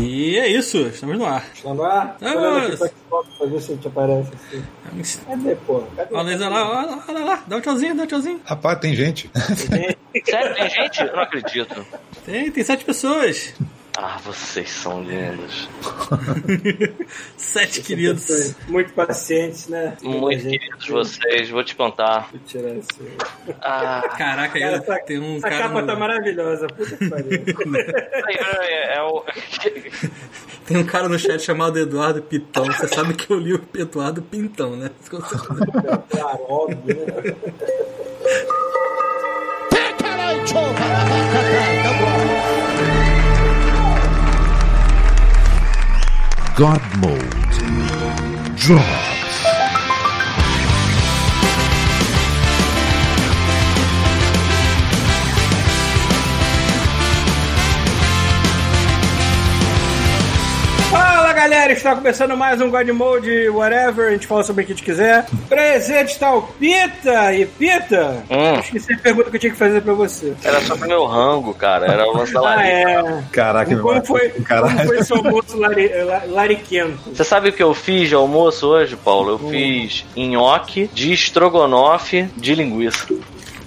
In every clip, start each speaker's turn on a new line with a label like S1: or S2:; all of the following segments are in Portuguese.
S1: E é isso, estamos no ar.
S2: Estamos no ar?
S1: Ah,
S2: aqui
S1: mas-
S2: pra ver se te aparece assim. Cadê, pô? Cadê?
S1: Olha lá, olha lá, olha lá, dá um tchauzinho, dá um tchauzinho.
S3: Rapaz, tem gente.
S4: Sério, tem gente? Eu não acredito.
S1: Tem, tem sete pessoas.
S4: Ah, vocês são lindos.
S1: Sete queridos.
S2: Muito pacientes, né?
S4: Muito queridos vocês, vou te contar.
S2: Vou tirar esse.
S4: Ah,
S1: Caraca,
S2: Cara,
S1: eu,
S2: essa,
S1: tem um
S2: essa
S1: cara.
S2: capa
S1: no-
S2: tá maravilhosa. Puta que pariu.
S4: é, é o.
S1: Tem um cara no chat chamado Eduardo Pitão. Você sabe que eu li o Eduardo Pintão, né?
S2: claro, óbvio, né?
S5: God Mode drops.
S2: Galera, está começando mais um God Mode Whatever, a gente fala sobre o que a gente quiser. Presente está o Pita, e Pita,
S4: Hum.
S2: eu esqueci a pergunta que eu tinha que fazer pra você.
S4: Era sobre meu rango, cara. Era o lance da
S2: Ah,
S4: larica.
S2: é.
S3: Caraca, meu
S2: Como foi,
S3: Caralho.
S2: como foi seu almoço lari, la- lariquento?
S4: Você sabe o que eu fiz de almoço hoje, Paulo? Eu fiz nhoque de estrogonofe de linguiça.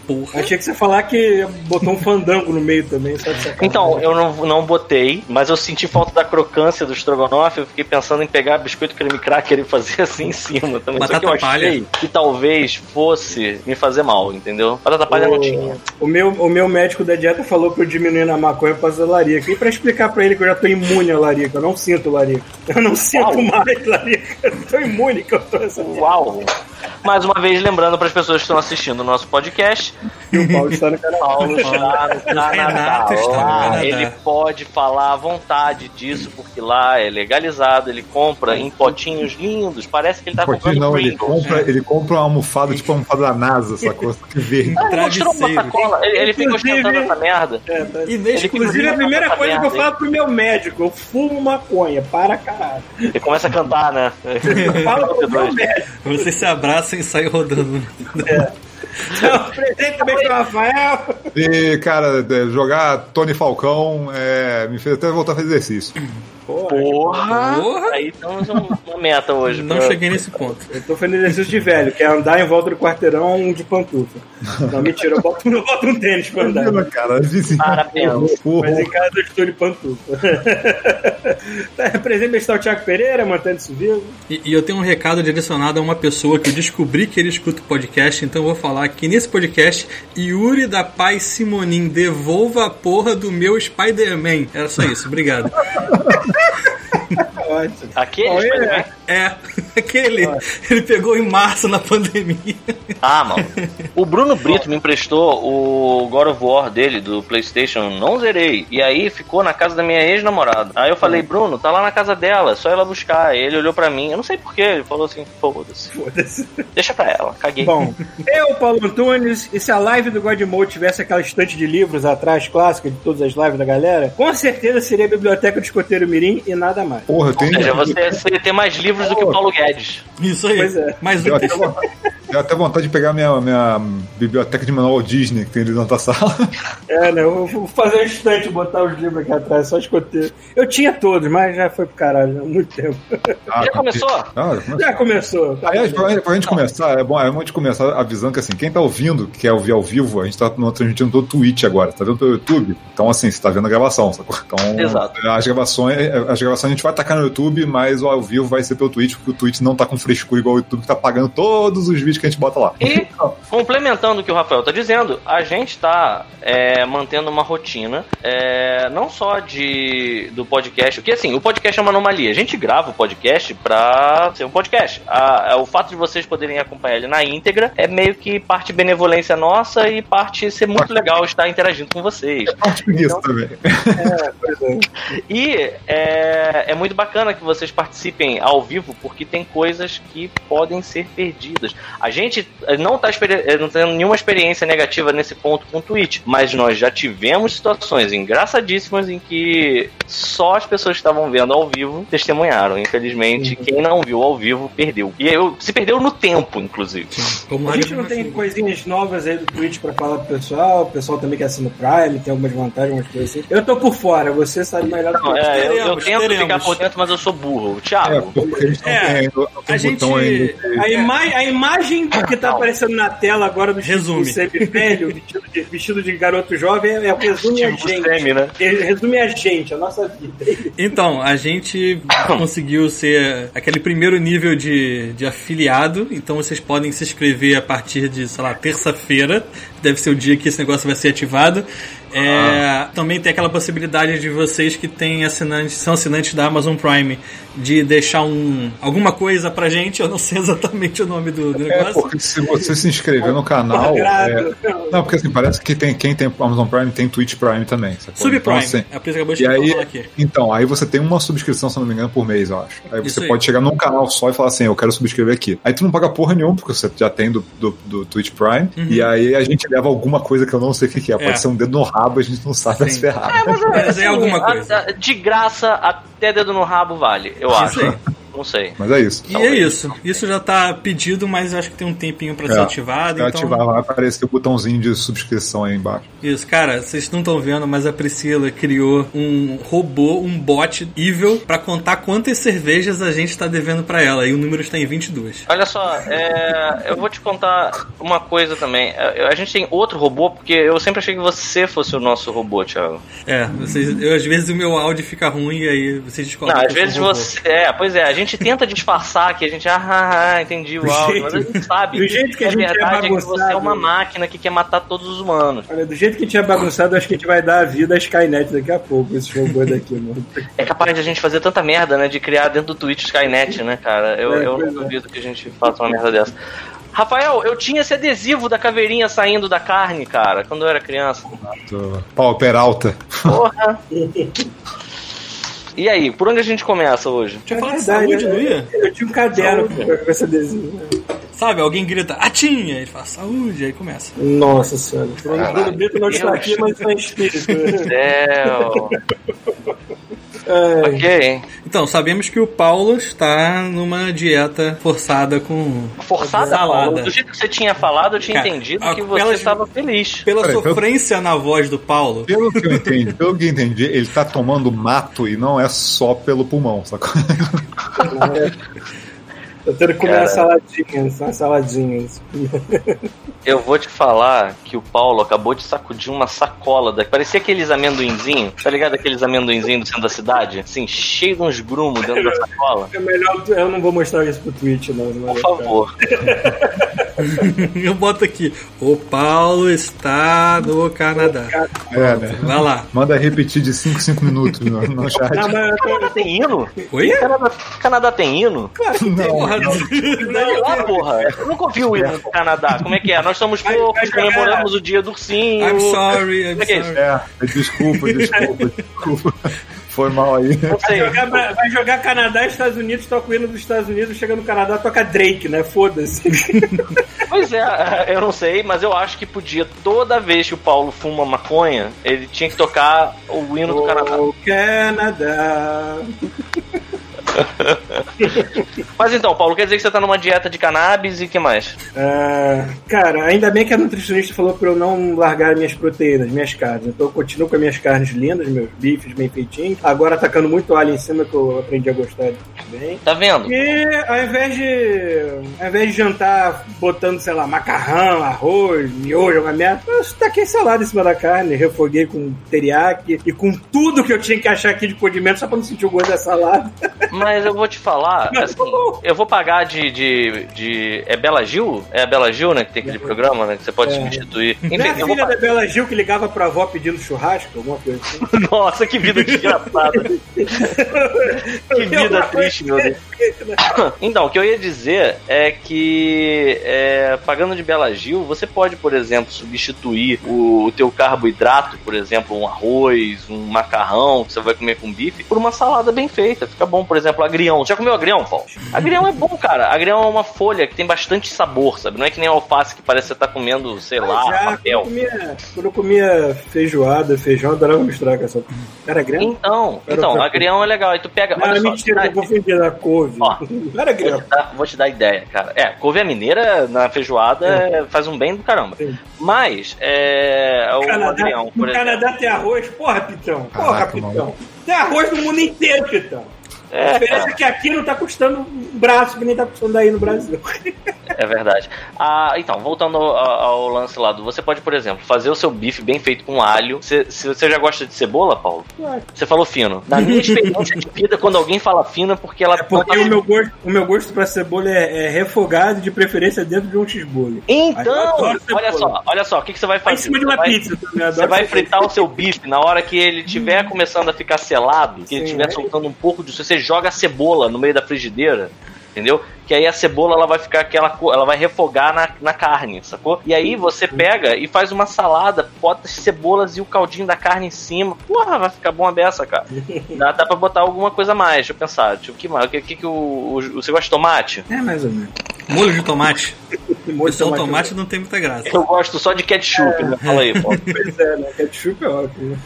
S1: Porra.
S2: Achei que você ia falar que botou um fandango no meio também, sacanagem.
S4: Então, eu não, não botei, mas eu senti falta da crocância do estrogonofe. Eu fiquei pensando em pegar biscoito creme cracker e fazer assim em cima também. Só que eu
S1: Batata
S4: achei
S1: palha.
S4: que talvez fosse me fazer mal, entendeu? Batata palha não tinha.
S2: O meu, o meu médico da dieta falou pra eu diminuir na maconha por causa da larica. E pra explicar pra ele que eu já tô imune à larica, eu não sinto larica. Eu não sinto
S4: Uau.
S2: mais larica, eu tô imune que eu tô essa dieta.
S4: Mais uma vez, lembrando para as pessoas que estão assistindo o nosso podcast,
S2: E o Paulo está no canal.
S4: Paulo está no Canadá.
S1: Está no
S4: ele pode falar à vontade disso, porque lá é legalizado, ele compra em potinhos lindos, parece que ele tá
S3: Potinho
S4: comprando
S3: não, ele compra, ele compra uma almofada, tipo a almofada da NASA, sacou? Que verde.
S4: Ah, ele mostrou uma sacola, ele, ele fica ostentando essa merda.
S2: É, tá.
S1: E
S2: Inclusive, a primeira coisa que eu
S4: merda
S2: falo pro meu médico, eu fumo maconha, para caralho.
S4: Ele começa a cantar, né?
S2: Eu falo pro meu médico.
S1: Você se abraça e sai rodando.
S2: Então, presente também pro Rafael.
S3: E, cara, é, jogar Tony Falcão é, me fez até voltar a fazer exercício.
S4: Porra!
S1: Porra!
S4: Aí estamos uma meta hoje.
S1: Não
S4: pra-
S1: cheguei nesse ponto.
S2: Eu tô fazendo exercício de velho, que é andar em volta do quarteirão de pantufa. Não, mentira, eu boto, eu boto um tênis pra andar.
S3: Imagina, cara,
S4: Parabéns.
S3: porra.
S2: Mas em casa eu estou de pantufa. tá, presente está o Thiago Pereira, mantendo isso vivo.
S1: E, e eu tenho um recado direcionado a uma pessoa que eu descobri que ele escuta o podcast, então eu vou falar que nesse podcast, Yuri da Paz Simonin, devolva a porra do meu Spider-Man. Era só isso, obrigado.
S2: Ótimo.
S4: Aquele Spider-Man?
S1: É, aquele. Ele pegou em março na pandemia.
S4: Ah, mano. O Bruno Brito me emprestou o God of War dele, do PlayStation. Não zerei. E aí ficou na casa da minha ex-namorada. Aí eu falei, Bruno, tá lá na casa dela, é só ela buscar. Ele olhou pra mim, eu não sei porquê, ele falou assim: foda-se.
S2: Foda-se.
S4: Deixa pra ela, caguei.
S2: Bom, eu, Paulo Antunes, e se a live do Godmode tivesse aquela estante de livros atrás, clássica de todas as lives da galera, com certeza seria a biblioteca do Escoteiro Mirim e nada mais.
S3: Porra,
S4: Ou
S3: tem.
S4: seja, você, você tem mais livros do que o Paulo Guedes.
S1: Isso aí.
S2: Pois é.
S1: Mais um
S3: até, vontade, deu até vontade de pegar minha, minha biblioteca de manual Disney que tem ali dentro da sala.
S2: É, né? Eu vou fazer um estante, botar os livros aqui atrás, só escoteiro. Eu tinha todos, mas já foi pro caralho, há muito tempo.
S3: Ah,
S4: Já começou?
S3: Ah, já começou.
S2: Já começou. Tá
S3: Aliás, pra, pra gente começar, é bom, é bom a gente começar avisando que assim, quem tá ouvindo, que quer ouvir ao vivo, a gente tá no- transmitindo todo o Twitch agora, tá vendo pelo YouTube? Então, assim, você tá vendo a gravação, sacou? Então,
S4: Exato.
S3: as gravações, as gravações a gente vai tacar no YouTube, mas o ao vivo vai ser pelo Twitch, porque o Twitch não tá com frescura igual o YouTube, que tá pagando todos os vídeos que a gente bota lá.
S4: E, complementando o que o Rafael tá dizendo, a gente tá é, mantendo uma rotina, é, não só de do podcast, porque assim, o podcast é uma anomalia. A gente grava o podcast pra ser um podcast. A- a- o fato de vocês poderem acompanhar ele na íntegra é meio que parte benevolência nossa e parte ser muito legal estar interagindo com vocês.
S3: Isso também.
S2: É, é.
S4: E é, é muito bacana que vocês participem ao vivo, porque tem coisas que podem ser perdidas. A gente eh, não está não tendo nenhuma experiência negativa nesse ponto com o Twitch, mas nós já tivemos situações engraçadíssimas em que só as pessoas que estavam vendo ao vivo testemunharam. Infelizmente,
S2: Uhum.
S4: quem não viu ao vivo perdeu. E eu, se perdeu no tempo, inclusive.
S1: Como
S2: A gente não tem coisinhas novas aí do Twitch pra falar pro pessoal. O pessoal também que assina o Prime, tem algumas vantagens, algumas coisas assim. Eu tô por fora, você sabe melhor do que eu.
S4: é, eu, eu tento
S1: teremos.
S4: ficar por dentro, mas eu sou burro.
S3: É,
S4: Thiago,
S3: porque eles
S1: É, a gente-
S2: A, ima a imagem que tá aparecendo na tela agora do
S1: Resume.
S2: Semi-velho, vestido de, vestido de garoto jovem, é, é o resume a
S4: Tipo
S2: gente.
S4: Semi, né?
S2: É, Resume a gente, a nossa vida.
S1: Então, a gente conseguiu ser aquele primeiro nível de, de afiliado, então vocês podem se inscrever a partir de, sei lá, terça-feira, deve ser o dia que esse negócio vai ser ativado. É, Também tem aquela possibilidade de vocês que têm assinantes, são assinantes da Amazon Prime, de deixar um, alguma coisa pra gente, eu não sei exatamente o nome do, do
S3: É,
S1: negócio.
S3: porque se você se inscrever no canal.
S2: Agrado.
S3: é- Não, porque assim, parece que tem, quem tem Amazon Prime tem Twitch Prime também.
S1: Subprime,
S3: Então, assim,
S1: é por isso que acabou de
S3: E aí,
S1: falar aqui.
S3: então, aí você tem uma subscrição, se eu não me engano, por mês, eu acho. Aí
S1: Isso
S3: você
S1: aí.
S3: pode chegar num canal só e falar assim, eu quero subscrever aqui. Aí tu não paga porra nenhuma, porque você já tem do, do, do Twitch Prime. E aí a gente leva alguma coisa que eu não sei o que, que é.
S1: Uhum. É.
S3: Pode ser um dedo no rabo, a gente não sabe
S1: Sim.
S3: se ferrar.
S1: Mas é alguma
S4: a-
S1: coisa.
S4: a- de graça, até dedo no rabo vale, eu acho. Não sei.
S3: Mas é isso.
S1: E é isso. Isso já tá pedido, mas eu acho que tem um tempinho pra ser
S3: É.
S1: ativado.
S3: Pra
S1: então...
S3: ativar, vai aparecer o botãozinho de subscrição aí embaixo.
S1: Isso, cara, vocês não estão vendo, mas a Priscila criou um robô, um bot evil, pra contar quantas cervejas a gente tá devendo pra ela. E o número está em 22.
S4: Olha só, é, eu vou te contar uma coisa também. É, A gente tem outro robô, porque eu sempre achei que você fosse o nosso robô, Thiago.
S1: É, vocês, eu, às vezes o meu áudio fica ruim e aí vocês descobrem.
S4: Não, às vezes você. É, pois é, a gente tenta disfarçar que a gente. Ah, ah, ah, entendi o áudio. Mas a gente sabe.
S2: do jeito que a gente é
S4: verdade é que você é
S2: bagunçado.
S4: uma máquina que quer matar todos os humanos.
S2: Olha, do jeito que a gente é bagunçado, acho que a gente vai dar a vida à Skynet daqui a pouco, esse robô daqui, mano.
S4: É capaz de a gente fazer tanta merda, né? De criar dentro do Twitch Skynet, né, cara? Eu,
S2: É,
S4: eu não
S2: é.
S4: duvido que a gente faça uma merda dessa. Rafael, eu tinha esse adesivo da caveirinha saindo da carne, cara, quando eu era criança.
S3: Pau Peralta.
S4: Porra! E aí, por onde a gente começa hoje?
S1: Tinha falado de
S2: É
S1: saúde,
S2: né?
S1: não ia?
S2: Eu tinha um caderno com esse adesivo. né?
S1: Sabe, alguém grita, atinha! Ele fala, saúde, aí começa.
S2: Nossa senhora. O Bruno Brito não está aqui, mas está em espírito. né?
S4: Céu.
S2: É,
S4: ok.
S1: Então, sabemos que o Paulo está numa dieta forçada com
S4: Forçada,
S1: Salada.
S4: Paulo. Do jeito que você tinha falado, eu tinha
S1: Cara,
S4: entendido
S1: a-
S4: que você estava feliz.
S1: Pela
S3: Peraí, pelo-
S1: sofrência na voz do Paulo,
S3: Pelo que eu entendi, pelo que eu entendi, ele tá tomando mato e não é só pelo pulmão, sacou?
S2: Tô tendo que comer
S4: Cara.
S2: uma saladinha, uma saladinha.
S4: Eu vou te falar que o Paulo acabou de sacudir uma sacola. Da... Parecia aqueles amendoinzinhos, tá ligado? Aqueles amendoinzinhos do centro da cidade? Assim, cheio de uns grumos dentro da sacola.
S2: É melhor, eu não vou mostrar isso pro Twitch, não. não
S4: Por favor.
S1: eu boto aqui, o Paulo está no Canadá.
S3: É, né?
S1: Vai lá.
S3: Manda repetir de 5 5 minutos no, no chat.
S2: Não, mas eu
S4: Canadá tem hino?
S1: Oi?
S4: Canadá, Canadá tem hino?
S1: Porra,
S4: lá, porra. Eu nunca ouvi o hino do Canadá. Como é que é? Nós somos
S2: jogar-
S4: comemoramos o dia do ursinho.
S1: I'm sorry, I'm
S4: é é
S1: sorry.
S3: É, desculpa, desculpa, desculpa. Foi mal aí.
S4: Não
S2: vai, jogar, vai jogar Canadá e Estados Unidos, toca o hino dos Estados Unidos, chega no Canadá, toca Drake, né? Foda-se.
S4: Pois é, eu não sei, mas eu acho que podia, toda vez que o Paulo fuma maconha, ele tinha que tocar o hino do Canadá.
S2: O Canadá.
S4: Mas então, Paulo, quer dizer que você tá numa dieta de cannabis e que mais?
S2: Ah, cara, ainda bem que a nutricionista falou pra eu não largar minhas proteínas, minhas carnes. Então eu continuo com as minhas carnes lindas, meus bifes bem feitinhos. Agora atacando muito alho em cima, que eu aprendi a gostar bem.
S4: Tá vendo?
S2: E ao invés de. Ao invés de jantar botando, sei lá, macarrão, arroz, miojo, uma merda, eu taquei salada em cima da carne, refoguei com teriyaki e com tudo que eu tinha que achar aqui de condimento só pra não sentir o gosto da salada.
S4: Mas eu vou te falar, assim, eu vou pagar de, de, de. É Bela Gil? É a Bela Gil, né? Que tem aquele programa, né? Que você pode
S2: É.
S4: substituir. Enfim,
S2: Não é a
S4: vou
S2: filha da Bela Gil que ligava pra avó pedindo churrasco, alguma coisa assim.
S4: Nossa, que vida desgraçada. que vida triste, meu Deus. Então, o que eu ia dizer é que é, pagando de Bela Gil, você pode, por exemplo, substituir o, o teu carboidrato, por exemplo, um arroz, um macarrão que você vai comer com bife, por uma salada bem feita. Fica bom, por exemplo, agrião. Já comeu agrião, Paulo? Agrião é bom, cara. Agrião é uma folha que tem bastante sabor, sabe? Não é que nem alface que parece que você tá comendo, sei lá,
S2: Já, quando, eu
S4: papel.
S2: comia, quando eu comia feijoada, feijão, eu adorava misturar com essa. Era grande?
S4: Então,
S2: Era
S4: então, agrião é legal. Aí tu pega.
S2: Não,
S4: olha só,
S2: mentira,
S4: tá-
S2: eu confundi na couve.
S4: Ó,
S2: Não era
S4: Vou te, dar, vou te dar ideia, cara. É, couve a mineira na feijoada é, faz um bem do caramba.
S2: Sim.
S4: Mas, é. O
S2: Canadá,
S4: agrião, por
S2: no
S4: exemplo.
S2: Canadá tem arroz, porra, Pitão. Porra,
S3: Caraca,
S2: Pitão.
S3: maluco.
S2: Tem arroz no mundo inteiro, Pitão. A
S4: É,
S2: diferença é que aqui não tá custando um braço que nem tá custando aí no Brasil.
S4: É verdade. Ah, então, voltando ao, ao lance lá, do- você pode, por exemplo, fazer o seu bife bem feito com alho. Você, se você já gosta de cebola, Paulo? Você falou fino. Na minha experiência de vida, quando alguém fala fino é porque ela
S2: É porque o meu gosto, o meu gosto pra cebola é, é refogado, de preferência dentro de um cheeseburger.
S4: Então, olha só, olha só, o que, que você vai
S2: Tá
S4: fazer?
S2: em cima de uma
S4: Você vai-
S2: pizza também.
S4: Você vai fritar o seu bife na hora que ele estiver começando a ficar selado, que ele
S2: Sim,
S4: estiver
S2: aí-
S4: soltando um pouco disso, você joga a cebola no meio da frigideira, entendeu? Que aí a cebola ela vai ficar aquela ela vai refogar na, na carne, sacou? E aí você pega e faz uma salada, bota as cebolas e o caldinho da carne em cima. Porra, vai ficar bom a beça, cara. Dá, dá pra botar alguma coisa a mais, deixa eu pensar. Tipo, que mais? O que, que, que o, o- Você gosta de tomate?
S2: É, mais ou menos.
S1: Molho de tomate. O
S2: tomate.
S1: tomate não tem muita graça.
S4: Eu gosto só de ketchup, né? Fala aí, pô.
S2: Pois é, né? Ketchup é ótimo.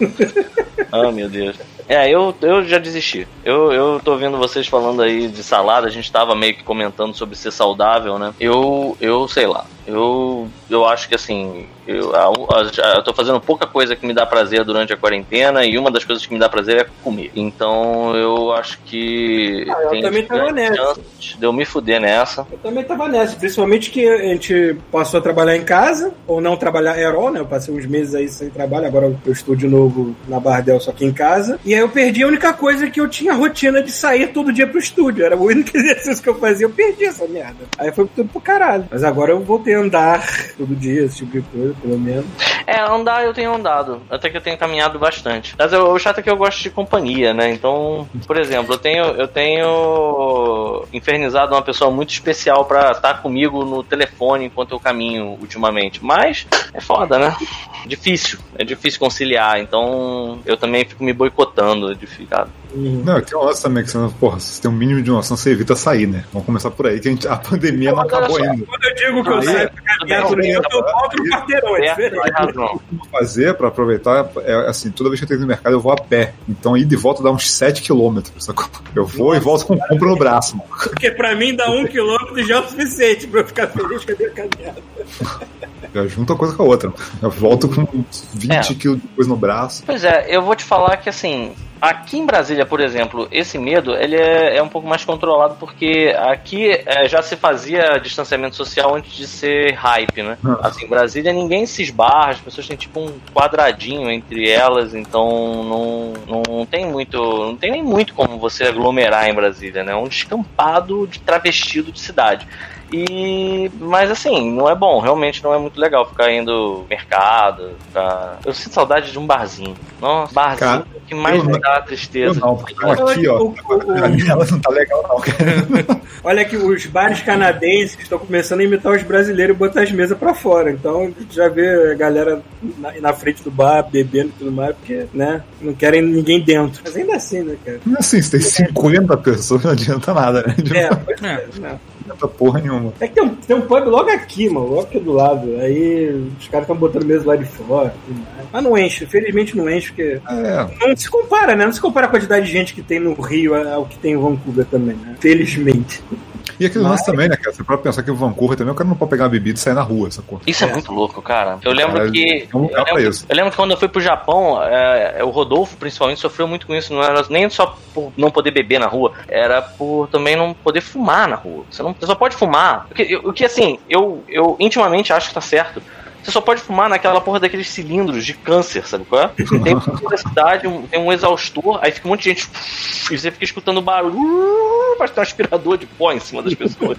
S4: Ah, meu Deus. É, eu, eu já desisti. Eu, eu tô ouvindo vocês falando aí de salada, a gente tava meio que comentando sobre ser saudável, né? Eu, eu sei lá. Eu, eu acho que assim, eu, tô fazendo pouca coisa que me dá prazer durante a quarentena e uma das coisas que me dá prazer é comer. Então eu acho que
S2: Ah, eu também tava nessa.
S4: de eu me fuder nessa.
S2: Eu também tava nessa, principalmente que a gente passou a trabalhar em casa, ou não trabalhar aerol, né? Eu passei uns meses aí sem trabalho, agora eu estou de novo na Bardel, só que em casa. E aí eu perdi a única coisa que eu tinha rotina de sair todo dia pro estúdio. Era o único exercício que eu fazia, eu perdi essa merda. Aí foi tudo pro caralho. Mas agora eu voltei a andar todo dia, esse tipo de coisa, pelo menos.
S4: É, andar eu tenho andado. Até que eu tenho caminhado bastante. Mas eu- o chato é que eu gosto de companhia, né? Então, por exemplo, eu tenho, eu tenho infernizado uma pessoa muito especial pra estar comigo no telefone enquanto eu caminho ultimamente. Mas é foda, né? Difícil. É difícil conciliar. Então eu também fico me boicotando. É difícil. cara.
S3: Não, tem um lance também que você, porra, se você tem um mínimo de noção, você evita sair, né? Vamos começar por aí, que a, gente- a pandemia não acabou ainda.
S2: Quando eu digo que eu saio pra caminhar
S4: tá
S2: eu volto no quarteirão, é diferente.
S4: razão.
S3: Fazer pra aproveitar é assim, toda vez que eu tenho que ir no mercado eu vou a pé. Então ida e volta dá uns 7 km. Eu vou e volto com compra no braço, mano.
S2: Porque pra mim dar um quilômetro já é o suficiente pra eu ficar feliz com a minha caminhada.
S3: Eu junto uma coisa com a outra. Eu volto com uns 20
S4: É.
S3: quilos de coisa no braço.
S4: Pois é, eu vou te falar que assim, aqui em Brasília, por exemplo, esse medo ele é, é um pouco mais controlado porque aqui é, já se fazia distanciamento social antes de ser hype, né?
S3: Ah.
S4: Assim, em Brasília ninguém se esbarra, as pessoas têm tipo um quadradinho entre elas, então não, não tem muito, não tem nem muito como você aglomerar em Brasília, né? É um descampado de travestido de cidade. E. Mas assim, não é bom, realmente não é muito legal ficar indo no mercado. Ficar... Eu sinto saudade de um barzinho. Nossa, barzinho
S3: Cara,
S4: que mais me
S3: não-
S4: dá tristeza.
S3: não, porque aqui, ó,
S2: O- o-
S3: ela não tá legal, não. cara.
S2: Olha que os bares canadenses estão começando a imitar os brasileiros e botar as mesas pra fora. Então a gente já vê a galera na, na frente do bar bebendo e tudo mais, porque, né, não querem ninguém dentro. Mas ainda assim, né, cara?
S3: Mas assim, se tem 50 pessoas, não adianta nada, né? Não
S2: É, pois é.
S1: É.
S2: Não.
S3: adianta porra nenhuma.
S2: É que tem um, tem um pub logo aqui, mano, logo aqui do lado. Aí os caras estão botando mesa lá de fora. Mas não enche, felizmente não enche, porque
S3: É,
S2: não se compara, né? Não se compara a quantidade de gente que tem no Rio ao que tem em Vancouver também, né? Felizmente.
S3: E aquele
S2: Mas-
S3: lance também, né, cara? Você pode pensar que o Vancouver também, o cara não pode pegar uma bebida e sair na rua, sacou?
S4: Isso é, muito louco, cara. Eu lembro
S3: Cara,
S4: que.
S3: é um
S4: Eu
S3: lugar pra
S4: lembro,
S3: isso.
S4: eu lembro que quando eu fui pro Japão, é, o Rodolfo, principalmente, sofreu muito com isso. Não era nem só por não poder beber na rua, era por também não poder fumar na rua. Você, não, você só pode fumar. Eu- o que assim, eu, eu intimamente acho que tá certo. Você só pode fumar naquela porra daqueles cilindros de câncer, sabe qual é? Tem uma cidade, um- tem um exaustor, aí fica um monte de gente. E você fica escutando barulho. Parece que tem um aspirador de pó em cima das pessoas.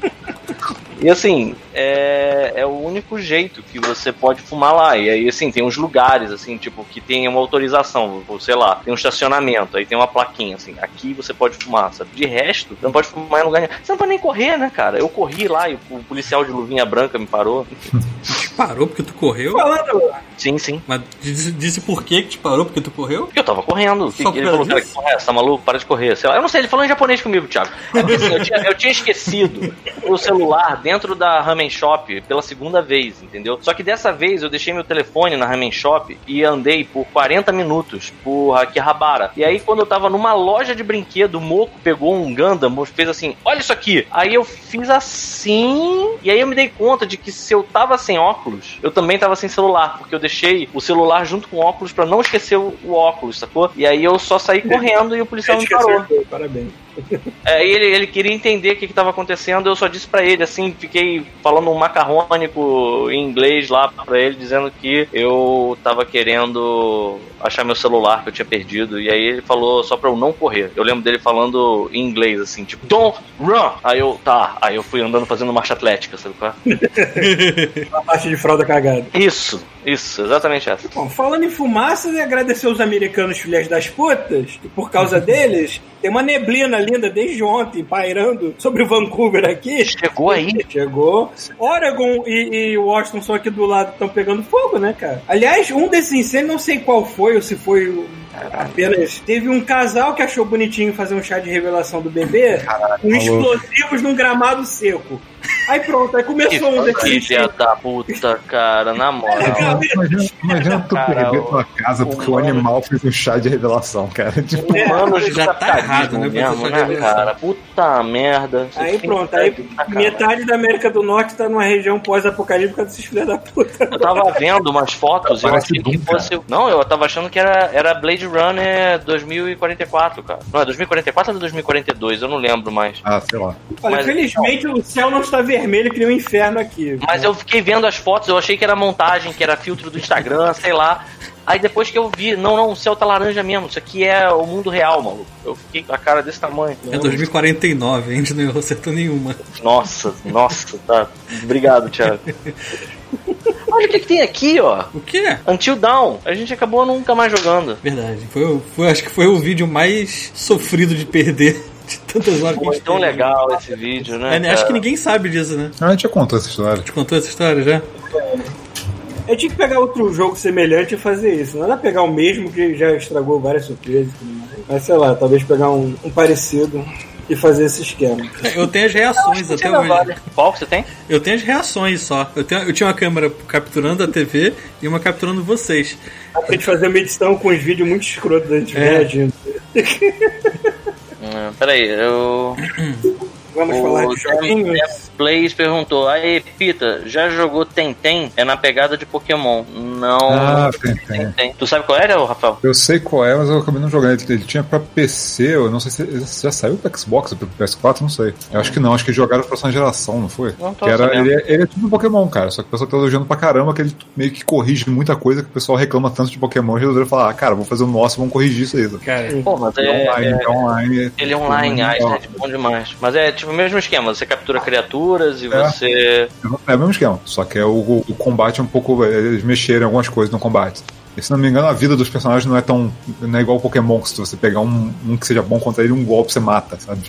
S4: E assim, é, é o único jeito que você pode fumar lá. E aí, assim, tem uns lugares, assim, tipo, que tem uma autorização, ou sei lá, tem um estacionamento, aí tem uma plaquinha, assim, aqui você pode fumar, sabe? De resto, você não pode fumar em lugar nenhum. Você não pode nem correr, né, cara? Eu corri lá e o policial de luvinha branca me parou.
S1: Parou porque tu correu?
S2: Falando,
S4: Sim, sim.
S1: Mas disse, disse por que que te parou? Porque tu correu?
S4: Porque eu tava correndo.
S1: Só
S4: ele falou, cara, que porra é essa? Tá maluco? Para de correr. Sei lá. Eu não sei, ele falou em japonês comigo, Thiago. É assim, eu, tinha, eu tinha esquecido o celular dentro da Ramen Shop pela segunda vez, entendeu? Só que dessa vez eu deixei meu telefone na Ramen Shop e andei por 40 minutos por Akihabara. E aí, quando eu tava numa loja de brinquedo, o Moco pegou um Gundam, fez assim: olha isso aqui. Aí eu fiz assim. E aí eu me dei conta de que se eu tava sem óculos, eu também tava sem celular. Porque eu deixei o celular junto com o óculos pra não esquecer o, o óculos, sacou? E aí eu só saí correndo e o policial me parou.
S2: esqueceu, parabéns.
S4: É, e ele, ele queria entender o que estava acontecendo, eu só disse pra ele, assim, fiquei falando um macarrônico em inglês lá pra ele, dizendo que eu tava querendo achar meu celular que eu tinha perdido. E aí ele falou só pra eu não correr. Eu lembro dele falando em inglês, assim, tipo, don't run! Aí eu, tá. Aí eu fui andando fazendo marcha atlética, sabe qual é?
S2: A parte de fralda cagada.
S4: Isso, isso, exatamente essa.
S2: Bom, falando em fumaça, né, agradecer os americanos filhas das putas, que por causa deles, tem uma neblina linda desde ontem, pairando sobre Vancouver aqui.
S4: Chegou aí.
S2: Chegou. Oregon e, e Washington são aqui do lado, estão pegando fogo, né, cara? Aliás, um desses incêndios, não sei qual foi, ou se foi o- apenas. Teve um casal que achou bonitinho fazer um chá de revelação do bebê com explosivos num gramado seco. Aí pronto, aí começou um desses
S4: filha da puta, cara, na moral.
S3: Imagina, imagina tu
S4: Cara,
S3: perder
S4: o-
S3: tua casa porque o animal fez um chá de revelação, cara. Tipo,
S4: Humanos
S1: Já tá
S4: capitalismo
S1: errado, né,
S4: Mesmo, né, cara? Puta merda.
S2: Aí pronto, aí
S4: tá
S2: metade da América do Norte tá numa região pós-apocalíptica desses filhos da puta.
S4: Eu tava vendo umas fotos e eu achei que fosse. Não, eu tava achando que era, era Blade Runner 2044, cara. Não, é 2044 ou 2042? Eu não lembro mais.
S3: ah, sei lá.
S2: Olha,
S4: Mas-
S2: felizmente o céu não está vermelho que nem o inferno aqui.
S4: Mas eu fiquei vendo as fotos, eu achei que era montagem, que era filtro do Instagram, sei lá. Aí depois que eu vi, não, não, o céu tá laranja mesmo, isso aqui é o mundo real, maluco. Eu fiquei com a cara desse tamanho.
S1: É 2049, a gente não errou acertou nenhuma.
S4: Nossa, nossa, tá. Obrigado, Thiago. Olha o que, que tem aqui, ó.
S1: O que?
S4: Until Down. A gente acabou nunca mais jogando.
S1: Verdade. Foi, foi, acho que foi o vídeo mais sofrido de perder de tantas horas que a gente
S4: tão
S1: teve.
S4: legal esse vídeo, né?
S1: É, acho que ninguém sabe disso, né?
S3: Ah, a gente já contou essa história.
S1: Te contou essa história já?
S2: Eu tinha que pegar outro jogo semelhante e fazer isso. Não era pegar o mesmo que já estragou várias surpresas e tudo mais. Mas sei lá, talvez pegar um, um parecido e fazer esse esquema.
S1: Eu tenho as reações até hoje.
S4: vale. Qual que você tem?
S1: Eu tenho as reações só. Eu, tenho, eu tinha uma câmera capturando a TV e uma capturando vocês.
S2: Dá pra gente fazer uma edição com os vídeos muito escrotos da gente
S1: É.
S2: reagindo.
S4: Hum, peraí, eu.
S2: Vamos
S4: O
S2: falar de joguinhos.
S4: Plays perguntou: Aí, Pita, já jogou Tentem? É na pegada de Pokémon. Não.
S3: Ah, tem, tem.
S4: Tentem. Tu sabe qual era, Rafael?
S3: Eu sei qual é, mas eu acabei não jogando. Ele, ele tinha pra PC, eu não sei se já saiu pro Xbox ou pro PS4, não sei. Eu acho que não, acho que jogaram pra próxima geração, não foi?
S4: Não tô
S3: que era, ele, é- ele é tipo um Pokémon, cara, só que o pessoal tá elogiando pra caramba que ele meio que corrige muita coisa que o pessoal reclama tanto de Pokémon e resolveram falar, ah, cara, vamos fazer o nosso, vamos corrigir isso aí.
S1: Cara,
S4: Pô, mas
S3: É,
S4: é.
S3: online,
S4: é-
S3: é online.
S4: Ele é online, ah, isso é bom demais. Mas é tipo o mesmo esquema: você captura criaturas e
S3: É.
S4: você.
S3: É o mesmo esquema, só que é o, o- combate é um pouco. Eles mexeram algumas coisas no combate. E se não me engano, a vida dos personagens não é tão. Não é igual Pokémon, que se você pegar um, um que seja bom contra ele, um golpe você mata, sabe?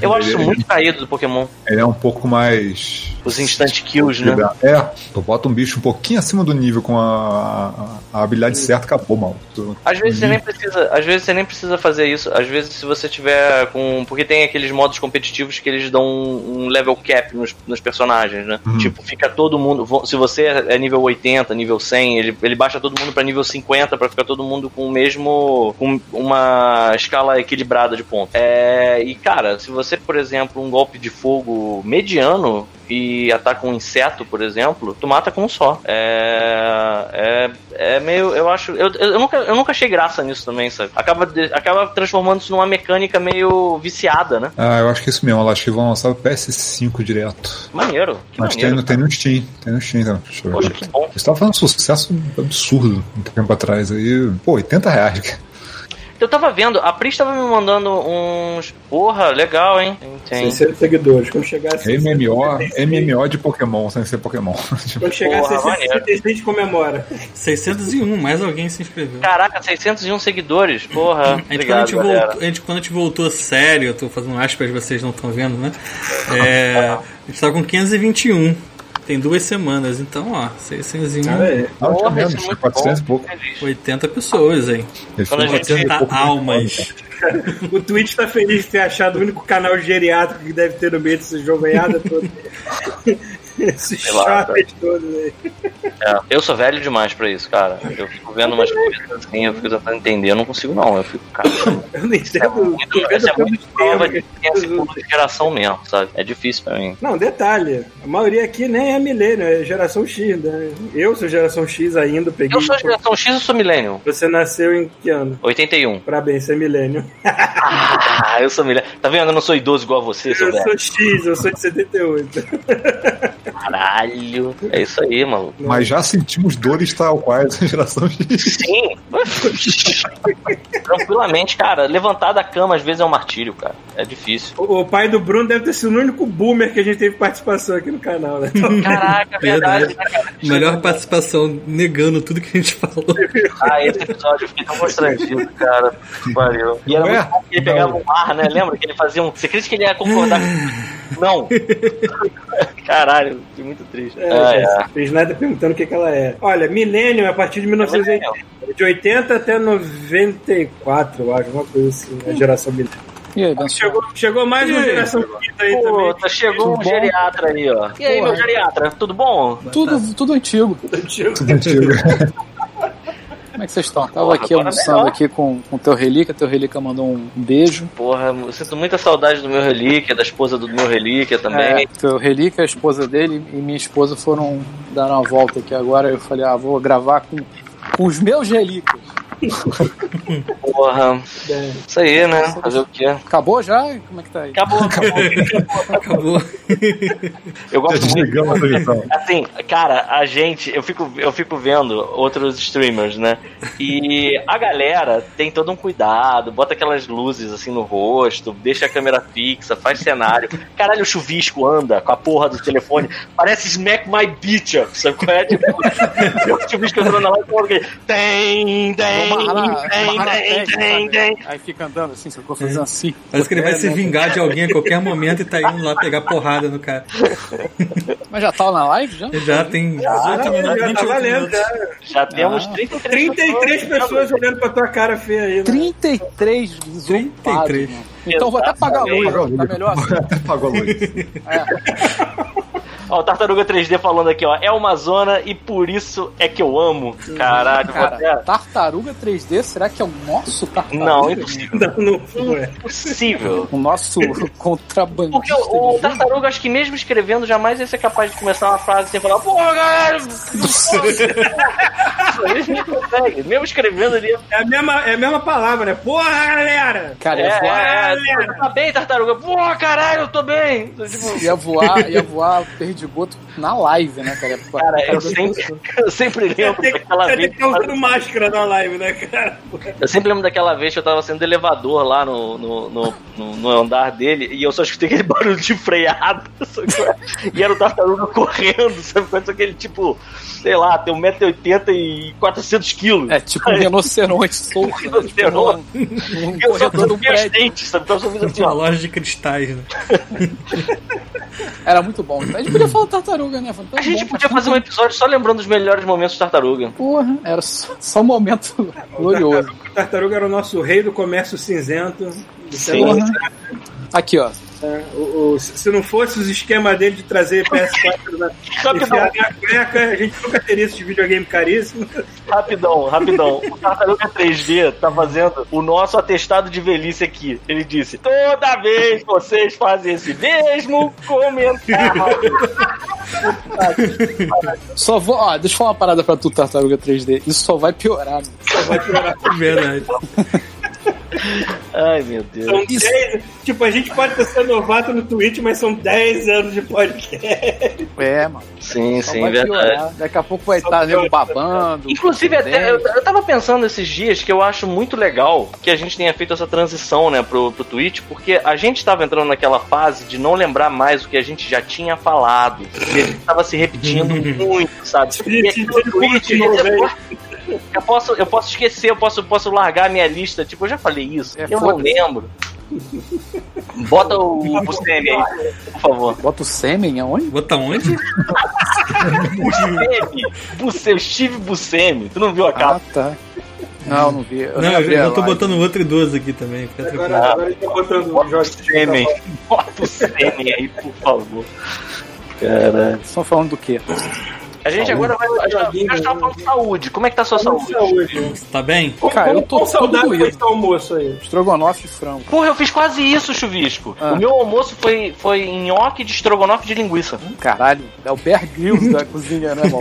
S4: Eu acho
S3: ele,
S4: muito caído do Pokémon.
S3: ele é um pouco mais.
S4: Os instant kills, né?
S3: É, tu bota um bicho um pouquinho acima do nível com a, a, a habilidade certa, acabou, mal. Tu-
S4: Às vezes você nem precisa, às vezes você nem precisa fazer isso. Às vezes se você tiver com, porque tem aqueles modos competitivos que eles dão um, um level cap nos, nos personagens, né?
S3: Uhum.
S4: Tipo, fica todo mundo, se você é nível 80, nível 100, ele, ele baixa todo mundo pra nível 50 pra ficar todo mundo com o mesmo com uma escala equilibrada de pontos. É, e cara, se você, por exemplo, um golpe de fogo mediano e ataca um inseto, por exemplo, tu mata com um só. É, é, é meio, eu acho, eu, eu, nunca, eu nunca achei graça nisso também, sabe? Acaba, de- acaba transformando isso numa mecânica meio viciada, né?
S3: Ah, eu acho que é isso mesmo. Acho que vão lançar o PS5 direto.
S4: Maneiro. Que
S3: Mas tem,
S4: maneiro.
S3: no- tem no Steam. Tem no Steam, então. Deixa eu ver.
S4: Poxa, que bom.
S3: Você tava fazendo um sucesso absurdo um tempo atrás aí. Pô, 80 reais. cara.
S4: Eu tava vendo, a Pris tava me mandando uns. Porra, legal, hein? Tem.
S2: 600 seguidores. Quando chegar a 600,
S3: MMO, MMO de Pokémon, sem ser Pokémon.
S2: Quando chegar
S4: Porra,
S2: a 666, a gente comemora.
S1: 601, mais alguém se inscreveu.
S4: Caraca, 601 seguidores, porra.
S1: A gente, quando, a
S4: Obrigado,
S1: gente voltou, a gente, quando a gente voltou sério, eu tô fazendo aspas, vocês não estão vendo, né? É, a gente tá com 521. Tem duas semanas, então, ó, 601,
S2: Ah, é.
S3: Não, tinha
S4: Porra,
S3: menos,
S4: isso é
S3: tinha
S4: muito
S3: 400 e
S4: bom.
S3: pouco.
S4: Feliz.
S1: 80 pessoas, hein?
S4: Quando a gente
S3: 400 e
S1: 80
S3: pouco.
S1: almas.
S2: O Twitch tá feliz de ter achado o único canal geriátrico que deve ter no meio desse jovemhada todo. Esses
S4: Sei lá,
S2: shoppers todos aí.
S4: É, eu sou velho demais pra isso, cara. Eu fico vendo umas coisas assim, eu fico tentando entender, eu não consigo não. Eu fico, cara,
S2: Eu não entendo.
S4: é muito, é muito prova de é geração mesmo, sabe? É difícil pra mim.
S2: Não, detalhe. A maioria aqui nem é milênio, é geração X, né? Eu sou geração X ainda, peguei.
S4: Eu sou geração X ou sou millennial?
S2: Você nasceu em que ano?
S4: 81.
S2: Parabéns, você é milênio.
S4: Ah, eu sou millennial. Tá vendo? Eu não sou idoso igual a você, seu
S2: Eu
S4: velho.
S2: sou X, eu sou de 78.
S4: Caralho. É isso aí, maluco.
S3: Mas já sentimos dores tal quais a geração X.
S4: Sim. Tranquilamente, cara. Levantar da cama às vezes é um martírio, cara. É difícil.
S2: O, o pai do Bruno deve ter sido o único boomer que a gente teve participação aqui no canal, né?
S4: Caraca, é verdade,
S1: Verdade.
S4: né, cara?
S1: Melhor participação negando tudo que a gente falou.
S4: Ah, esse episódio eu fiquei tão constrangido, cara. Pariu. E era
S3: Ué?
S4: muito bom que ele pegava um ar, né? Lembra que ele fazia um. Você acredita que ele ia concordar com. Não! Caralho, fiquei muito triste.
S2: É,
S4: Ah, é.
S2: Fez nada perguntando o que, que ela é. Olha, milênio é a partir de 1980. De 80 até 94, eu acho, uma coisa assim, a geração milênio.
S6: Aí, Benção?
S2: Chegou, chegou mais uma geração X aí também.
S4: Puta, chegou um
S6: Tudo bom?
S4: geriatra aí, ó. E aí,
S6: Porra.
S4: meu geriatra, tudo bom?
S6: Tudo, tudo antigo.
S3: Antigo.
S6: Como é que vocês estão? Tava
S4: Porra,
S6: aqui almoçando
S4: melhor.
S6: aqui com o teu relíquia. Teu relíquia mandou um beijo.
S4: Porra, eu sinto muita saudade do meu relíquia, da esposa do meu relíquia também.
S6: É, teu relíquia, a esposa dele e minha esposa foram dar uma volta aqui agora. Eu falei, ah, vou gravar com, com os meus relíquias.
S4: Porra.
S2: É.
S4: Isso aí, né? Fazer o quê?
S6: Acabou já? Como é que tá aí?
S4: Acabou, acabou.
S1: Acabou.
S4: Eu gosto muito.
S3: a transmissão.
S4: Assim, cara, a gente, eu fico, eu fico vendo outros streamers, né? E a galera tem todo um cuidado, bota aquelas luzes assim no rosto, deixa a câmera fixa, faz cenário. Caralho, o chuvisco anda com a porra do telefone, parece Smack My Bitch, sabe qual é? Tipo, o chuvisco andando na live e tem, tem,
S6: Sabe?
S4: tem.
S6: Aí fica andando assim, eu fazendo assim.
S1: Parece que ele vai se vingar de alguém a qualquer momento e tá indo lá pegar porrada no cara.
S6: Mas já tava na live já?
S1: Já tem 18
S2: Ah,
S1: minutos,
S2: já
S1: 28
S2: tá valendo,
S1: minutos.
S2: já.
S4: Já temos
S6: Ah.
S4: 33,
S2: 33 pessoas olhando pra tua cara feia aí, né?
S6: 33 desocupados,
S1: 33.
S6: mano. Então vou até pagar a luz, tá melhor assim.
S3: Apagou a luz.
S4: Ó, o Tartaruga 3D falando aqui, ó. É uma zona e por isso é que eu amo. Caralho, vou
S6: Cara,
S4: até...
S6: tartaruga 3D, será que é o nosso tartaruga?
S4: Não, impossível.
S2: Não, não foi.
S4: Impossível.
S6: O nosso contrabandista.
S4: Porque o, o Tartaruga, acho que mesmo escrevendo, jamais ia ser capaz de começar uma frase sem falar, porra, galera! Ele não consegue. Mesmo escrevendo, ele ia.
S2: É a mesma, é a mesma palavra, né? Porra, galera!
S6: Cara,
S4: É,
S6: ia voar,
S4: é, é, tá bem, Tartaruga? Porra, caralho, eu tô bem! Tipo,
S6: ia voar, ia voar perdigoto na live, né, cara?
S4: cara, eu sempre, eu sempre lembro
S2: Tem que
S4: daquela
S2: tem
S4: vez.
S2: que estar usando máscara na live, né, cara?
S4: Eu sempre lembro daquela vez que eu tava sendo elevador lá no, no, no, no- no andar dele e eu só escutei aquele barulho de freado. E era o tartaruga correndo, sabe? Só que ele, tipo, sei lá, tem 1,80m e 400kg.
S6: É tipo um rinoceronte solto, né? Tipo,
S4: Rinoceronte. Eu só vi os
S6: prédio.
S4: dentes, sabe? Então eu só fiz assim,
S1: Uma loja de cristais, né?
S6: Era muito bom. A gente podia falar tartaruga, né? Tão
S4: A gente
S6: bom,
S4: podia
S6: faz
S4: fazer um episódio só lembrando os melhores momentos de tartaruga.
S6: Porra, era só, só um momento glorioso.
S2: O tartaruga era o nosso rei do comércio cinzento.
S4: Sim.
S6: Porra. Aqui, ó.
S2: É, o- o- se não fosse os esquemas dele de trazer PS4 na,
S4: Rapidão,
S2: enfiar na cueca, a gente nunca teria esse videogame caríssimo.
S4: rapidão, rapidão. O Tartaruga 3D tá fazendo o nosso atestado de velhice aqui. Ele disse: toda vez vocês fazem esse mesmo comentário.
S6: Só vou. Ó, deixa eu falar uma parada pra tu, tartaruga 3D. Isso só vai piorar. Né?
S2: Vai piorar.
S1: Verdade.
S4: Ai, meu Deus.
S2: São 10. Tipo, a gente pode ser novato no Twitch, mas são 10 anos de podcast.
S6: É, mano.
S4: Sim,
S6: Só
S4: sim, verdade.
S6: piorar. Daqui a pouco vai
S2: Só
S6: estar nego babando.
S4: Inclusive, até, eu, eu tava pensando esses dias que eu acho muito legal que a gente tenha feito essa transição, né, pro, pro Twitch, porque a gente tava entrando naquela fase de não lembrar mais o que a gente já tinha falado. E a gente tava se repetindo muito, sabe? E aqui no Twitch, eu posso, eu posso esquecer, eu posso, posso largar a minha lista. Tipo, eu já falei isso,
S6: É,
S4: eu não lembro. Bota o Buscemi aí, por favor.
S6: Bota o sêmen aonde?
S1: Botar onde?
S4: Buscemi, Buscemi, Steve Buscemi. Tu não viu a
S6: Ah,
S4: capa?
S6: tá. Não, não vi. Eu
S1: Não, eu, eu tô botando outro idoso aqui também. Fica tranquilo.
S2: Agora, agora gente tá botando o
S4: Bota o
S2: Jorge
S4: Buscemi. Bota o Buscemi aí, por favor. Caralho.
S6: Estão falando do quê?
S4: A gente agora vai. A gente já tava falando de saúde. Como é que tá a sua saúde?
S2: Saúde.
S1: Tá bem?
S6: Cara, eu tô
S2: foi
S6: doído.
S2: esse almoço aí?
S6: Estrogonofe de frango.
S4: Porra, eu fiz quase isso, chuvisco.
S6: Ah.
S4: O meu almoço foi, foi nhoque de estrogonofe de linguiça.
S6: Caralho, é o Bear Grylls da cozinha, né, irmão?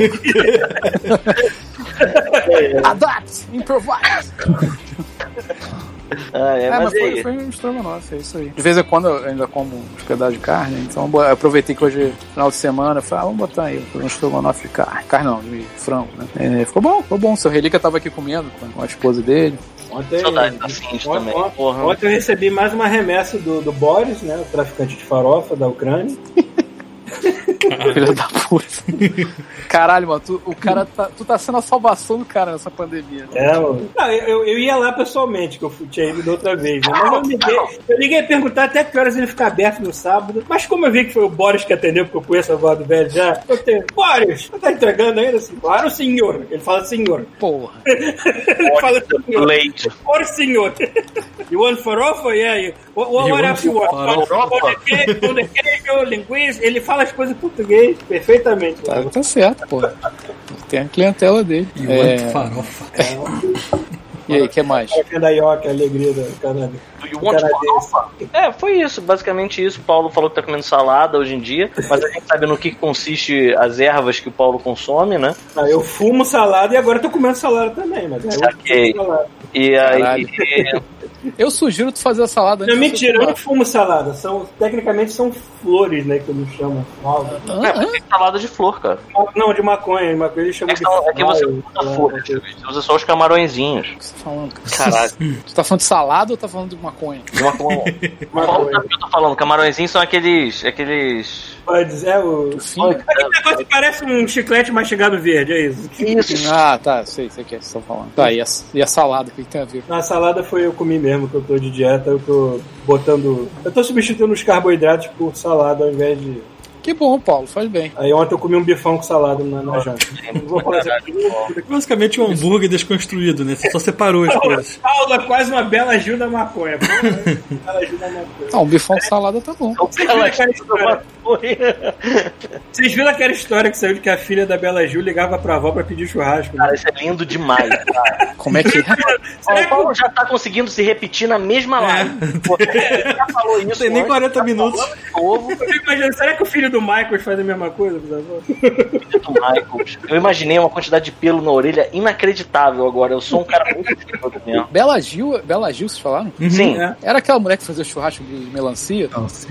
S6: Adapt, improvise.
S4: Ah, é,
S6: É,
S4: mas,
S6: mas foi, foi um estrogonofe, é isso aí. De vez em quando eu ainda como uns pedaços de carne, então eu aproveitei que hoje, final de semana, falei, ah, vamos botar aí um estrogonofe de carne. Carne não, de frango, né? É, ficou bom, ficou bom. Seu Relíquia tava aqui comendo com a esposa dele.
S2: Ontem,
S4: Saudade da Cindy
S2: ontem-
S4: também.
S2: ontem-. Ontem eu recebi mais uma remessa do, do Boris, né? O traficante de farofa da Ucrânia.
S6: Filho da puta. Caralho, mano, tu, o cara tá, tu tá sendo a salvação do cara nessa pandemia.
S2: É, mano. Não, eu, eu ia lá pessoalmente, que eu fui- tinha ido da outra vez, né? Mas eu liguei, eu liguei a perguntar até que horas ele fica aberto no sábado. Mas como eu vi que foi o Boris que atendeu, porque eu conheço a voz do velho já, eu tenho. Boris, você tá entregando ainda? Assim, claro, senhor. Ele fala senhor.
S6: Porra.
S2: Ele fala senhor.
S4: Leite.
S2: Or senhor. You want farofa? Yeah. You. What, what,
S1: You
S2: what
S1: want
S2: else you want?
S1: farofa?
S2: Pão de queijo, linguiça. Ele fala as coisas em português perfeitamente.
S6: Tá, tá certo, porra. Tem a clientela dele.
S1: E
S6: É,
S1: é... farofa.
S6: e aí, o que mais?
S2: É da Ioca, a alegria da Canadá.
S4: Do you want farofa? É, foi isso, basicamente isso. O Paulo falou que tá comendo salada hoje em dia, mas a gente sabe no que consiste as ervas que o Paulo consome, né?
S2: Ah, eu fumo salada e agora tô comendo salada também, mas é eu
S4: Saquei.
S2: fumo salada.
S4: E aí.
S6: Eu sugiro tu fazer a salada
S2: Não,
S6: antes de
S2: mentira, eu não fumo salada. São, tecnicamente são flores, né, que eles chamam. Alga.
S6: fumar.
S4: É,
S6: Ah,
S4: mas tem salada de flor, cara.
S2: Não, de maconha, de maconha eles chamam
S4: É
S2: de
S4: que, é que você
S2: flor,
S4: usa
S2: lá.
S4: folha, você usa só os camarõezinhos.
S6: o que você tá falando?
S4: Caralho.
S6: Tu tá falando de salada ou tá falando de maconha?
S4: De maconha. Paulo sabe o que eu tô falando. Camarõezinhos são aqueles. aqueles.
S2: Pode dizer, é o...
S6: Sim.
S2: Aquele negócio que parece um chiclete mastigado verde, é isso.
S4: Isso.
S6: Ah, tá, sei, sei o que é que você tá falando. Tá, e a, e a salada, o que, que tem a ver?
S2: Na salada foi eu comi mesmo, que eu tô de dieta, eu tô botando... Eu tô substituindo os carboidratos por salada ao invés de...
S6: Que bom, Paulo, faz bem.
S2: Aí ontem eu comi um bifão com salada na, na janta. Não vou falar assim.
S1: Basicamente um hambúrguer desconstruído, né? Você só separou as coisas.
S2: Paulo é quase uma bela Gil da maconha. Porra, bela Gil da maconha.
S6: Ah, um bifão com salada tá bom.
S2: Vocês viram, aquela história,
S4: Cara,
S2: vocês viram aquela história que saiu de que a filha da Bela Gil ligava pra avó pra pedir churrasco? né?
S4: isso é lindo demais. Cara.
S6: Como é que é?
S4: Ó, o Paulo já tá conseguindo se repetir na mesma live. Pô, ele já falou isso.
S1: Não tem nem
S4: antes,
S1: 40
S4: tá
S1: minutos.
S4: falando de novo.
S2: Eu será que o filho do Michael faz a mesma coisa
S4: do Michael. Eu imaginei uma quantidade de pelo na orelha inacreditável agora. Eu sou um cara muito mesmo.
S6: Bela Gil, Bela Gil, vocês falaram?
S4: Sim,
S2: É.
S6: Era aquela mulher que fazia churrasco de melancia?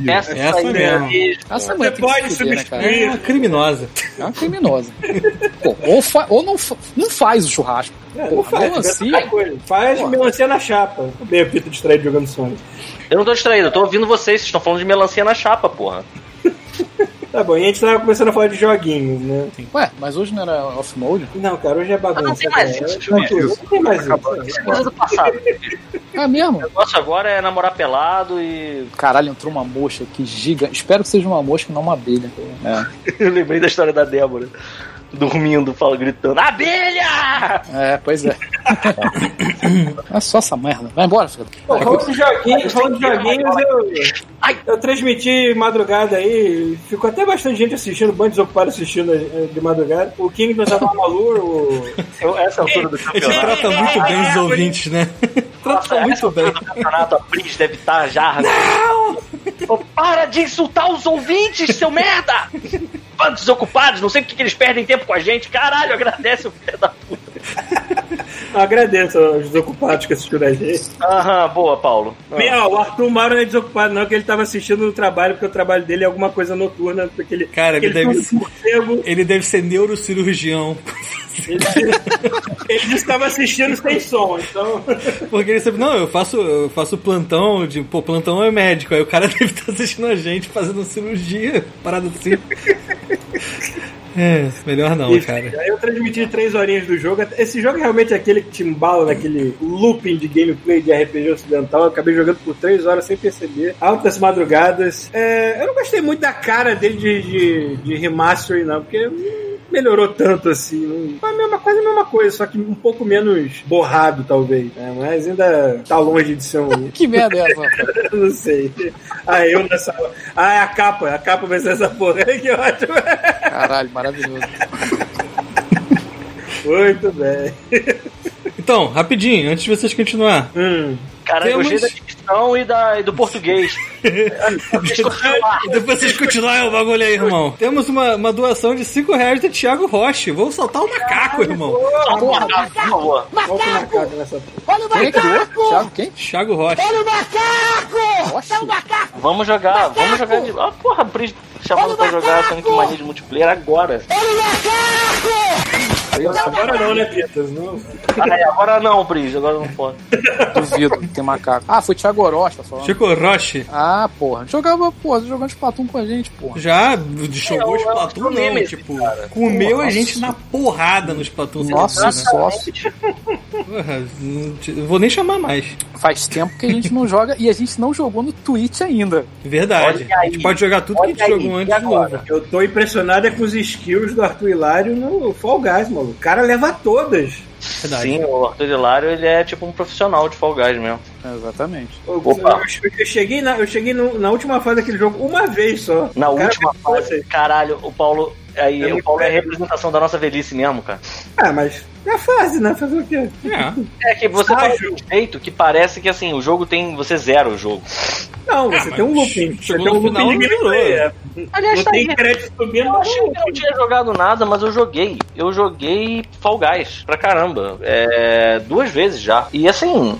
S4: Essa,
S1: Essa
S4: aí
S1: mesmo.
S4: mesmo.
S6: Essa mulher
S2: Você pode
S6: se fuder, né, cara?
S2: substituir.
S1: É uma criminosa.
S6: É uma criminosa. Pô, ou fa- ou não, fa- não faz o churrasco.
S2: É,
S6: Porra,
S2: faz,
S6: melancia.
S2: faz
S6: Porra.
S2: melancia na chapa. Bem, o Pito distraído jogando Sonic.
S4: Eu não tô distraído, eu tô ouvindo vocês. Vocês estão falando de melancia na chapa, porra.
S2: Tá bom, e a gente tava começando a falar de joguinhos, né?
S6: Ué, mas hoje não era off-mode?
S2: Não, cara, hoje é bagunça.
S4: Não tem mais
S2: cara.
S4: isso,
S2: Não, não tem mais isso.
S4: Isso é coisa do passado.
S6: É mesmo?
S4: O negócio agora é namorar pelado e.
S6: Caralho, entrou uma mosca aqui gigante. Espero que seja uma mosca e não uma abelha. É,
S4: Eu lembrei da história da Débora. Dormindo, fala, gritando: Abelha!
S6: é pois é. é só essa merda. Vai embora, filho.
S2: Falando de joguinhos, falando de joguinhos, eu, eu transmiti madrugada aí, ficou até bastante gente assistindo, bem desocupado assistindo de madrugada. O King of Amalur, o.
S4: Essa altura do
S1: Ele
S4: campeonato.
S1: trata muito bem os ouvintes, né? Trata muito bem.
S4: do campeonato, a Pris deve estar já. Não! Para de insultar os ouvintes, seu merda! Bandos desocupados, não sei por que que eles perdem tempo com a gente. Caralho, agradece o filho da puta.
S2: Agradeço aos desocupados que assistiram a gente.
S4: Aham, boa, Paulo. Ah.
S2: Ó, o Arthur Mauro não é desocupado, não, que ele tava assistindo no trabalho, porque o trabalho dele é alguma coisa noturna, porque ele.
S1: Cara, ele deve
S2: um
S1: ser-. Ele deve ser neurocirurgião.
S2: Ele, ele disse que estava assistindo sem som, então.
S1: Porque ele sempre, não, eu faço, eu faço plantão, de, pô, plantão é médico. Aí o cara deve estar assistindo a gente fazendo cirurgia, parada assim. É, melhor não,
S2: Enfim,
S1: cara.
S2: Aí eu transmiti três horinhas do jogo. Esse jogo é realmente aquele que te embala naquele looping de gameplay de RPG ocidental. Eu acabei jogando por três horas sem perceber. Altas madrugadas. É, eu não gostei muito da cara dele de, de, de remaster, não, porque melhorou tanto assim. Não, foi a mesma coisa, a mesma coisa, só que um pouco menos borrado, talvez. né? Mas ainda tá longe de ser um.
S6: Que merda é essa,
S2: não sei. Ah, eu nessa. Ah, é a capa. A capa vai ser essa porra. Que ótimo.
S6: Caralho, maravilhoso.
S2: Muito bem.
S1: Então, rapidinho, antes de vocês continuar.
S2: Hum.
S4: Cara, eu
S1: Temos-
S4: gostei da dicção e, da, e do português. Deixa eu continuar.
S1: Depois vocês continuarem o bagulho aí, irmão. Temos uma, uma doação de 5 reais do Thiago Rocha. Vou soltar o macaco, irmão.
S4: Porra, por favor.
S2: Qual que é o macaco nessa porra?
S6: Quem é que doou? Thiago, quem?
S1: Thiago Rocha.
S4: Vamos jogar, vamos jogar de. Ah, porra, Pris chamando pra jogar Sonic Mania de multiplayer agora.
S2: Agora não, né, Pitas? Não.
S4: Ah, é, agora não, Pris, agora não pode.
S6: Duvido, tem macaco. Ah, foi Thiago Orochi, tá falando.
S1: Chico Rocha.
S6: Ah, porra. Jogava, porra, jogando Splatoon com a gente, porra.
S1: Já jogou
S4: É,
S1: Splatoon, não.
S4: lembro,
S1: Tipo,
S4: cara.
S1: comeu a
S6: Nossa.
S1: gente na porrada no Splatoon.
S6: Nossa,
S1: né?
S6: sócio.
S1: Te- eu vou nem chamar mais.
S6: Faz tempo que a gente não joga e a gente não jogou no Twitch ainda.
S1: Verdade. A gente pode jogar tudo que a gente
S4: aí,
S1: jogou antes de
S4: agora?
S1: novo.
S2: Eu tô impressionado é com os skills do Arthur Hilário no Fall Guys, mano. O cara leva todas.
S1: Verdade.
S4: Sim, o Arthur Hilário, ele é tipo um profissional de Fall Guys mesmo.
S6: Exatamente.
S2: Eu,
S4: Opa.
S2: eu- eu cheguei, na, eu cheguei no- na última fase daquele jogo uma vez só.
S4: Na
S2: cara
S4: última fase, caralho, o Paulo. Aí,
S2: É
S4: o Paulo é a representação da nossa velhice mesmo, cara.
S2: Ah, mas é fase, né? Fazer o quê?
S1: É.
S4: É que você fala
S2: Acho.
S4: de um jeito que parece que assim, o jogo tem. Você zera o jogo.
S2: Não, você
S1: Ah,
S2: tem um looping. Você tem um
S1: no
S2: looping de
S1: não
S2: gameplay. é.
S4: Aliás,
S2: Não
S4: tá aí.
S2: crédito subindo,
S4: Eu achei que eu não tinha jogado nada, mas eu joguei. Eu joguei Fall Guys pra caramba. É, duas vezes já. E assim.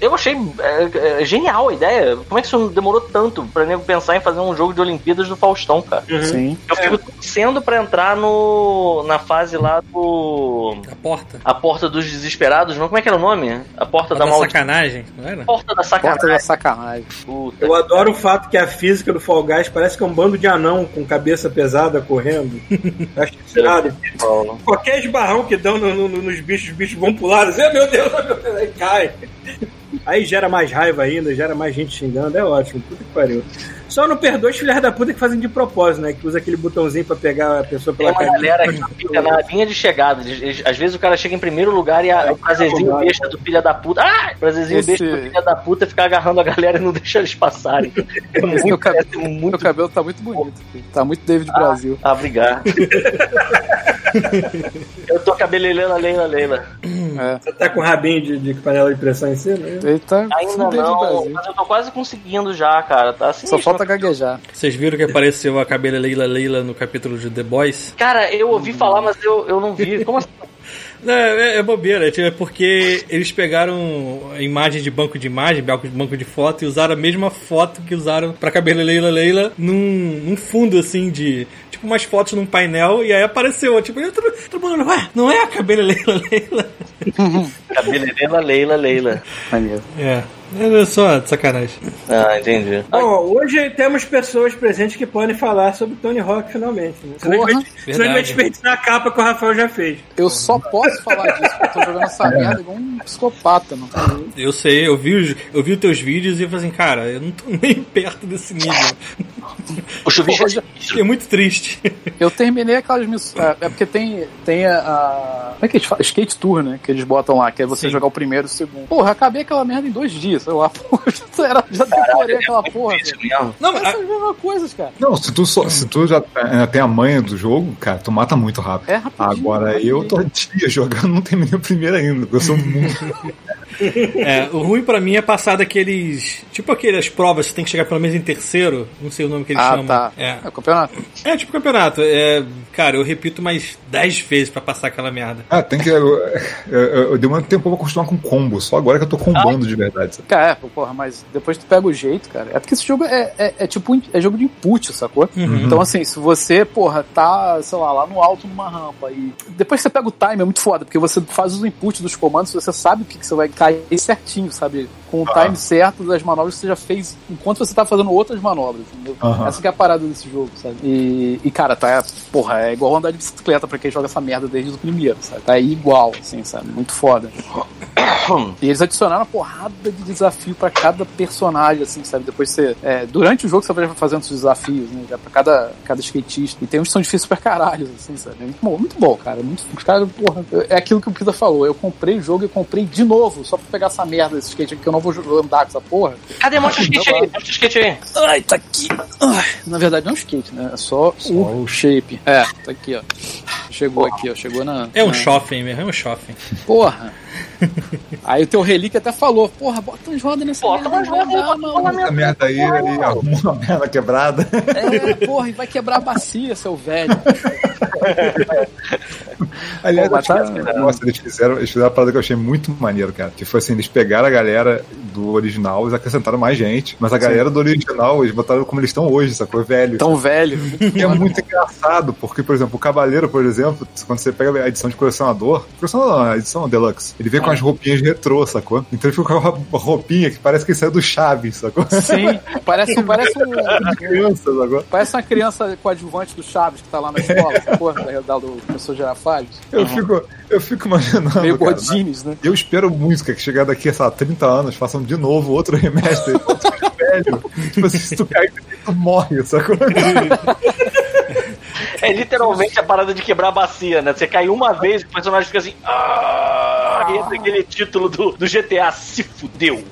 S4: Eu achei é, é, genial a ideia. Como é que isso demorou tanto pra nego pensar em fazer um jogo de Olimpíadas do Faustão, cara?
S6: Sim.
S4: Eu fico torcendo pra entrar no, na fase lá do.
S1: A porta.
S4: A Porta dos Desesperados, não? Como é que era o nome? A Porta
S1: A
S4: da
S1: da sacanagem, não era?
S4: Porta da
S6: Porta
S4: Sacanagem.
S6: da sacanagem.
S4: Puta.
S2: Eu adoro o fato que a física do Fall Guys parece que é um bando de anão com cabeça pesada correndo. Eu Acho isso irado.
S4: Paulo.
S2: Qualquer esbarrão que dão no- no- nos bichos, os bichos vão pular. Assim, "Ah, meu Deus, meu Deus, aí cai. Aí gera mais raiva ainda, gera mais gente xingando, é ótimo, puta que pariu. Só não perdoa os filhos da puta que fazem de propósito, né? Que usa aquele botãozinho pra pegar a pessoa
S4: Tem
S2: pela
S4: uma
S2: cabeça.
S4: galera que fica na linha de chegada. Eles- eles- Às vezes o cara chega em primeiro lugar e a, o prazerzinho besta do filho da puta. Ah! O prazerzinho
S6: Esse-
S4: besta do filho da puta fica agarrando a galera e não deixa eles passarem. É muito,
S6: meu cabelo,
S4: é muito
S6: meu cabelo tá muito bonito. filho. Tá muito David Brasil.
S4: a brigar. Eu tô cabelelando a Leila Leila.
S6: É.
S2: Você tá com rabinho de, de panela de pressão em cima? né?
S6: Ele tá
S4: Ainda não, mas eu tô quase conseguindo já, cara. Tá assim.
S6: Só falta gaguejar.
S1: Vocês viram que apareceu a cabelo Leila Leila no capítulo de The Boys?
S4: Cara, eu ouvi falar, mas eu, eu não vi. Como assim?
S1: Não, é, é bobeira, é tipo, é porque eles pegaram a imagem de banco de imagem, banco de, banco de foto, e usaram a mesma foto que usaram pra cabelo Leila Leila num, num fundo assim de. Tipo, umas fotos num painel, e aí apareceu, tipo, todo mundo, ué, não é a cabelo Leila Leila?
S4: Cabeleleila Leila Leila.
S6: Maneiro.
S1: É, é só de sacanagem.
S4: Ah, entendi.
S2: Bom, hoje temos pessoas presentes que podem falar sobre Tony Hawk finalmente. Né? Vai- gente vai
S1: verdade.
S2: desperdiçar a capa que o Rafael já fez.
S6: Eu só posso falar disso, porque eu tô jogando essa merda igual um psicopata, mano.
S1: Eu sei, eu vi, os- eu vi os teus vídeos e eu falei assim, cara, eu não tô nem perto desse nível.
S4: O chuvisco.
S1: Fiquei muito triste.
S6: Eu terminei aquelas missões. É, é porque tem, tem a, a- Como é que eles falam? Skate Tour, né? Que eles botam lá, que é você
S1: Sim.
S6: jogar o primeiro e o segundo. Porra, acabei aquela merda em dois dias, sei lá. Porra, já, era, já decorei aquela porra.
S4: Mesmo.
S1: Não, mas,
S6: Essas mesmas coisas, cara.
S3: Não, se tu, só, se tu já ainda tem a manha do jogo, cara, tu mata muito rápido.
S6: É rapidinho.
S3: Agora eu tô
S6: rapidinho.
S3: dia jogando, não terminei o primeiro ainda. Eu sou muito.
S1: É, o ruim pra mim é passar daqueles. Tipo aquelas provas que você tem que chegar pelo menos em terceiro. Não sei o nome que eles
S6: Ah,
S1: chamam.
S6: tá.
S1: É.
S6: É o campeonato.
S1: é tipo campeonato. É, cara, eu repito mais 10 vezes pra passar aquela merda.
S3: Ah, tem que. Eu, eu, eu demoro tempo pra acostumar com combo. Só agora que eu tô combando de verdade. Sabe?
S6: Cara, é, porra, mas depois tu pega o jeito, cara. É porque esse jogo é, é, é tipo é jogo de input, sacou? Então, assim, se você, porra, tá, sei lá, lá no alto numa rampa e depois você pega o time, é muito foda, porque você faz o input dos comandos, você sabe o que, que você vai cair certinho, sabe? Com o time certo das manobras que você já fez enquanto você tá fazendo outras manobras, entendeu?
S3: Aham.
S6: Essa que é a parada desse jogo, sabe? E, e, cara, tá, porra, é igual andar de bicicleta pra quem joga essa merda desde o primeiro, sabe? Tá igual, assim, sabe? Muito foda. E eles adicionaram uma porrada de desafio pra cada personagem, assim, sabe? Depois você. é, durante o jogo você vai fazendo os desafios, né? Já pra cada, cada skatista. E tem uns que são difíceis pra caralho, assim, sabe? É muito bom, muito bom, cara. Muito, os caras, porra, é aquilo que o Pita falou. Eu comprei o jogo e comprei de novo, só pra pegar essa merda desse skate aqui, que eu não vou jo- andar com essa porra.
S4: Cadê? Mostra o skate aí, mostra o skate aí.
S6: Ai, tá aqui. Ai, na verdade não é um skate, né? É só, o shape. É, tá aqui, ó. Chegou aqui, ó. Chegou na.
S1: É um
S6: na-
S1: shopping mesmo, é um shopping.
S6: Porra. Aí o teu relíquio até falou, porra, bota umas rodas nessa
S4: Bota
S6: merda,
S4: umas rodas, bota
S3: Essa merda aí, aí arruma uma perna quebrada.
S6: É, porra, e vai quebrar a bacia, seu velho.
S3: Aliás,
S6: Pô, tá-
S3: acho que esse negócio, eles fizeram, eles fizeram uma parada que eu achei muito maneiro, cara. Que foi assim, eles pegaram a galera do original, eles acrescentaram mais gente, mas a galera do original, eles botaram como eles estão hoje, sacou? Velho.
S6: Tão velho.
S3: E é muito engraçado, porque, por exemplo, o Cavaleiro, por exemplo, quando você pega a edição de colecionador, colecionador não, a edição Deluxe, ele vem com as roupinhas retrô, sacou? Então ele fica com uma roupinha que parece que saiu do Chaves, sacou?
S6: Sim, parece, parece um.
S3: Criança, sacou?
S6: Parece uma criança coadjuvante do Chaves que tá lá na escola, porra da, do professor Girafales.
S3: Eu fico, eu fico imaginando.
S6: Meio
S3: cara,
S6: Godines, né?
S3: Eu espero muito que chegar daqui sei lá, 30 anos, façam de novo outro remestre. outro velho. Tipo assim, se tu cair, morre, sacou?
S4: É literalmente a parada de quebrar a bacia, né? Você cai uma vez, o personagem fica assim. "Ah", E entra aquele título do, do GTA, se fudeu.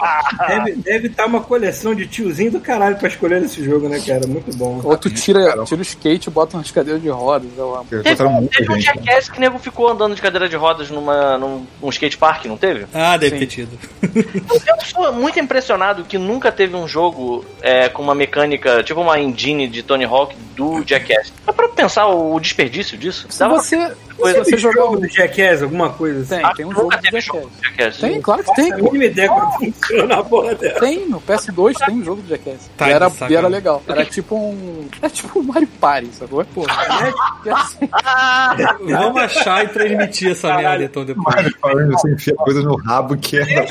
S4: Ah,
S2: Deve deve estar uma coleção de tiozinho do caralho pra escolher esse jogo, né, cara? Muito bom.
S6: Ou tu tira, tira o skate e bota umas cadeiras de rodas. Eu amo.
S4: Teve, um- teve um
S3: né?
S4: Jackass que o nego ficou andando de cadeira de rodas numa, num, num skate park, não teve?
S1: Ah, deve
S6: Sim.
S1: ter tido.
S4: Eu sou muito impressionado que nunca teve um jogo é, com uma mecânica, tipo uma engine de Tony Hawk do Jackass. Dá pra pensar o desperdício disso?
S6: Se
S4: Dava-
S6: você,
S4: coisa-
S6: você
S2: Tem
S6: jogar
S2: jogo
S6: o.
S2: do Jackass, alguma coisa assim?
S6: Tem, tem um jogo
S4: Nunca
S6: do Jackass.
S4: jogo do Jackass.
S6: Tem, claro que tem,
S2: Tem,
S6: pô.
S2: a mínima ideia como funciona a porra dela.
S6: Tem, no PS2 tem um jogo do Jackass.
S1: Tá
S6: e, era, e era legal. Era tipo um. É tipo um Mario Party, sacou? Pô. É assim,
S1: Vamos achar e transmitir essa merda então depois.
S3: Mário falando você enfia coisas no rabo que é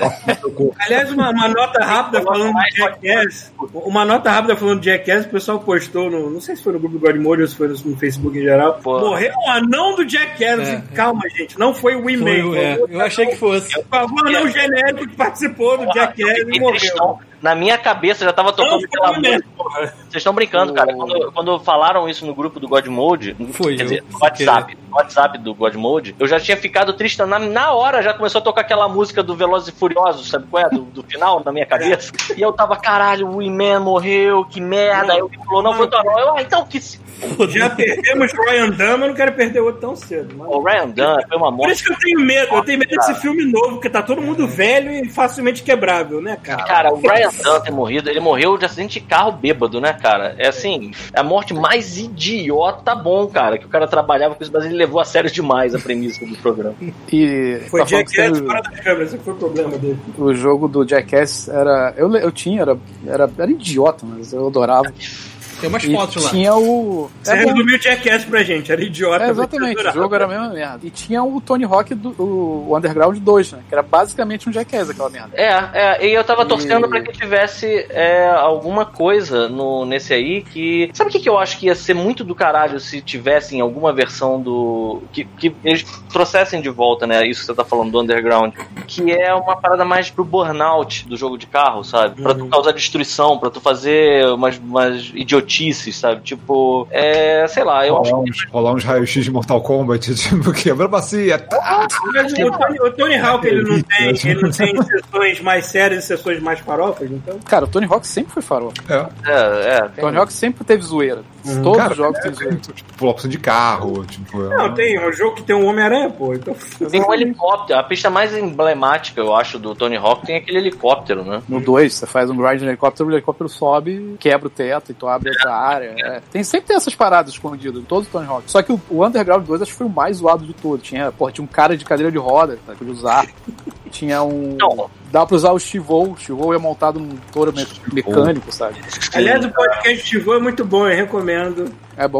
S2: Aliás, uma, uma nota rápida falando de Jackass. Uma nota rápida falando de Jackass, o pessoal postou no. Não sei se foi no grupo do Godmode ou se foi no, no Facebook em geral.
S4: Pô.
S2: Morreu um anão do Jackass.
S1: É.
S2: Calma, gente. Não foi o
S1: Foi,
S2: Wingman.
S1: é, eu achei que fosse.
S2: Por favor, não genérico que participou do Jackass e
S4: Eles
S2: morreu.
S4: Na minha cabeça já tava
S2: Não
S4: tocando
S2: foi
S4: aquela
S2: o
S4: música. Vocês estão brincando, cara. Quando, quando falaram isso no grupo do God Mode,
S1: Foi
S4: quer
S1: eu,
S4: dizer, no WhatsApp, no WhatsApp do God Mode, eu já tinha ficado triste. Na, na hora já começou a tocar aquela música do Velozes e Furiosos, sabe qual é? Do, do final, na minha cabeça. E eu tava, caralho, o Wee-Man morreu, que merda. Aí ele falou, não, foi o. Eu, ah, então que se...
S2: Já perdemos Ryan Dunn, mas não quero perder outro tão cedo. Mas...
S4: O Ryan Dunn foi uma
S2: Por
S4: morte.
S2: isso que eu tenho medo. Eu tenho medo desse filme novo, porque tá todo mundo velho e facilmente quebrável, né, cara?
S4: Cara, o Ryan Dunn ter morrido, ele morreu de acidente de carro bêbado, né, cara? É assim, é a morte mais idiota bom, cara, que o cara trabalhava com isso, mas ele levou a sério demais a premissa do programa.
S6: e
S2: Foi
S6: tá
S2: Jackass fora das câmeras, esse foi o problema dele.
S6: o, o jogo do Jackass era. Eu, eu tinha, era, era, era idiota, mas eu adorava.
S1: Tem umas
S6: E
S1: fotos lá.
S6: tinha o.
S2: Você
S6: É
S2: resumiu o Jackass pra gente, era idiota.
S6: É, exatamente, o jogo era a mesma merda. E tinha o Tony Hawk do o Underground 2, né? Que era basicamente um Jackass aquela merda.
S4: É, é, e eu tava
S6: E-
S4: torcendo pra que tivesse é, alguma coisa no, nesse aí que. Sabe o que, que eu acho que ia ser muito do caralho se tivessem alguma versão do. Que, que eles trouxessem de volta, né? Isso que você tá falando do Underground. Que é uma parada mais pro burnout do jogo de carro, sabe? Pra tu causar destruição, pra tu fazer umas, umas idiotices, sabe? Tipo, é. Sei lá, eu acho
S3: rolar uns, rolar uns raios-x de Mortal Kombat, tipo, quebra a bacia. Tá.
S2: Mas o Tony, o Tony Hawk, ele não, tem, ele não tem sessões mais sérias e sessões mais farofas, então...
S6: Cara, o Tony Hawk sempre foi farol.
S3: É.
S4: É, é.
S6: O Tony Hawk sempre teve zoeira. Todos
S3: Cara,
S6: os jogos
S3: é,
S6: têm zoeira.
S3: tipo, cima de carro, tipo...
S2: Não, tem um jogo que tem um Homem-Aranha, pô. Então,
S4: Tem um helicóptero. A pista mais emblemática, eu acho, do Tony Hawk tem aquele helicóptero, né?
S6: No 2, você faz um grind no helicóptero, o helicóptero sobe, quebra o teto e tu abre outra área. É. Tem, sempre tem essas paradas escondidas em todo o Tony Hawk. Só que o, o Underground 2 acho que foi o mais zoado de todos. Tinha, porra, tinha um cara de cadeira de roda, tá, podia usar. Tinha um.
S4: Não.
S6: Dá pra usar o Chivou. O Chivou é montado num touro me- mecânico, sabe?
S2: aliás, o podcast Tivô é muito bom, eu recomendo.
S6: É bom.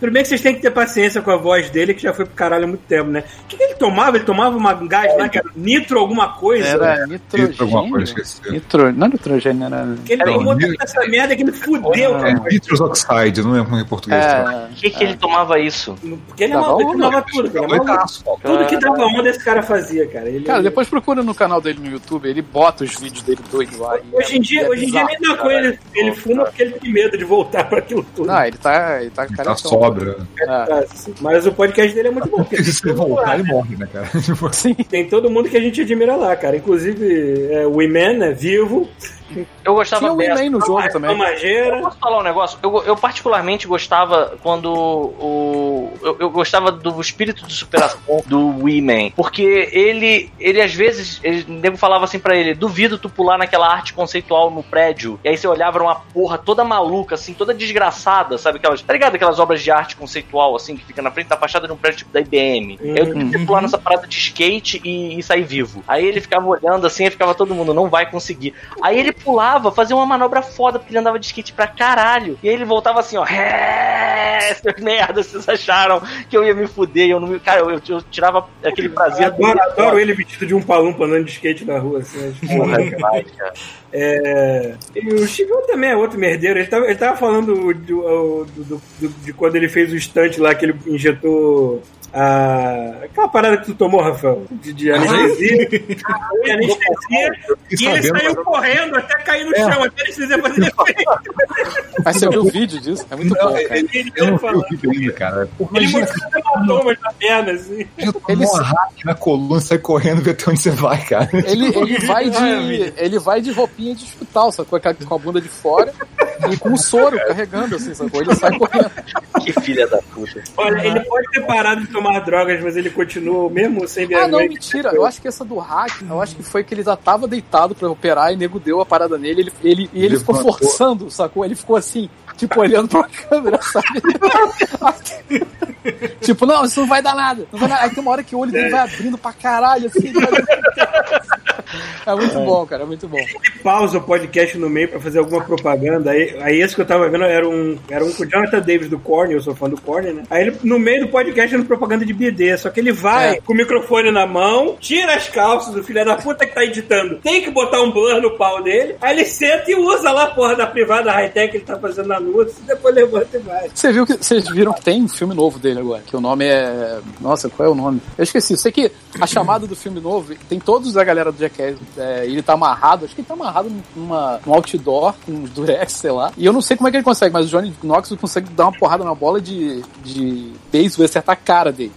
S2: Tudo bem que vocês têm que ter paciência com a voz dele, que já foi pro caralho há muito tempo, né? O que, que ele tomava? Ele tomava uma um gás lá que era nitro alguma coisa?
S6: Era
S3: Isso, alguma coisa,
S6: nitrogênio. Nitro, não é nitrogênio, era.
S2: Que ele tomou
S3: nitro-
S2: essa merda que ele fudeu,
S3: É,
S2: cara.
S3: Nitrous Oxide, não lembro como é em português.
S6: É,
S4: Por que, que ele tomava isso?
S2: Porque ele é ele tomava tudo, cara. Maluco.
S3: Doidaço.
S2: Tudo que dava onda esse cara fazia, cara. Ele,
S6: Cara, depois procura no canal dele no YouTube, ele bota os vídeos dele doido lá.
S2: Hoje em
S6: é-
S2: dia,
S6: é
S2: hoje em dia nem dá com ele, ele fuma porque ele tem medo de voltar pra aquilo tudo.
S6: Não, ele tá, ele tá
S3: Tá
S6: carecão.
S3: sobra.
S2: Ah. Mas o podcast dele é muito bom.
S3: Se ele voltar, ele morre, né, cara? Tipo,
S6: Sim.
S2: Tem todo mundo que a gente admira lá, cara. Inclusive é, o Iman, é vivo.
S4: Eu gostava
S6: Tinha o
S4: dessa.
S6: He-Man no jogo também.
S2: Mageira.
S4: Posso falar um negócio? Eu, eu particularmente gostava quando o. Eu, eu gostava do espírito de superação do Wee-Man. Porque ele, ele às vezes, ele, o nego falava assim pra ele: duvido tu pular naquela arte conceitual no prédio. E aí você olhava era uma porra toda maluca, assim, toda desgraçada, sabe? Aquelas, tá ligado? Aquelas obras de arte conceitual, assim, que fica na frente da fachada de um prédio tipo da IBM.
S2: Uhum.
S4: Eu duvido pular nessa parada de skate e, e sair vivo. Aí ele ficava olhando assim, e ficava todo mundo, não vai conseguir. Aí ele pulava, fazia uma manobra foda, porque ele andava de skate pra caralho. E aí ele voltava assim, ó. "É, Seus merda, vocês acharam que eu ia me fuder? e Eu não me... Cara, eu, eu- eu tirava aquele prazer.
S2: Adoro, adoro ele vestido de um palumpa andando de skate na rua, assim.
S4: Porra, demais, cara.
S2: É, e o Chivão também é outro merdeiro. Ele tava, ele tava falando do, do- do- do- de quando ele fez o estante lá, que ele injetou a, aquela parada que tu tomou, Rafael, de, de anestesia. de anestesia e ele
S3: sabendo,
S2: saiu
S3: mas-
S2: correndo até cair no chão, até anestesia fazer efeito.
S6: Mas você viu o vídeo disso? É muito
S3: Não,
S6: bom, cara.
S2: Ele,
S3: Eu não vi o vídeo ainda, cara.
S2: Ele mostrou hematomas na perna, assim.
S3: você tomou
S6: Ele-
S3: hack na coluna, sai correndo vê até onde você vai, cara.
S6: Ele, ele, vai de, ele vai de roupinha de hospital, sacou? Com a- Com a bunda de fora e com o soro carregando, assim, sacou? Ele sai correndo.
S4: Que filha da puta.
S2: Olha, ele pode ter parado de tomar drogas, mas ele continua mesmo sem
S6: Ah, não,
S2: vergonha.
S6: mentira. Eu acho que essa do hack, eu acho que foi que ele já tava deitado pra operar e nego deu a parada nele ele, ele, e ele ficou
S3: Levantou.
S6: forçando, sacou? Ele ficou assim, tipo, olhando pra câmera, sabe? tipo, não, isso não vai dar nada. Não vai dar... Aí tem uma hora que o olho dele vai abrindo pra caralho, assim. ele vai- É muito bom, cara, é muito bom.
S2: pausa o podcast no meio pra fazer alguma propaganda. Aí, aí esse que eu tava vendo era um, era um com o Jonathan Davis do Korn, eu sou fã do Korn, né? Aí ele, no meio do podcast, era propaganda de BD, só que ele vai
S6: É.
S2: com o microfone na mão, tira as calças do filho da puta que tá editando, tem que botar um blur no pau dele, aí ele senta e usa lá a porra da privada high-tech que ele tá fazendo na lua, e depois levanta e vai.
S6: Você viu que vocês viram que tem um filme novo dele agora, que o nome é. Nossa, qual é o nome? Eu esqueci. Eu sei que a chamada do filme novo tem todos da galera do Jackass. É, ele tá amarrado, acho que ele tá amarrado numa, num outdoor com uns durex, sei lá. E eu não sei como é que ele consegue, mas o Johnny Knoxville consegue dar uma porrada na bola de, de beisebol e acertar a cara dele.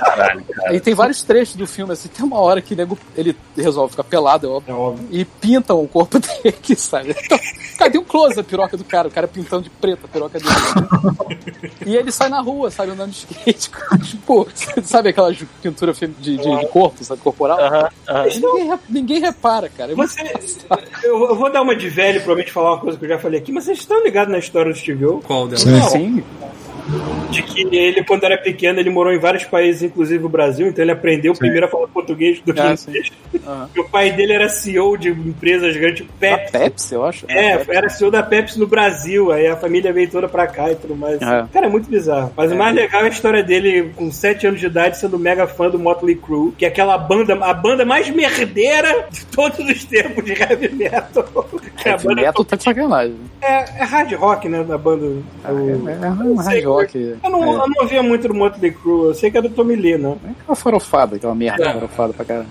S4: Caralho, cara.
S6: E tem vários trechos do filme, assim, tem uma hora que nego, ele resolve ficar pelado, é óbvio,
S2: É óbvio.
S6: e pintam o corpo dele, sabe? Então, cara, tem um close da piroca do cara, o cara pintando de preto a piroca dele. e ele sai na rua, sabe, andando de skate, tipo, sabe aquela pintura de, de- de corpo, sabe, corporal?
S4: Aham, aham.
S6: E Ninguém, re- ninguém repara, cara. É
S2: Você, eu, eu vou dar uma de velho, provavelmente falar uma coisa que eu já falei aqui, mas vocês estão ligados na história do Steve O?
S1: Qual delas?
S3: Sim.
S6: Sim,
S2: de que ele, quando era pequeno, ele morou em vários países, inclusive o Brasil, então ele aprendeu primeiro a falar português do que
S6: Ah,
S2: inglês. O pai dele era CEO de empresas grandes, tipo
S6: a
S2: Pepsi.
S6: Pepsi, eu acho.
S2: É, era CEO da Pepsi no Brasil, aí a família veio toda pra cá e tudo mais.
S6: É.
S2: Cara, é muito bizarro. Mas o mais legal é a história dele, com 7 anos de idade, sendo mega fã do Motley Crue, que é aquela banda, a banda mais merdeira de todos os tempos de heavy metal. Que é,
S6: Heavy metal tá de sacanagem.
S2: é, é hard rock, né, da banda.
S6: É,
S2: o-
S6: é, é um hard rock.
S2: Eu não, eu não via muito do Motley Crue, eu sei que é do Tommy Lee, né?
S6: Aquela farofada, aquela merda
S1: É.
S6: farofada pra caralho.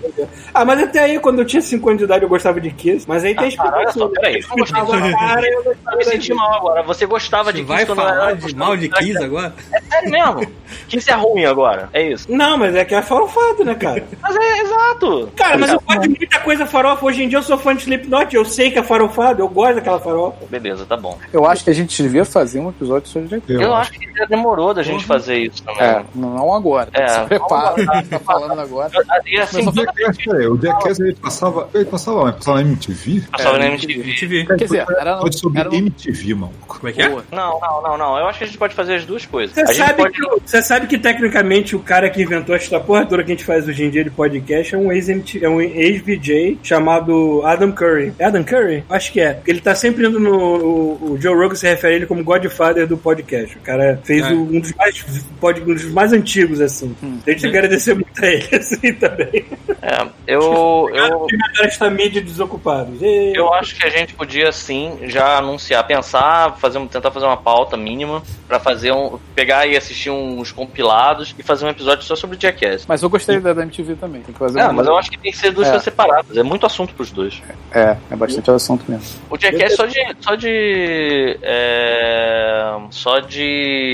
S2: Ah, mas até aí, quando eu tinha 5 anos de idade, eu gostava de Kiss. Mas aí tem
S4: Ah,
S2: explicação.
S4: só, peraí,
S2: Eu gostava cara, eu
S4: Eu
S2: gostava
S4: me senti mal agora. Você gostava de
S1: Vai
S4: Kiss quando
S1: falar
S4: era-
S1: de mal de Kiss agora?
S4: É sério mesmo? Kiss é ruim agora. É isso.
S2: Não, mas é que é farofado, né, cara?
S4: Mas é exato.
S2: Cara, mas eu gosto de muita coisa farofa. Hoje em dia eu sou fã de Slipknot, eu sei que é farofado, eu gosto daquela farofa.
S4: Beleza, tá bom.
S6: Eu acho que a gente devia fazer um episódio sobre Jack.
S4: Eu, acho que já demorou da gente fazer isso também.
S6: É, não agora.
S4: É,
S6: Se prepara, a gente tá falando agora.
S4: E assim,
S3: Mas o Jackass, peraí, o Jackass ele passava. Ele passava onde? Passava na MTV?
S4: passava na
S1: A
S4: MTV.
S1: vê.
S6: Quer dizer, era no,
S3: Pode sobre
S6: era no
S3: MTV, mano.
S1: Como é que é?
S4: Não, não, não, não. Eu acho que a gente pode fazer as duas coisas.
S2: Você sabe,
S4: pode.
S2: que, você sabe que tecnicamente o cara que inventou esta porra toda que a gente faz hoje em dia de podcast é um ex-MT é um ex-VJ chamado Adam Curry. É Adam Curry? Acho que é. Ele tá sempre indo no. O, o Joe Rogan se refere a ele como Godfather do podcast. O cara fez
S1: É.
S2: o- um, dos mais, pod- um dos mais antigos, assim. A gente agradecer muito a ele, assim, também.
S4: É, eu, eu,
S2: esta mídia desocupados. E-
S4: eu acho que a gente podia sim já anunciar, pensar, fazer, tentar fazer uma pauta mínima pra fazer um. pegar e assistir uns compilados e fazer um episódio só sobre Jackass.
S6: Mas eu gostei da da MTV também. Tem que fazer
S4: É,
S6: um-
S4: mas eu acho que tem que ser duas
S6: É.
S4: coisas separadas. É muito assunto pros dois.
S6: É, é bastante assunto mesmo.
S4: O Jackass só de. Só de. é, só de.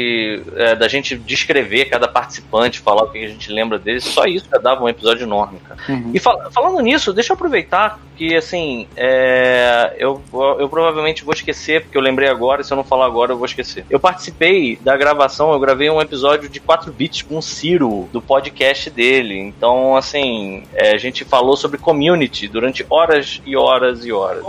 S4: É, da gente descrever cada participante, falar o que a gente lembra deles, só isso já dava um episódio enorme, cara.
S6: Uhum.
S4: E fal- falando nisso, deixa eu aproveitar que, assim, é, eu, eu provavelmente vou esquecer, porque eu lembrei agora, e se eu não falar agora, eu vou esquecer. Eu participei da gravação, eu gravei um episódio de 4 bits com o Ciro, do podcast dele. Então, assim, é, a gente falou sobre community durante horas e horas e horas.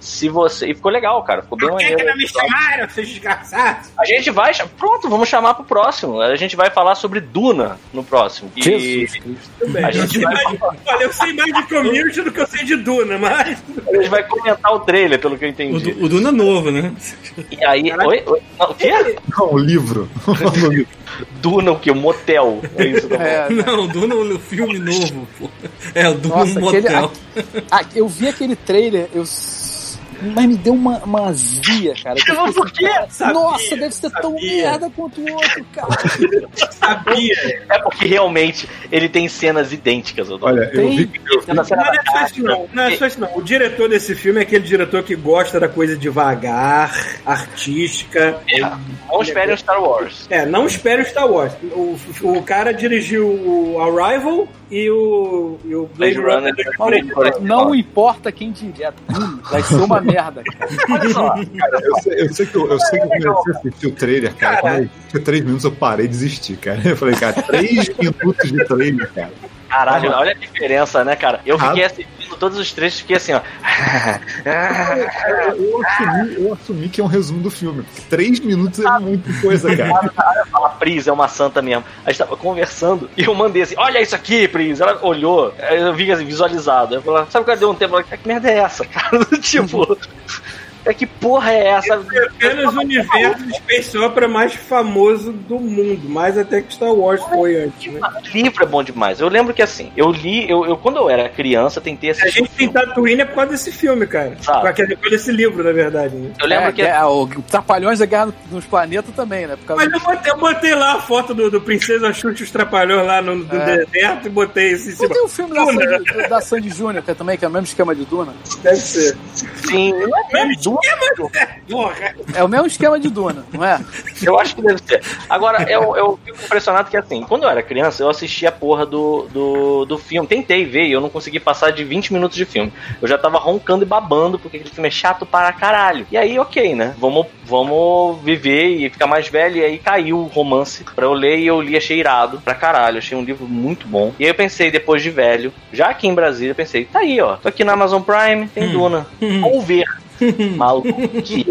S4: Se você. E ficou legal, cara. Ficou bem
S2: Por que, que não me chamaram, seus desgraçados?
S4: A gente vai. Pronto, vamos chamar pro próximo. A gente vai falar sobre Duna no próximo. E
S6: Jesus Cristo.
S4: A gente
S2: Eu sei
S4: vai-
S2: mais- Olha, eu sei mais de community do que eu sei de Duna, mas.
S4: a gente vai comentar o trailer, pelo que eu
S1: O,
S4: entendi.
S1: Du- o Duna novo, né?
S4: E aí. Oi? Oi? Não, o quê?
S3: Não, o livro. O livro.
S4: Duna, o quê? Motel. É isso.
S6: É,
S1: Não, o Duna é o filme novo, pô. É, o Duna
S6: Nossa,
S1: no
S6: aquele,
S1: motel.
S6: ah, eu vi aquele trailer, eu. Mas me deu uma, uma azia, cara. eu
S4: Por
S6: assim,
S4: quê?
S6: cara,
S2: Sabia,
S6: Nossa, deve ser tão
S2: sabia.
S6: merda quanto o outro, cara.
S2: Sabia.
S4: É porque realmente ele tem cenas idênticas. Eu
S3: Olha, eu
S6: Tem.
S3: vi que eu,
S2: Não, não é isso não. Não é só isso não. O diretor desse filme é aquele diretor que gosta da coisa devagar, artística.
S4: Não espere um Star Wars.
S2: É, não espere o Star Wars. O, o cara dirigiu o Arrival e o, e o Blade,
S4: Blade
S2: Runner.
S4: Runner.
S6: Maluco, não importa quem diria, vai ser uma merda, cara.
S4: Olha só.
S3: cara, eu sei, eu sei que eu, eu sei que eu comecei a assistir o trailer, cara. Quando eu tinha três minutos eu parei de desistir, cara. Eu falei, cara, três minutos de trailer, cara.
S4: Caralho, olha a diferença, né, cara? Eu fiquei assistindo todos os trechos fiquei assim, ó.
S3: Eu assumi, eu assumi que é um resumo do filme. Três minutos é muita coisa, cara.
S4: A Pris é uma santa mesmo. A gente tava conversando e eu mandei assim: Olha isso aqui, Pris. Ela olhou, eu vi assim, visualizado. Eu falei: Sabe o que deu um tempo? Ela, Que merda é essa, cara? tipo, é que porra é essa?
S2: Apenas o universo de Space Opera mais famoso do mundo. Mais até que Star Wars foi antes, né?
S4: O livro é bom demais. Eu lembro que assim, eu li, eu, eu quando eu era criança, tentei
S2: A
S4: assistir.
S2: gente tem Tatooine é por causa desse filme, cara.
S4: Sabe.
S2: Com aquele- Por esse livro, na verdade, né?
S4: Eu lembro
S6: É,
S4: que.
S6: é, o Trapalhões da Guerra nos Planetas também, né? Por causa
S2: Mas eu botei, eu botei lá a foto do, do Princesa Chute os Trapalhões lá no,
S6: É.
S2: deserto e botei
S6: Não
S2: cima.
S6: tem o filme da. Sandy, da Sandy Júnior, que é também, que é o mesmo esquema de Duna.
S2: Deve ser.
S4: Sim, não é
S2: Mesmo esquema, porra.
S6: É o mesmo esquema de Duna, não é?
S4: Eu acho que deve ser. Agora, eu, eu fico impressionado que, assim, quando eu era criança, eu assisti a porra do, do, do filme. Tentei ver e eu não consegui passar de 20 minutos de filme. Eu já tava roncando e babando, porque aquele filme é chato para caralho. E aí, ok, né? Vamos, vamos viver e ficar mais velho. E aí caiu o romance pra eu ler e eu li, achei irado pra caralho. Achei um livro muito bom. E aí eu pensei, depois de velho, já aqui em Brasília, eu pensei, tá aí, ó. Tô aqui na Amazon Prime, tem Duna. Vou ver. Maluco, que,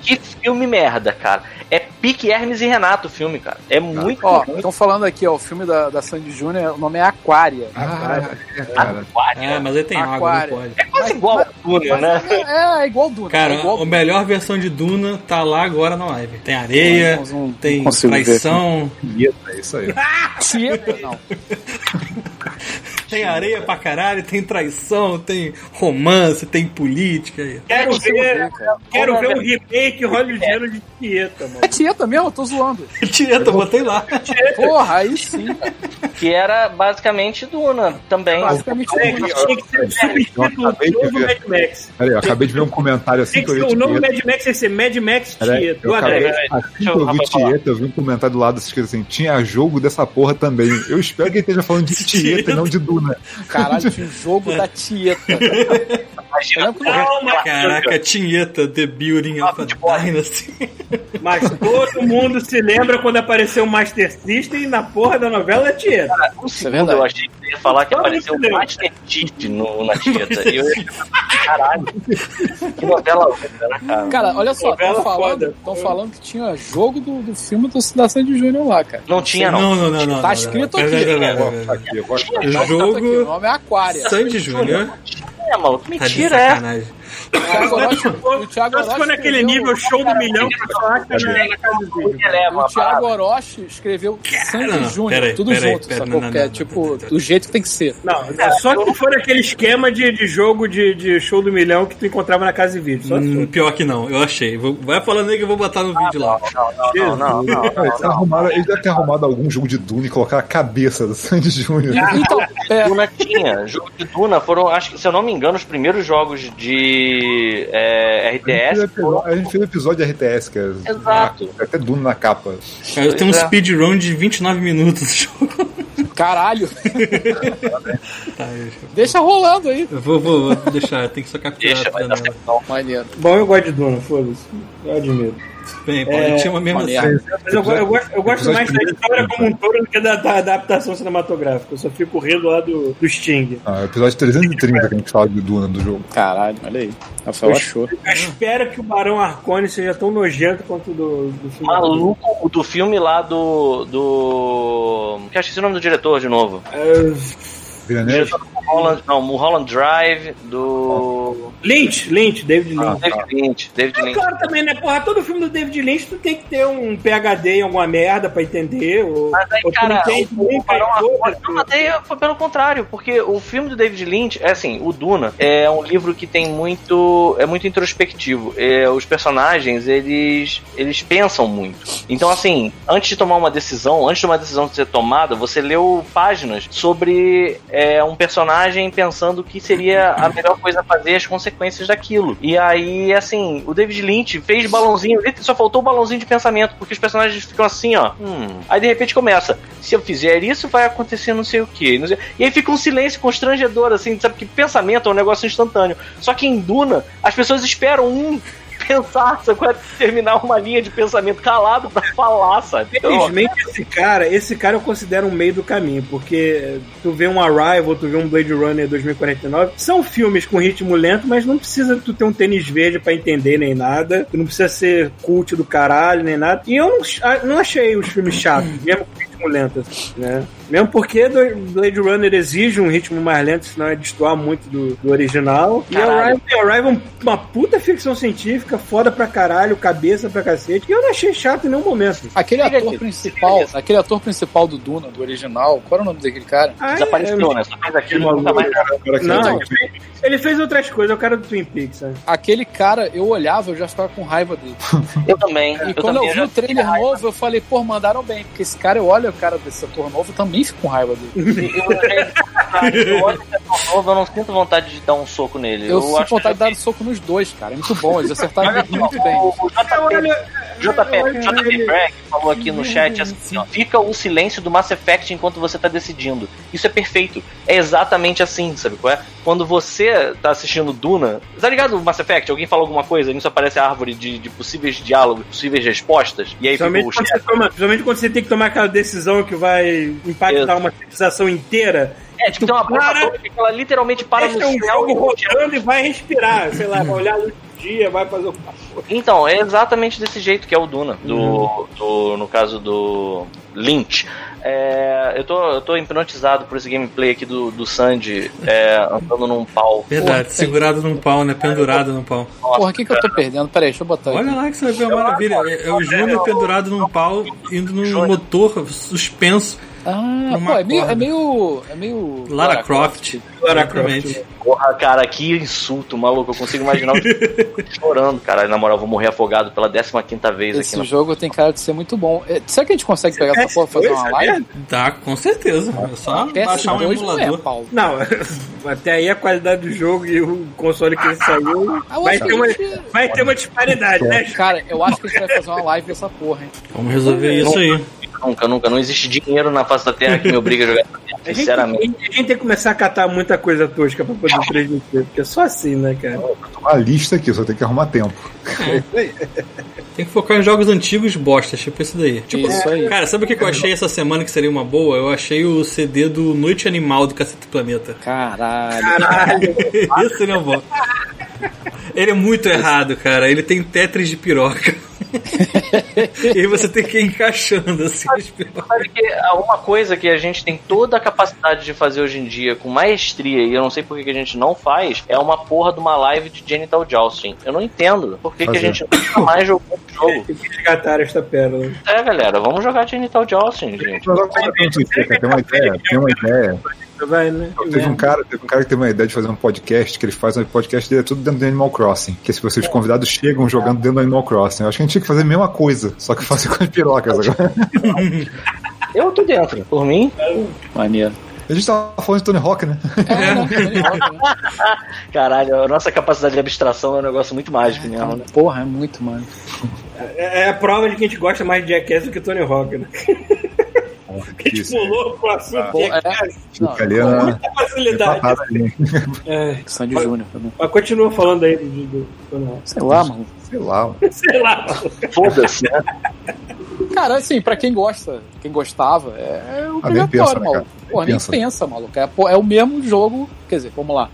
S4: que filme merda, cara. É pique Hermes e Renato o filme, cara. É muito
S6: Ó,
S4: ruim.
S6: estão falando aqui, ó, o filme da, da Sandy Júnior, o nome é Aquária.
S3: Ah, é, cara.
S1: É, mas aí tem água, não
S6: Aquário.
S1: pode.
S4: É quase igual a Duna, né?
S6: É, é igual Duna.
S1: Cara,
S6: é igual
S1: a melhor versão de Duna tá lá agora na live. Tem areia,
S6: Não, não
S1: tem
S6: consigo ver
S1: traição.
S3: É isso aí.
S6: Tieta, não.
S1: Tem areia pra caralho, tem traição, tem romance, tem política.
S2: Quero ver,
S6: ver, cara.
S2: quero ver um remake hollywoodiano de Tieta, mano.
S6: É Tieta mesmo, eu tô zoando.
S1: Tieta, botei lá.
S6: Porra, aí sim. cara.
S4: Que era basicamente Duna também.
S6: Basicamente
S2: É,
S6: tudo.
S2: tinha que ser
S3: de
S2: novo
S3: ver.
S2: Mad Max.
S3: Peraí, eu acabei de ver um comentário assim que eu vi
S2: o novo
S3: Tieta.
S2: Mad Max que ser Mad Max Tieta.
S3: eu
S2: Do
S3: acabei, assim que eu vi. Tieta, eu vi um comentário do lado escrito assim, tinha jogo dessa porra também. Eu espero que ele esteja falando de Tieta e não de Duna.
S6: Caralho, tinha um jogo da Tieta.
S4: Imagina,
S2: Calma,
S1: Caraca, Tinheta, The Building of a Dynasty.
S2: Mas todo mundo se lembra quando apareceu o Master System na porra da novela Tieta.
S4: um
S6: Isso é
S4: segundo
S6: verdade.
S4: eu achei que você ia falar que
S2: Todo
S4: apareceu o. Master Chief no, na Tieta. E eu ia caralho, que novela louca, né, cara?
S6: Cara, olha só, estão falando, falando que tinha jogo do, do filme do da Sandy Júnior lá, cara.
S4: Não tinha, não.
S1: Não, não, não, não.
S6: Tá
S1: não,
S6: escrito
S1: não.
S6: aqui.
S1: Pera, pera.
S3: aqui,
S6: o nome é Aquária.
S1: Sandy Júnior.
S4: É, maluco,
S1: Tá
S4: mentira, é.
S1: sacanagem.
S6: O Thiago Orochi, o Thiago
S2: Só se for
S6: Orochi
S2: naquele
S6: escreveu-
S2: nível show do milhão tá
S4: leva
S6: O Thiago. Orochi escreveu Sandy Júnior, tudo junto, sacou? que é tipo, do jeito que tem que ser.
S2: Não, é só que for aquele esquema de, jogo de, show do milhão que tu encontrava na casa de vídeo.
S1: Hum,
S2: for.
S1: pior que não, eu achei. Vai falando aí que eu vou botar no vídeo lá.
S4: Não, não, não, não,
S3: eles, devem ter arrumado algum jogo de Dune e colocar a cabeça do Sandy Júnior.
S6: Então, é,
S4: Duna tinha. Jogo de Duna foram, acho que, se eu não me engano, os primeiros jogos de é,
S3: A gente, fez
S4: RTS.
S3: episódio, a gente fez episódio de RTS, que é
S4: Exato.
S3: até Dune na capa.
S1: Cara, eu tenho um
S4: é.
S1: speedrun de 29 minutos do jogo.
S6: caralho.
S1: Tá,
S6: Deixa rolando aí.
S1: eu vou, vou, vou deixar, tem que só capturar
S4: Deixa,
S1: a
S4: vai dar
S1: janela.
S4: certo. não.
S6: Maneiro.
S2: Bom, eu gosto de Duna, foda-se. Eu admito.
S1: Bem, eu tinha uma mesma série.
S2: Mas eu, eu gosto, eu gosto mais da história como um todo do que da, da adaptação cinematográfica. Eu só fico rindo lá do, do Sting.
S3: Ah, episódio 330 que a gente fala de Duna do jogo.
S6: Caralho, olha aí. Rafael achou.
S2: Eu espero que o Barão Arcone seja tão nojento quanto o do, do filme.
S4: Maluco o do filme lá do. do. Que acho que é o nome do diretor de novo.
S2: É,
S3: Villeneuve?
S4: Diretor do Holland, não, Mulholland Drive, do.
S2: Lynch, Lynch, David Lynch.
S4: David Lynch. David
S2: É
S4: Lynch.
S2: claro também, né? Porra, todo filme do David Lynch tu tem que ter um PHD em alguma merda pra entender. Ou,
S4: Mas aí,
S2: ou
S4: cara,
S2: não tem
S4: o, o
S2: e
S4: Arcone-
S2: foda-se.
S4: Não, até foi pelo contrário, porque o filme do David Lynch, é assim, o Duna é um livro que tem muito. é muito introspectivo. É, os personagens, eles. eles pensam muito. Então, assim, antes de tomar uma decisão, antes de uma decisão ser tomada, você leu páginas sobre é, um personagem pensando o que seria a melhor coisa a fazer, as consequências daquilo. E aí, assim, o David Lynch fez balãozinho, só faltou o balãozinho de pensamento, porque os personagens ficam assim, ó. Hum. Aí de repente começa, se eu fizer isso, vai acontecer não sei o que. E aí fica um silêncio constrangedor, assim, sabe? Que pensamento é um negócio instantâneo. Só que em Duna, as pessoas esperam um pensar, qual é? terminar uma linha de pensamento calado pra falar, sabe? Então,
S2: Infelizmente, esse cara, esse cara eu considero um meio do caminho, porque tu vê um Arrival, tu vê um Blade Runner 2049, são filmes com ritmo lento, mas não precisa tu ter um tênis verde pra entender nem nada, tu não precisa ser cult do caralho nem nada. E eu não, não achei os filmes chatos, mesmo com ritmo lento, assim, né? Mesmo porque Blade Runner exige um ritmo mais lento, senão é destoar muito do, do original. E
S4: Caralho.
S2: Arrival, Arrival é uma puta ficção científica, foda pra caralho, cabeça pra cacete, e eu não achei chato em nenhum momento.
S6: Aquele ator principal,
S4: fica
S6: aquele ator principal do Duna, do original, qual era o nome daquele cara?
S2: Ah,
S4: desapareceu, né? Só fez aquilo e mais.
S2: Não,
S3: eu-
S2: ele fez, ele fez outras coisas, é o cara do Twin Peaks, sabe?
S6: Aquele cara, eu olhava, eu já ficava com raiva dele.
S4: Eu também.
S6: E
S4: eu
S6: quando
S4: também
S6: eu vi o trailer novo, eu falei, pô, mandaram bem. Porque esse cara, eu olho o cara desse ator novo, eu também fico com raiva dele.
S4: Eu eu não sinto vontade de dar um soco nele.
S6: Eu,
S4: Eu,
S6: sinto
S4: acho
S6: vontade de dar um soco nos dois, cara. É muito bom, eles acertaram muito bem.
S4: JP, JP, Bragg falou aqui no chat assim, ó, fica o silêncio do Mass Effect enquanto você tá decidindo. Isso é perfeito. É exatamente assim, sabe qual é? Quando você tá assistindo Duna, tá ligado o Mass Effect? Alguém fala alguma coisa, nisso aparece a árvore de, de possíveis diálogos, possíveis respostas, e aí fica
S2: Principalmente
S4: o
S2: quando, toma, principalmente quando você tem que tomar aquela decisão que vai impactar
S4: Exato.
S2: uma civilização inteira.
S4: É, tipo, tem uma bomba
S2: Para-
S4: atômica que ela literalmente para no
S2: Deixa um
S4: céu
S2: jogo
S4: e
S2: rodando e vai respirar. Sei lá, vai olhar a luz dia, vai fazer o.
S4: Então, é exatamente desse jeito que é o Duna, do,
S2: Uhum.
S4: do- no caso do Lynch. É, eu, tô, eu tô hipnotizado por esse gameplay aqui do, do Sandy é, andando num pau.
S1: Verdade,
S6: Porra,
S1: segurado num pau, né? Pendurado num pau.
S6: Porra, o que, que eu tô perdendo? Peraí, deixa eu botar aqui.
S1: Olha lá que você vai ver a maravilha. É, é o Júnior pendurado num pau, indo num motor suspenso
S6: Ah, pô, é meio, é meio. É meio.
S1: Lara Croft.
S2: Lara
S1: Exatamente.
S4: Porra, cara, que insulto, maluco. Eu consigo imaginar o chorando, cara. Na moral, vou morrer afogado pela 15 vez aqui.
S6: Esse
S4: Na...
S6: jogo tem cara de ser muito bom. É, será que a gente consegue pegar essa porra e fazer uma live?
S1: Dá, com certeza. É só baixar um
S6: PS2 não é,
S1: emulador.
S6: Paulo.
S2: Não, até aí a qualidade do jogo e o console que ele saiu
S6: Ah,
S2: vai ter, uma,
S6: a gente-
S2: vai ter uma disparidade, né?
S6: Cara, eu acho que a gente vai fazer uma live dessa porra, hein?
S1: Vamos resolver isso aí.
S4: Nunca, nunca. Não existe dinheiro na face da terra que me obriga a jogar.
S2: A gente,
S4: Sinceramente.
S2: a gente tem que começar a catar muita coisa tosca pra poder transmitir, porque é só assim, né, cara?
S3: A lista aqui, só tem que arrumar tempo.
S1: Tem que focar em jogos antigos bostas, tipo esse daí. Tipo,
S6: Isso aí.
S1: Cara, sabe o que que eu achei essa semana que seria uma boa? Eu achei o CD do Noite Animal do Cacete Planeta.
S6: Caralho.
S2: Caralho.
S1: Esse seria bom. Ele é muito errado, cara. Ele tem Tetris de piroca. e aí você tem que ir encaixando assim as pirocas.
S4: Sabe que uma coisa que a gente tem toda a capacidade de fazer hoje em dia com maestria, e eu não sei por que a gente não faz, é uma porra de uma live de Genital Jousting. Eu não entendo por que, que a gente nunca mais jogou esse jogo.
S2: Tem que resgatar esta pérola.
S4: É, galera, vamos jogar Genital Jousting, gente.
S3: Tem uma ideia, tem uma ideia.
S2: Vai, né?
S3: Teve um, cara, teve um cara que teve uma ideia de fazer um podcast, que ele faz um podcast dele é tudo dentro do Animal Crossing. Que se vocês convidados chegam jogando dentro do Animal Crossing. Eu acho que a gente tinha que fazer a mesma coisa, só que fazer com as pirocas agora.
S4: Eu tô dentro. Por mim,
S6: Maneiro.
S3: A gente tava falando de Tony Hawk, né?
S6: É, né? Tony Hawk, né?
S4: caralho, a nossa capacidade de abstração é um negócio muito mágico mesmo, né?
S6: Porra, é muito, mano.
S2: É, é a prova de que a gente gosta mais de Jackass do que Tony Hawk, né? A gente pulou pro assunto
S6: Pô, é.
S3: Ali na
S2: muita facilidade.
S3: empatada ali.
S2: É,
S6: Sandy Júnior também.
S2: mas continua falando aí do.
S6: Sei lá, mano.
S3: Sei lá, mano.
S2: Sei lá.
S4: Foda-se, né?
S6: Cara, assim, pra quem gosta, quem gostava, é, é obrigatório, maluco.
S3: cara?
S6: Pô,
S3: Nem pensa.
S6: maluco. É, pô, é o mesmo jogo, quer dizer, vamos lá.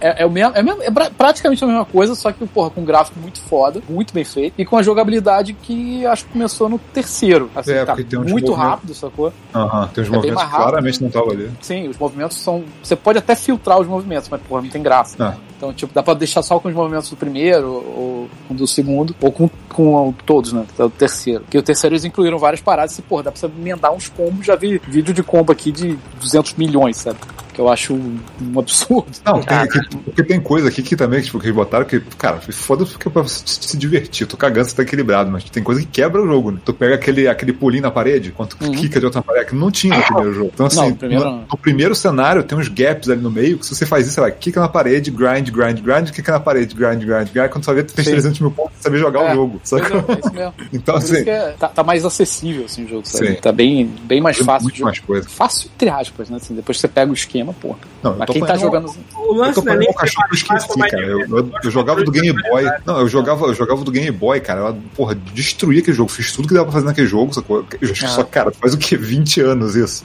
S6: É, é o mesmo, é, mesmo- é pra- praticamente a mesma coisa, só que, porra, com um gráfico muito foda, muito bem feito, e com a jogabilidade que acho que começou no terceiro. Assim,
S3: É,
S6: tá
S3: porque tem uns
S6: muito
S3: movimentos-
S6: rápido, sacou?
S3: Aham, tem uns
S6: É
S3: movimentos que claramente não estavam ali.
S6: Sim, os movimentos são. Você pode até filtrar os movimentos, mas, porra, não tem graça.
S3: Ah.
S6: Então, tipo, dá pra deixar só com os movimentos do primeiro, ou com do segundo, ou com, com todos, né? Do terceiro. Porque o terceiro eles incluíram várias paradas e, porra, dá pra você emendar uns combos. Já vi vídeo de combo aqui de 200 milhões, sabe? Que eu acho um, absurdo.
S3: Não, tem, que- porque tem coisa aqui que também, tipo, que eles botaram que, cara, foda-se porque é pra você se divertir. Tu cagando, você tá equilibrado, mas tem coisa que quebra o jogo, né? Tu pega aquele, aquele pulinho na parede, quando tu
S6: Uhum.
S3: quica de outra parede, que não tinha no primeiro jogo. Então, assim,
S6: Não, no primeiro
S3: no, no primeiro cenário tem uns gaps ali no meio, que se você faz isso, você vai, quica na parede, grind, grind, grind, quica na parede, grind, grind, grind. Quando você ver, tu
S6: Sim.
S3: 300 mil pontos, você sabe jogar
S6: É,
S3: o jogo.
S6: É, é isso mesmo.
S3: Então,
S6: Por isso
S3: assim,
S6: que é- tá, tá mais acessível, assim, o jogo, sabe?
S3: Sim.
S6: Tá bem, bem mais fácil
S3: muito
S6: de jogar.
S3: mais coisa.
S6: Fácil, entre aspas, né? Assim, depois você pega o esquema, porra.
S3: Não, eu
S6: Mas
S3: tô
S6: quem tá jogando.
S2: O
S3: Eu
S2: lance
S3: tô
S2: não é
S3: falando
S2: nem
S3: o cachorro que eu esqueci, cara. Eu, eu- eu jogava do Game Boy. Não, eu jogava, eu jogava do Game Boy, cara. Eu, porra, destruí aquele jogo. Fiz tudo que dava pra fazer naquele jogo. Sacou? Eu acho que
S6: Ah.
S3: só, cara, faz o que? 20 anos isso.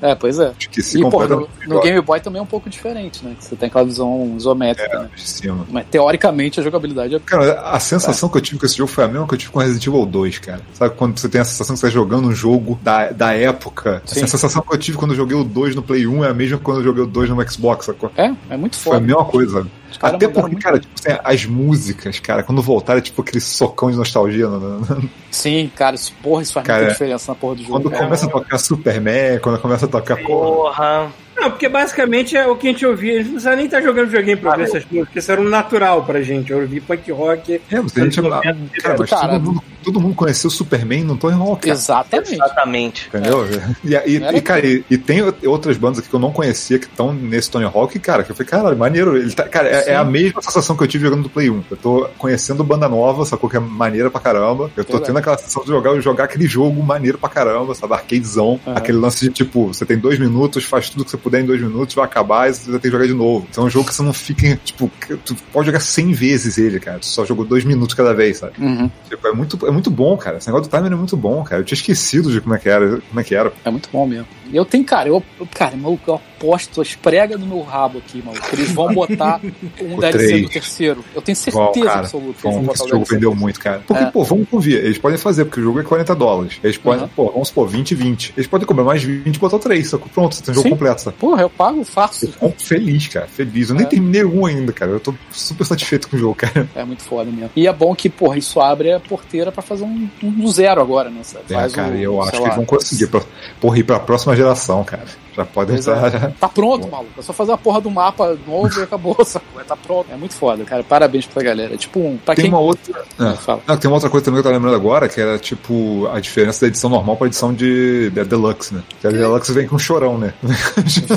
S6: É, pois é.
S3: Esqueci
S6: E, porra, no, no Game Boy também é um pouco diferente, né? Você tem aquela visão isométrica, né?
S3: de cima.
S6: Mas teoricamente a jogabilidade é.
S3: Cara, a sensação que eu tive com esse jogo foi a mesma que eu tive com Resident Evil 2, cara. Sabe quando você tem a sensação que você tá jogando um jogo da, da época?
S6: Sim.
S3: A sensação que eu tive quando eu joguei o 2 no Play 1 é a mesma quando eu joguei o 2 no Xbox, sacou?
S6: É, é muito
S3: Foi a
S6: foda.
S3: mesma coisa. Até porque, cara, tipo, assim, as músicas, cara, quando voltaram, é tipo aquele socão de nostalgia. no- no-
S6: Sim, cara, isso, porra, isso faz
S3: Cara,
S6: muita diferença na porra do jogo.
S3: Quando
S6: cara.
S3: começa a tocar Superman, quando começa a tocar. Porra,
S4: Porra.
S2: Não, porque basicamente é o que a gente ouvia. A gente não precisa nem estar jogando videogame pra
S4: Ah,
S2: ver
S4: é.
S2: essas músicas, porque isso era um natural pra gente. Eu ouvi punk rock.
S3: é, você a gente, cara, mas
S6: Cara,
S3: todo mundo, todo mundo conheceu o Superman no Tony Hawk. cara.
S6: Exatamente.
S4: Exatamente.
S3: Entendeu? E, e,
S6: Era
S3: e, cara, e, e tem outras bandas aqui que eu não conhecia que estão nesse Tony Hawk, cara, que eu falei, caralho, maneiro. Ele tá, cara, é, é a mesma sensação que eu tive jogando do Play 1. Eu tô conhecendo banda nova, sacou que é maneira pra caramba. Eu tô tendo aquela sensação de jogar, jogar aquele jogo maneiro pra caramba, sabe? Arcadezão.
S6: Aham.
S3: Aquele lance de tipo, você tem dois minutos, faz tudo que você puder em dois minutos, vai acabar e você vai ter que jogar de novo. Então é um jogo que você não fica, tipo, tu pode jogar 100 vezes ele, cara. Tu só jogou dois minutos cada vez, sabe?
S6: Uhum.
S3: Tipo, é muito, é muito bom, cara. Esse negócio do timer é muito bom, cara. Eu tinha esquecido de como é que era. Como é que era.
S6: É muito bom mesmo. Eu tenho, cara, eu- cara, maluco, eu aposto as pregas no meu rabo aqui, maluco. que Eles vão botar um
S3: O
S6: DLC
S3: três.
S6: do terceiro. Eu tenho
S3: Bom,
S6: certeza
S3: cara,
S6: absoluta que eles vão
S3: Bom,
S6: botar
S3: esse
S6: o
S3: jogo vendeu muito, cara. Porque,
S6: É.
S3: pô, vamos convir. Eles podem fazer, porque o jogo é 40 dólares. Eles podem,
S6: Uhum.
S3: pô, vamos supor, 20 e 20. Eles podem cobrar mais 20 e botar o 3, sacou? Pronto, você tem o jogo
S6: Sim.
S3: completo, sabe?
S6: Porra, eu pago fácil.
S3: Eu feliz, cara. Feliz. Eu nem
S6: É.
S3: terminei um ainda, cara. Eu tô super satisfeito com o jogo, cara.
S6: É muito foda mesmo. E é bom que, porra, isso abre a porteira pra fazer um, um do zero agora, né?
S3: É,
S6: Faz
S3: cara,
S6: o,
S3: eu acho que
S6: lá,
S3: eles vão conseguir. Pra, porra, ir pra próxima geração, cara. Já podem
S6: Pois é.
S3: estar. Já...
S6: Tá pronto, maluco. É só fazer a porra do mapa novo e acabou, sacou? Tá pronto. É muito foda, cara. Parabéns pra galera. É tipo um. Pra
S3: Tem
S6: quem.
S3: uma outra. É.
S6: fala.
S3: Não, tem uma outra coisa também que eu tô lembrando agora, que era tipo a diferença da edição normal pra edição de, de Deluxe, né? Que a Deluxe vem com chorão, né?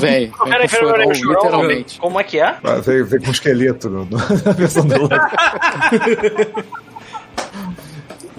S6: Vem, vem com
S4: Peraí,
S6: chorão,
S4: peraí, chorão,
S6: literalmente.
S4: Como é que é?
S3: Vem, vem com esqueleto no- na versão Deluxe.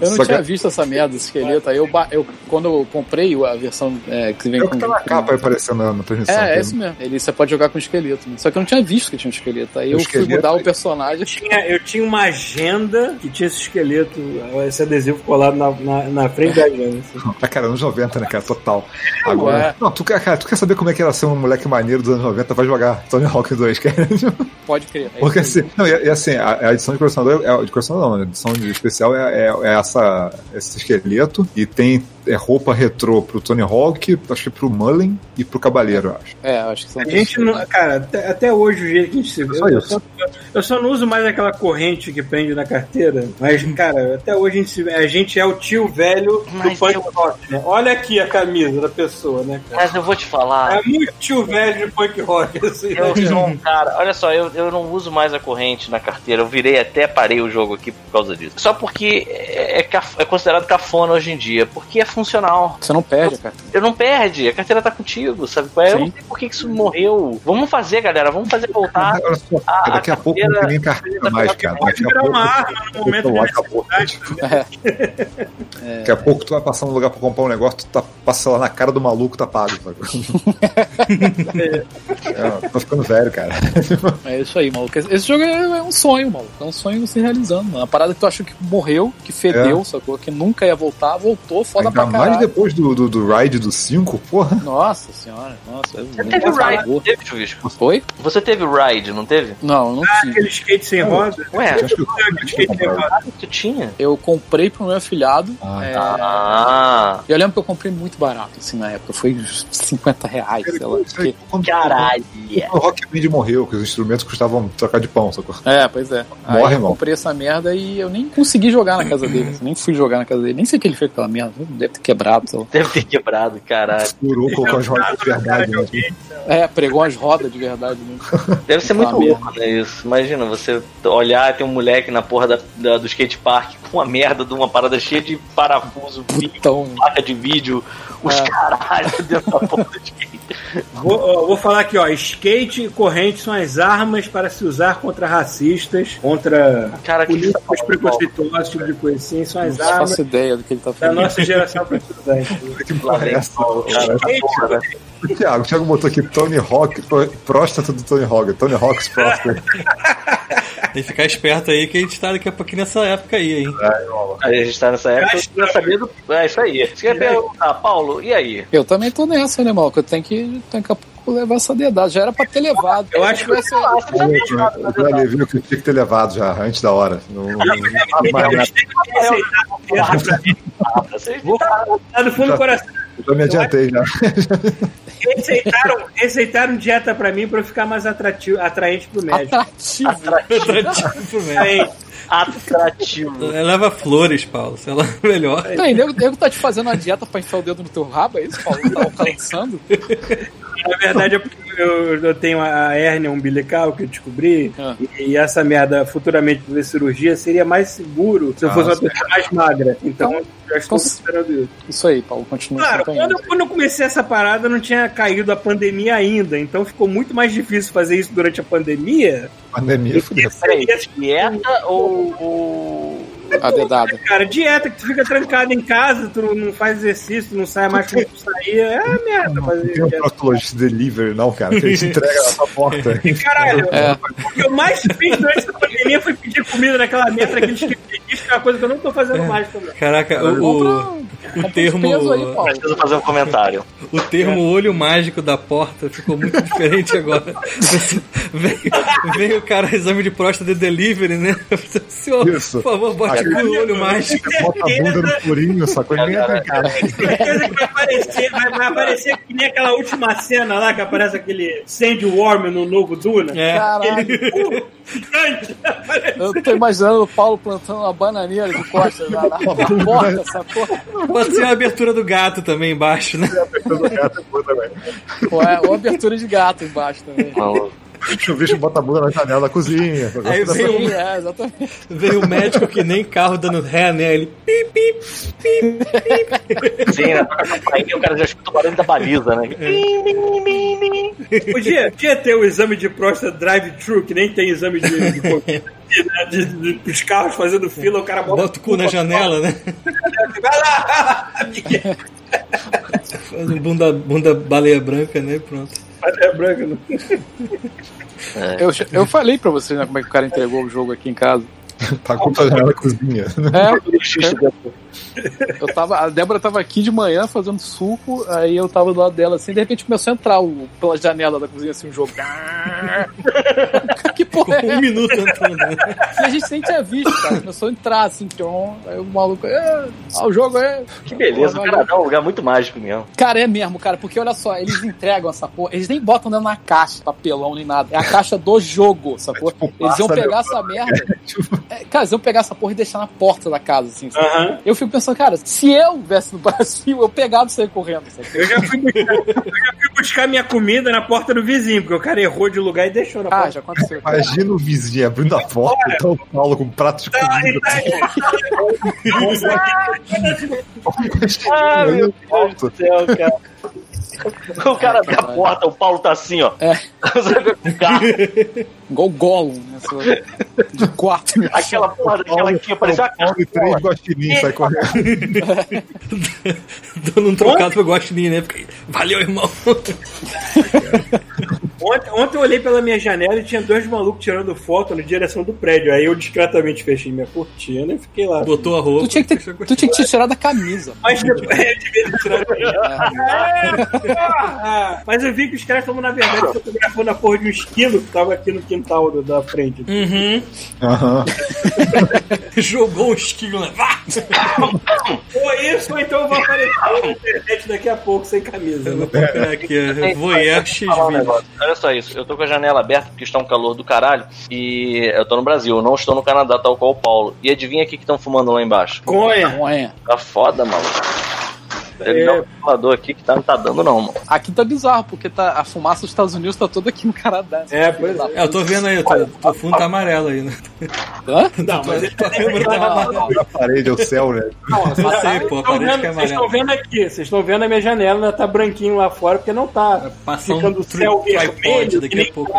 S6: Eu não
S3: Só
S6: tinha
S3: que-
S6: visto essa merda, esse esqueleto. Aí eu, ba- eu quando eu comprei a versão é, que vem
S3: É o
S6: com.
S3: que tá na capa aí aparecendo na, na transmissão.
S6: É, é isso mesmo. Ele, você pode jogar com esqueleto. né? Só que eu não tinha visto que tinha um esqueleto. Aí
S3: O
S6: eu fui
S3: esqueleto
S6: mudar o personagem.
S2: tinha- eu tinha uma agenda que tinha esse esqueleto, esse adesivo colado na, na, na frente da agenda. assim.
S3: Ah, cara, anos 90, né, cara? Total. Agora.
S6: Ué.
S3: Não, tu, quer- cara, tu quer saber como é que era ser um moleque maneiro dos anos 90? Vai jogar Tony Hawk 2, cara.
S6: Pode crer. É
S3: Porque assim, não, e, e assim, a, a edição de colecionador, é, de colecionador não, a edição de especial é, é, é essa, esse esqueleto e tem é, roupa retrô pro Tony Hawk, acho que pro Mullen e pro Cavaleiro, eu acho.
S6: É, acho que são
S2: A gente não, cara, até, até hoje o jeito que a gente se vê.
S3: Só
S2: Eu,
S3: isso.
S2: só, eu só não uso mais aquela corrente que prende na carteira. Mas, cara, até hoje a gente, se vê- a gente é o tio velho
S4: Mas
S2: do punk
S4: eu-
S2: rock, né? Olha aqui a camisa da pessoa, né, cara?
S4: Mas eu vou te falar.
S2: É muito tio velho de punk rock, assim.
S4: Eu
S2: né?
S4: sou um cara, olha só, eu, eu não uso mais a corrente na carteira. Eu virei até parei o jogo aqui por causa disso. Só porque é, é é considerado cafona hoje em dia. Porque é funcional.
S6: Você não perde, cara.
S4: Eu não perde, a carteira tá contigo, sabe? qual é? Eu não sei por que que isso morreu. Vamos fazer, galera, vamos fazer voltar.
S3: Olha só,
S4: a-
S3: daqui a,
S4: a
S3: pouco não tem nem
S4: carteira-
S3: mais, cara.
S2: Pode
S3: Daqui a pouco.
S2: uma arma no momento de
S3: Daqui a pouco-
S2: necessidade.
S3: Daqui a pouco tu vai passar num lugar pra comprar um negócio, tu tá, passa lá na cara do maluco, tá pago. É, tô ficando velho, cara.
S6: É isso aí, maluco. Esse jogo é, é um sonho, maluco. É um sonho se realizando. mano. Uma parada que tu achou que morreu, que fedeu, sacou? Que nunca ia voltar, voltou, foda
S3: Ainda
S6: pra
S3: mais depois do, do, do ride do 5, porra.
S6: Nossa senhora, nossa.
S4: Você teve o ride, não teve, Chuvisco?
S6: Foi?
S4: Você teve o ride, não teve?
S6: Não, eu não tive.
S2: Aquele skate sem roda.
S4: Ué,
S3: Eu acho que eu-
S2: skate sem roda.
S4: tu tinha.
S6: Eu comprei pro meu afilhado.
S3: Ah,
S6: é,
S4: Ah,
S6: Eu lembro que eu comprei muito barato, assim, na época. Foi uns 50 reais, sei lá. Porque-
S4: caralho.
S3: O Rock Band morreu, que os instrumentos custavam trocar de pão, sacou?
S6: É, pois é. Aí
S3: Morre,
S6: eu
S3: irmão.
S6: comprei essa merda e eu nem consegui jogar na casa dele. nem fui jogar na casa dele. Nem sei o que ele fez aquela merda. Deve ter quebrado.
S4: Deve ter quebrado, caralho.
S3: Furou, colocou as rodas de verdade. Né?
S6: É, pregou as rodas de verdade. Né?
S4: Deve ser muito louco, né? Isso. Imagina você olhar e ter um moleque na porra da, da- do skate park com uma merda de uma parada cheia de parafuso,
S6: Então,
S4: placa de vídeo, os
S6: É.
S4: caralhos dentro da porra do skate.
S2: Vou, ó, vou falar aqui, ó. Skate e corrente são as armas para se usar contra racistas, contra
S4: Cara,
S2: políticos
S4: que-
S2: preconceituosos, esse tipo de coisa assim. São as
S6: não
S2: armas
S6: faço ideia do que ele tá
S2: da
S6: fazendo.
S2: nossa geração para se usar. entendeu?
S3: É? O Thiago, o Thiago botou aqui Tony Hawk, pró- próstata do Tony Hawk, Tony Hawk's próstata.
S1: Tem que ficar esperto aí que a gente tá daqui a pouquinho nessa época aí, hein?
S4: A gente tá nessa época, eu queria saber do. É isso aí. Você quer perguntar, Paulo, e aí?
S6: Eu também tô nessa, né, maluco? Eu tenho que daqui a pouco levar essa dedada. Já era pra ter levado.
S2: Eu acho que
S6: tivesse...
S3: Eu já levei o que tinha que ter levado já, antes da hora. Não, não, não, mais nada.
S4: Vocês
S2: Vou falar lá do fundo do coração.
S3: Eu já me adiantei já.
S2: Receitaram, receitaram dieta pra mim pra eu ficar mais atrativo, atraente pro médico.
S6: Atrativo.
S1: Atrativo pro médico.
S4: Atrativo.
S1: Leva flores, Paulo. Sei lá, melhor.
S6: Tá, e nego, nego tá te fazendo uma dieta pra enfiar o dedo no teu rabo, é isso, Paulo? Tá alcançando?
S2: Na verdade, é porque eu, eu tenho a hérnia umbilical que eu descobri,
S6: Ah.
S2: e, e essa merda futuramente fazer cirurgia seria mais seguro se eu fosse uma pessoa mais magra. Então, eu já estou
S6: então-
S2: considerando isso.
S6: Isso aí, Paulo, continua
S2: Claro, quando eu, quando eu comecei essa parada, não tinha caído a pandemia ainda, então ficou muito mais difícil fazer isso durante a pandemia.
S3: Pandemia,
S4: dieta ou. Ou...
S6: A dedada.
S2: Cara, dieta que tu fica trancado em casa, tu não faz exercício, tu não sai mais como tu saía, é merda fazer
S3: Não tem um
S2: dieta.
S3: proctologist delivery, não, cara. Que eles entregam na sua porta.
S2: Caralho,
S6: É.
S2: o que eu mais fiz durante essa pandemia foi pedir comida naquela mesa, naqueles que que é uma coisa que eu não tô fazendo mais também.
S1: Caraca, o,
S6: Compra,
S1: o, termo-
S6: aí.
S4: Preciso fazer um comentário.
S1: o termo olho mágico da porta ficou muito diferente agora. Veio, o cara exame de próstata de delivery, né? Senhor,
S3: Isso.
S1: por favor, bote o olho mágico.
S3: Bota a bunda no furinho, sacou? Ninguém vai cara.
S2: certeza que vai aparecer, vai, vai aparecer que nem aquela última cena lá que aparece aquele Sandworm no novo Duna.
S1: É.
S2: Uh,
S6: Eu tô imaginando o Paulo plantando uma bananeira de costas na, na, na porta, sacou?
S1: Pode ser a abertura do gato também embaixo, né?
S6: Ou, é, ou abertura de gato embaixo também.
S4: Maluco.
S3: O bicho bota a bunda na janela da cozinha.
S1: Aí vem
S6: Sim,
S1: o,
S6: é,
S1: veio o médico que nem carro dando ré, né? Ele. Pi, pi, pi.
S4: Sim, né? Toca a campainha, o cara já escuta o barulho da baliza, né?
S2: Podia, podia ter o exame de próstata drive-thru, que nem tem exame de, de, né? de, de, dos carros fazendo fila, o cara bota,
S1: Bota o cu na janela, né?
S2: Vai lá!
S1: Faz um bunda, bunda baleia branca, né? Pronto.
S2: É branca, não.
S6: Eu, eu falei pra vocês né, como é que o cara entregou o jogo aqui em casa.
S3: Tá com a janela cozinha.
S6: É, eu tava, a Débora tava aqui de manhã fazendo suco, aí eu tava do lado dela assim, de repente começou a entrar o, pela janela da cozinha assim um jogo. que porra é
S1: Um minuto entrando. né?
S6: E a gente nem tinha visto, cara. Começou a entrar assim, tchon, aí o maluco, é, ah, o jogo é.
S4: Que beleza, o Canadá é um lugar muito mágico mesmo.
S6: Cara, é mesmo, cara, porque olha só, eles entregam essa porra, eles nem botam dentro na caixa, papelão nem nada. É a caixa do jogo, sacou?
S3: tipo,
S6: Eles iam pegar essa merda. É, cara, eles iam pegar essa porra e deixar na porta da casa, assim. sabe?
S2: Aham.
S6: Eu fico pensando, cara, se eu estivesse no Brasil, eu pegava e saia correndo, sabe?
S2: Eu já, fui buscar, eu já fui buscar minha comida na porta do vizinho, porque o cara errou de lugar e deixou na
S6: Ah,
S2: porta.
S6: já aconteceu.
S3: Imagina o vizinho abrindo a porta e tá o Paulo com um prato de comida.
S4: Ah, meu Deus do céu, cara. O cara abre a porta, o Paulo tá assim, ó.
S6: É. Igual o Gollum, né? De quatro.
S4: Aquela porra daquela que parecia uma
S3: Paulo e três guaxinins sai correndo.
S1: Dando um trocado pro Guaxinim, né? Porque, Valeu, irmão.
S2: Ontem, ontem eu olhei pela minha janela e tinha dois malucos tirando foto na direção do prédio. Aí eu discretamente fechei minha cortina e fiquei lá.
S1: Botou a roupa.
S6: Tu tinha, que ter, tu tinha que ter tirado a camisa.
S2: Mas depois eu devia ter tirado Ah, Mas eu vi que os caras estavam, na verdade, fotografando a porra de um esquilo que tava aqui no quintal do- da frente.
S1: Uhum.
S3: Aham.
S1: Jogou um esquilo, né? Vá!
S2: Ou isso, ou então eu vou aparecer na internet daqui a pouco sem camisa.
S1: Eu vou
S2: né?
S1: procurar aqui, é Voyeur X
S4: um. Olha só isso, eu tô com a janela aberta porque está um calor do caralho e eu tô no Brasil, eu não estou no Canadá, tal qual o Paulo. E adivinha o que estão fumando lá embaixo?
S2: Conha.
S6: É.
S4: Tá foda, mano. Ele dá um ventilador aqui que tá, não tá dando não, mano.
S6: Aqui tá bizarro, porque tá, a fumaça dos Estados Unidos tá toda aqui no Canadá.
S2: É, pois é.
S1: É, eu tô vendo aí, eu tô, tô fundo tá amarelo aí, né?
S6: Hã?
S2: Não, mas ele
S1: Tua câmera tá amarela.
S3: A parede é o céu, né?
S2: Não, vocês
S1: Eu sei, pô, a
S2: estão
S1: parede
S2: vendo,
S1: que é
S2: vocês estão
S1: amarela.
S2: vendo aqui, vocês estão vendo a minha janela, ainda tá branquinho lá fora, porque não tá
S1: Passar um
S2: ficando
S1: tri-
S2: céu vermelho
S1: daqui a pouco.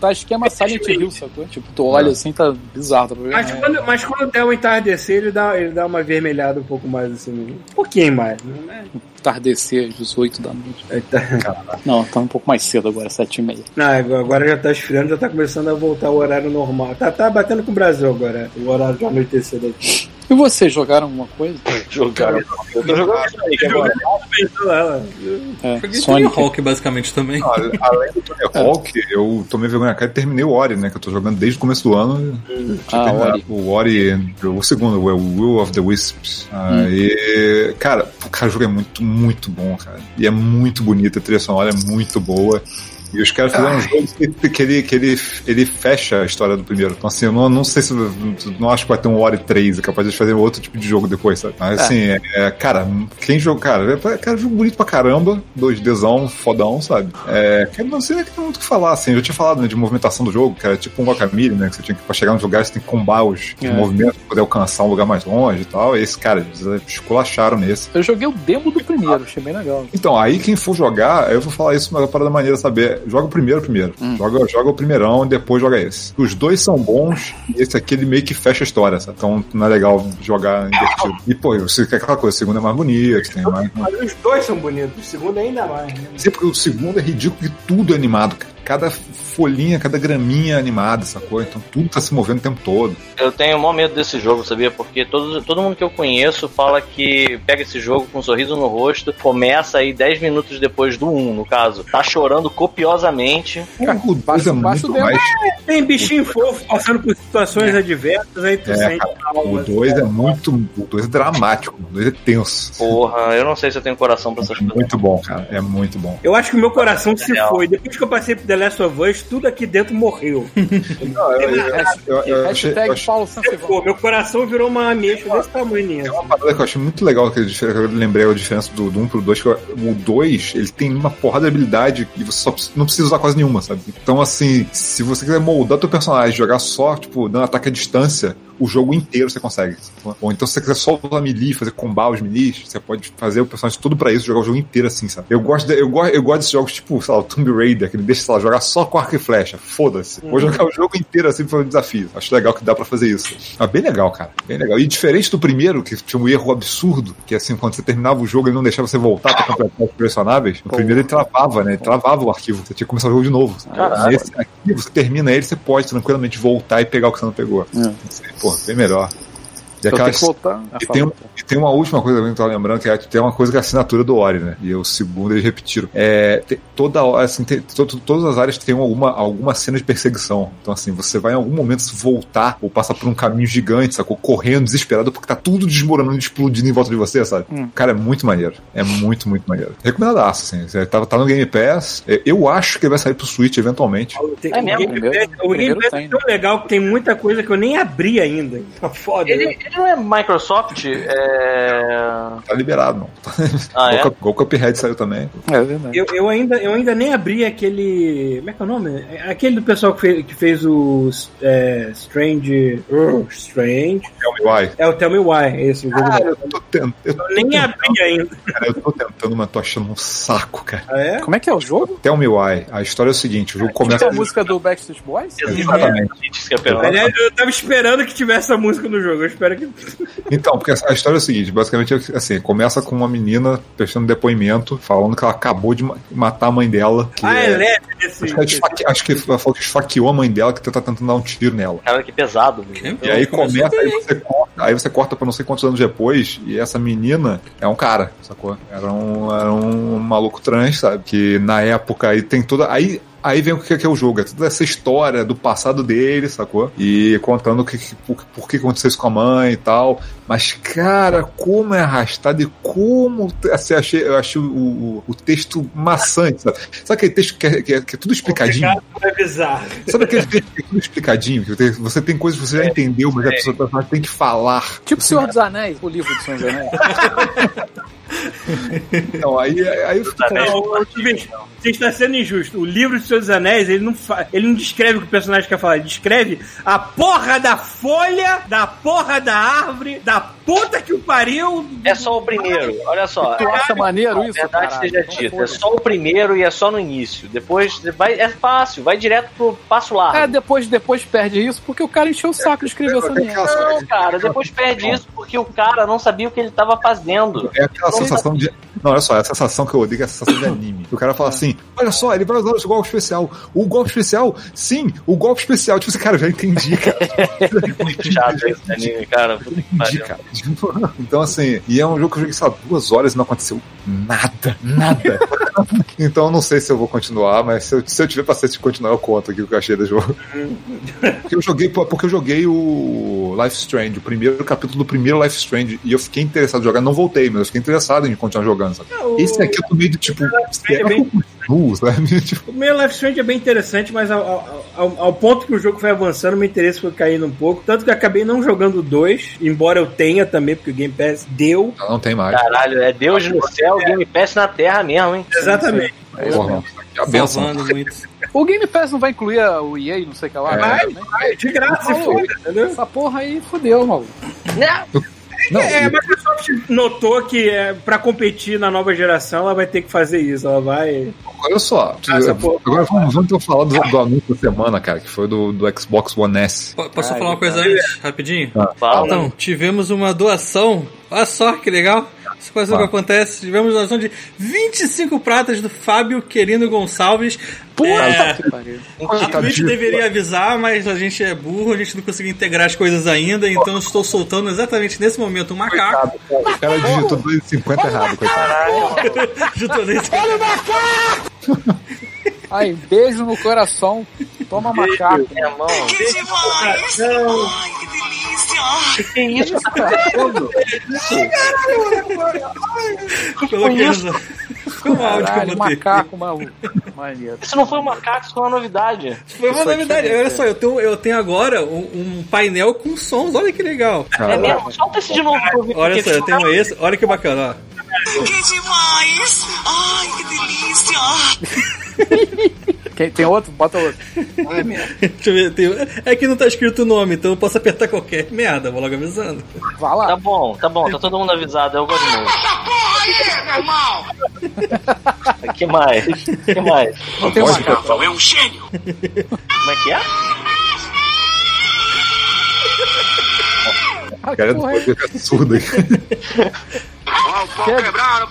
S6: Tá esquema Silent Hill, sacou? Tipo, tu olha assim, tá bizarro. Tá?
S2: Mas,
S6: É.
S2: quando, mas quando der o entardecer, ele dá, ele dá uma vermelhada um pouco mais assim. Um pouquinho mais. Né?
S6: Entardecer às 18 da noite.
S2: Tá-
S6: Não, tá um pouco mais cedo agora, 7 e meia.
S2: Não, agora- já tá esfriando, já tá começando a voltar ao horário normal. Tá, tá batendo com o Brasil agora, o horário de anoitecer daqui.
S6: E vocês jogaram alguma coisa?
S4: Jogaram. Eu tô jogando agora.
S6: É,
S1: Joguei Tony
S6: Sonic.
S1: Hawk basicamente também.
S3: Ah, Além do Tony Hawk, eu tomei vergonha na cara e terminei o Ori, né? Que eu tô jogando desde o começo do ano.
S6: Ah, Ori.
S3: O Ori, o segundo, o Will of the Wisps. Aí, cara, o cara, o jogo é muito, muito bom, cara. E é muito bonito, a trilha sonora é muito boa. E os caras fizeram um jogo que, que ele, que ele, ele fecha a história do primeiro. Então, assim, eu não, não sei se. Não acho que vai ter um Ori 3, é capaz de fazer outro tipo de jogo depois, sabe? Mas, assim, é, é, cara, quem joga. Cara, é, cara, jogo bonito pra caramba, 2Dzão, fodão, sabe? É, cara, não sei muito o que falar, assim. Eu tinha falado né, de movimentação do jogo, que era tipo um Guacamole, né? Que você tinha que, pra chegar nos lugares, você tem que combar os, os
S6: É.
S3: movimentos pra poder alcançar um lugar mais longe e tal. E esse, cara, eles esculacharam nesse.
S6: Eu joguei o demo do primeiro, achei bem legal.
S3: Então, aí quem for jogar, eu vou falar isso, mas é uma parada maneira saber. Joga o primeiro primeiro. Joga, joga o primeirão e depois joga esse. Os dois são bons e esse aqui ele meio que fecha a história, sabe? Então não é legal jogar invertido. E, pô, você quer aquela coisa, o segundo é mais bonito, tem mais.
S2: Mas os dois são bonitos, o segundo ainda mais. Né?
S3: Sim, porque o segundo é ridículo que tudo é animado, cara. Cada folhinha, cada graminha é animada, sacou? Então tudo tá se movendo o tempo todo.
S4: Eu tenho o maior medo desse jogo, sabia? Porque todo, todo mundo que eu conheço fala que pega esse jogo com um sorriso no rosto, começa aí 10 minutos depois do 1, no caso. Tá chorando copiosamente.
S3: o 2 é muito mais.
S2: Tem bichinho fofo passando por situações adversas, aí tu
S3: É,
S2: sente
S3: cara, O 2 é muito. O 2 é dramático, o 2 é tenso.
S4: Porra, eu não sei se eu tenho coração pra essas coisas.
S3: Muito bom, cara. É muito bom.
S2: Eu acho que o meu coração se
S4: Real.
S2: foi. Depois que eu passei pro The Last of Us, tudo aqui dentro morreu.
S3: Não, eu, eu, eu, eu achei, eu
S6: Hashtag
S3: achei-
S6: Paulo
S2: meu coração virou uma ameixa desse tamanho.
S3: É uma parada que eu achei muito legal, que eu lembrei a diferença do, do 1 pro 2, que o 2, ele tem uma porrada de habilidade e você só não precisa usar quase nenhuma, sabe? Então, assim, se você quiser moldar teu personagem, jogar só, tipo, dando ataque à distância, o jogo inteiro você consegue. Ou então, se você quiser só usar melee, fazer combar os melee, você pode fazer o personagem todo pra isso, jogar o jogo inteiro assim, sabe? Eu gosto, de- eu gosto, eu gosto desses jogos, tipo, sei lá, o Tomb Raider, que ele deixa, sei lá, jogar só com arco e flecha. Foda-se. Vou jogar o jogo inteiro assim fazer um desafio. Acho legal que dá pra fazer isso. Ah, bem legal, cara. Bem legal. E diferente do primeiro, que tinha um erro absurdo, que assim, quando você terminava o jogo, ele não deixava você voltar pra completar os colecionáveis. No primeiro ele travava, né? Ele travava o arquivo. Você tinha que começar o jogo de novo.
S4: Caralho.
S3: Nesse aqui, você termina ele, você pode tranquilamente voltar e pegar o que você não pegou. Porra, bem melhor. E
S6: Eu tenho
S3: aquelas-
S6: que voltar.
S3: E tem, um- e tem uma última coisa também que eu tava lembrando, que é, tem uma coisa que é a assinatura do Ori, né? E o segundo eles repetiram. É, tem- toda assim, tem- to- to- todas as áreas têm alguma, alguma cena de perseguição. Então, assim, você vai em algum momento voltar ou passar por um caminho gigante, sacou? Correndo, desesperado, porque tá tudo desmoronando, explodindo em volta de você, sabe?
S6: Hum.
S3: Cara, é muito maneiro. É muito, muito maneiro. Recomendadaço, assim. Você Tá, tá no Game Pass. É, Eu acho que ele vai sair pro Switch eventualmente.
S4: É mesmo?
S2: O Game Pass- é tão legal que tem muita coisa que eu nem abri ainda. Tá foda.
S4: Ele,
S2: né?
S4: Ele não é Microsoft? É...
S3: Tá liberado, não.
S4: Ah, é?
S3: Igual Cuphead saiu também.
S6: É verdade.
S2: Eu, eu, ainda, eu ainda nem abri aquele. Como é que é o nome? Aquele do pessoal que fez, que fez o é, Strange. Uh, Strange.
S3: Tell me why.
S2: É o Tell Me Why, esse jogo.
S3: Cara, eu tô tentando. Eu, tô
S2: eu nem
S3: tentando,
S2: abri ainda.
S3: cara, eu tô tentando, mas tô achando um saco, cara.
S2: Ah, é?
S6: Como é que é o jogo?
S3: Tell me why. A história é o seguinte: o jogo
S6: Como
S3: começa.
S6: é a música do Backstreet Boys?
S3: Exatamente.
S4: É.
S2: Aliás, eu tava esperando que tivesse essa música no jogo. Eu espero
S3: Então, porque a história é o seguinte: basicamente, é assim, começa com uma menina prestando depoimento, falando que ela acabou de ma- matar a mãe dela. Que
S2: ah, é
S3: é-
S2: leve esse.
S3: Acho que, esfaque- acho que ela falou que esfaqueou a mãe dela que tá tentando dar um tiro nela.
S4: Cara, que pesado. velho.
S3: E aí começa, aí você corta, aí você corta pra não sei quantos anos depois, e essa menina é um cara, sacou? Era um, era um maluco trans, sabe? Que na época aí tem toda. Aí, aí vem o que é, que é o jogo, é toda essa história do passado dele, sacou? E contando o que, que- por, por que aconteceu isso com a mãe e tal. Mas, cara, como é arrastado e como assim, achei, eu achei o, o, o texto maçante, sabe? Sabe aquele texto que é, que é- que é tudo explicadinho?
S2: É bizarro.
S3: Sabe aquele texto que é tudo explicadinho? Que você tem coisas que você já entendeu, mas a pessoa a pessoa tem que falar.
S6: Tipo Senhor dos Anéis, o livro do Senhor dos Anéis.
S3: Então, aí, aí eu fico,
S2: Não, você está sendo injusto. O livro dos Seus Anéis, ele não, fa... ele não descreve o que o personagem quer falar. Ele descreve a porra da folha, da porra da árvore, da puta que o pariu.
S4: É só o primeiro, olha só.
S6: Tu acha maneiro isso,
S4: Verdade
S6: caralho?
S4: seja dita, é só o primeiro e é só no início. Depois vai, é fácil, vai direto pro passo largo.
S6: É, depois, depois perde isso porque o cara encheu o saco de escrever essa merda.
S4: Não, cara, depois perde isso porque o cara não sabia o que ele tava fazendo.
S3: é aquela sensação de. Não, olha só, é a sensação que eu odeio, é a sensação de anime. O cara fala assim: olha só, ele vai usar o golpe especial. O golpe especial, sim, o golpe especial. Tipo assim, cara, eu já entendi, cara.
S4: Muito chato esse anime, cara.
S3: Entendi, cara. Então, assim, e é um jogo que eu joguei só duas horas e não aconteceu nada, nada. então eu não sei se eu vou continuar, mas se eu, se eu tiver paciência de continuar, eu conto aqui o que eu achei do jogo. porque eu joguei, porque eu joguei o Life Strange, o primeiro capítulo do primeiro Life Strange, e eu fiquei interessado em jogar, não voltei, mas eu fiquei interessado em continuar jogando. Sabe?
S2: o-
S3: Esse aqui eu tô meio de tipo, será que eu continuo, sabe? Tipo,
S2: O meu Life Strange é bem interessante, mas ao, ao- ao- ao ponto que o jogo foi avançando, meu interesse foi caindo um pouco. Tanto que eu acabei não jogando dois, embora eu tenha também, porque o Game Pass deu.
S3: não tem mais.
S4: Caralho, é Deus no céu, Game Pass na terra mesmo, hein?
S2: Exatamente.
S3: Porra, não. Que a benção.
S1: Salvando muito.
S6: O Game Pass não vai incluir a- o EA, não sei o que lá.
S3: É.
S6: né?
S2: Vai, de graça, se for, entendeu?
S6: Essa porra aí fudeu, maluco.
S3: Não,
S2: É, a Microsoft notou que é, pra competir na nova geração, ela vai ter que fazer isso. Ela vai.
S3: Olha só,
S2: porra.
S3: agora vamos, vamos então falar do, do anúncio da semana, cara, que foi do, do Xbox One S.
S1: Po- Posso
S6: Ai,
S1: falar uma coisa antes, rapidinho?
S4: Fala.
S1: Então, tivemos uma doação. Olha só que legal. Isso quase nunca acontece. Tivemos doação de 25 pratas do Fábio Querino Gonçalves.
S6: Puta
S1: É,
S6: que pariu.
S1: a Twitch deveria avisar, mas a gente é burro, a gente não conseguiu integrar as coisas ainda, então eu estou soltando exatamente nesse momento um macaco.
S3: O cara digitou 2,50 errado, coitado.
S1: Junto nesse-
S6: Aí, beijo no coração. Toma macaco.
S4: Minha mão.
S2: Não,
S4: Que que é isso?
S1: Coloquei essa- Foi um áudio que eu
S6: Caralho,
S1: botei.
S6: macaco, maluco. Maneiro.
S4: Isso não foi um macaco, isso foi uma novidade.
S1: Foi uma
S6: Isso é
S1: novidade.
S6: diferente,
S1: Olha só, eu tenho, eu tenho agora um, um painel com sons. Olha que legal.
S4: É mesmo? Solta esse de novo.
S1: Olha só, eu tenho esse. Olha que bacana, ó.
S7: Que demais! Ai, que delícia!
S6: Tem outro? Bota outro.
S1: Deixa eu ver. tem- É que não tá escrito o nome, então eu posso apertar qualquer merda, vou logo avisando.
S6: Vai lá.
S4: Tá bom, tá bom, tá todo mundo avisado, eu gosto de novo. que mais? que mais?
S6: Não tem
S7: Rafael é um gênio!
S4: Como é que é?
S3: Cara,
S6: que porra é
S3: depois fica surdo aí.
S7: Ó, o pau quebrado!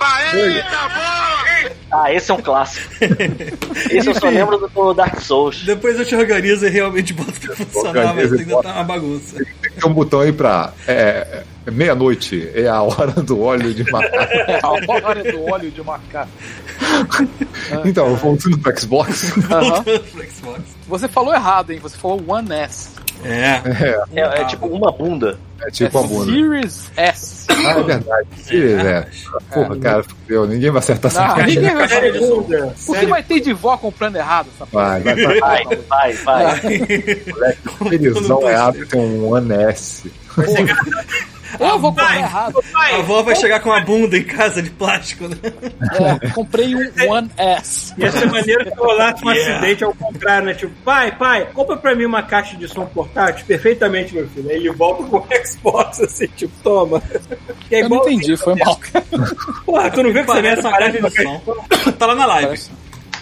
S4: Ah, esse é um clássico. Esse eu só lembro do Dark Souls.
S1: Depois eu te organizo e realmente boto pra funcionar, mas ainda tá uma bagunça.
S3: Tem que ter um botão aí pra. É, é meia-noite, é a hora do óleo de macaco.
S6: É a hora do óleo de macaco.
S3: Então, voltando pro Xbox.
S1: Pro Xbox.
S6: Você falou errado, hein? Você falou One S.
S1: É.
S3: É,
S4: É, é tipo uma bunda.
S3: É tipo
S6: é
S3: a bunda.
S6: Series S.
S3: Ah, é verdade. Series é. Porra, cara, fudeu. Ninguém vai acertar essa
S6: Não,
S3: caixa.
S6: ninguém vai.
S2: Segunda.
S6: O que vai ter de vó comprando errado? Essa porra?
S3: Vai, vai, vai.
S4: Vai, vai, vai.
S3: Moleque, felizão é abre tem um One S.
S6: Eu vou comprar errado.
S1: A avó vai chegar com uma bunda em casa de plástico, né?
S6: É, comprei um One S.
S2: Ia ser maneiro se rolasse um
S1: Yeah.
S2: acidente ao contrário, né? Tipo, pai, pai, compra pra mim uma caixa de som portátil perfeitamente, meu filho. Aí ele volta com o Xbox, assim, tipo, toma. Que é
S6: Eu não entendi, foi mal.
S2: Porra, tu não viu que você
S1: Parece
S2: nessa
S1: uma
S2: caixa de
S1: som. Tá lá na live.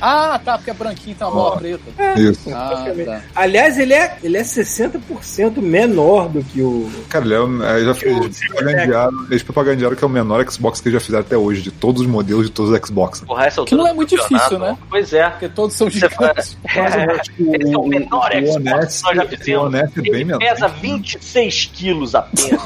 S6: Ah, tá, porque é branquinho, tem uma bola preta.
S3: Isso.
S6: Ah, tá.
S2: Aliás, ele é, ele é 60% menor do que o.
S3: Cara, ele é, é, já fez, eles propagandearam, eles propagandearam que é o menor Xbox que eles já fizeram até hoje, de todos os modelos de todos os Xbox.
S4: Porra, essa
S6: Que não é muito difícil, né?
S4: Pois é.
S6: Porque todos são gigantes.
S3: Que o,
S4: Esse é o menor
S3: o
S4: Xbox que nós já
S3: o
S4: fizemos.
S3: S é bem
S4: Ele
S3: menor.
S4: pesa 26 quilos apenas.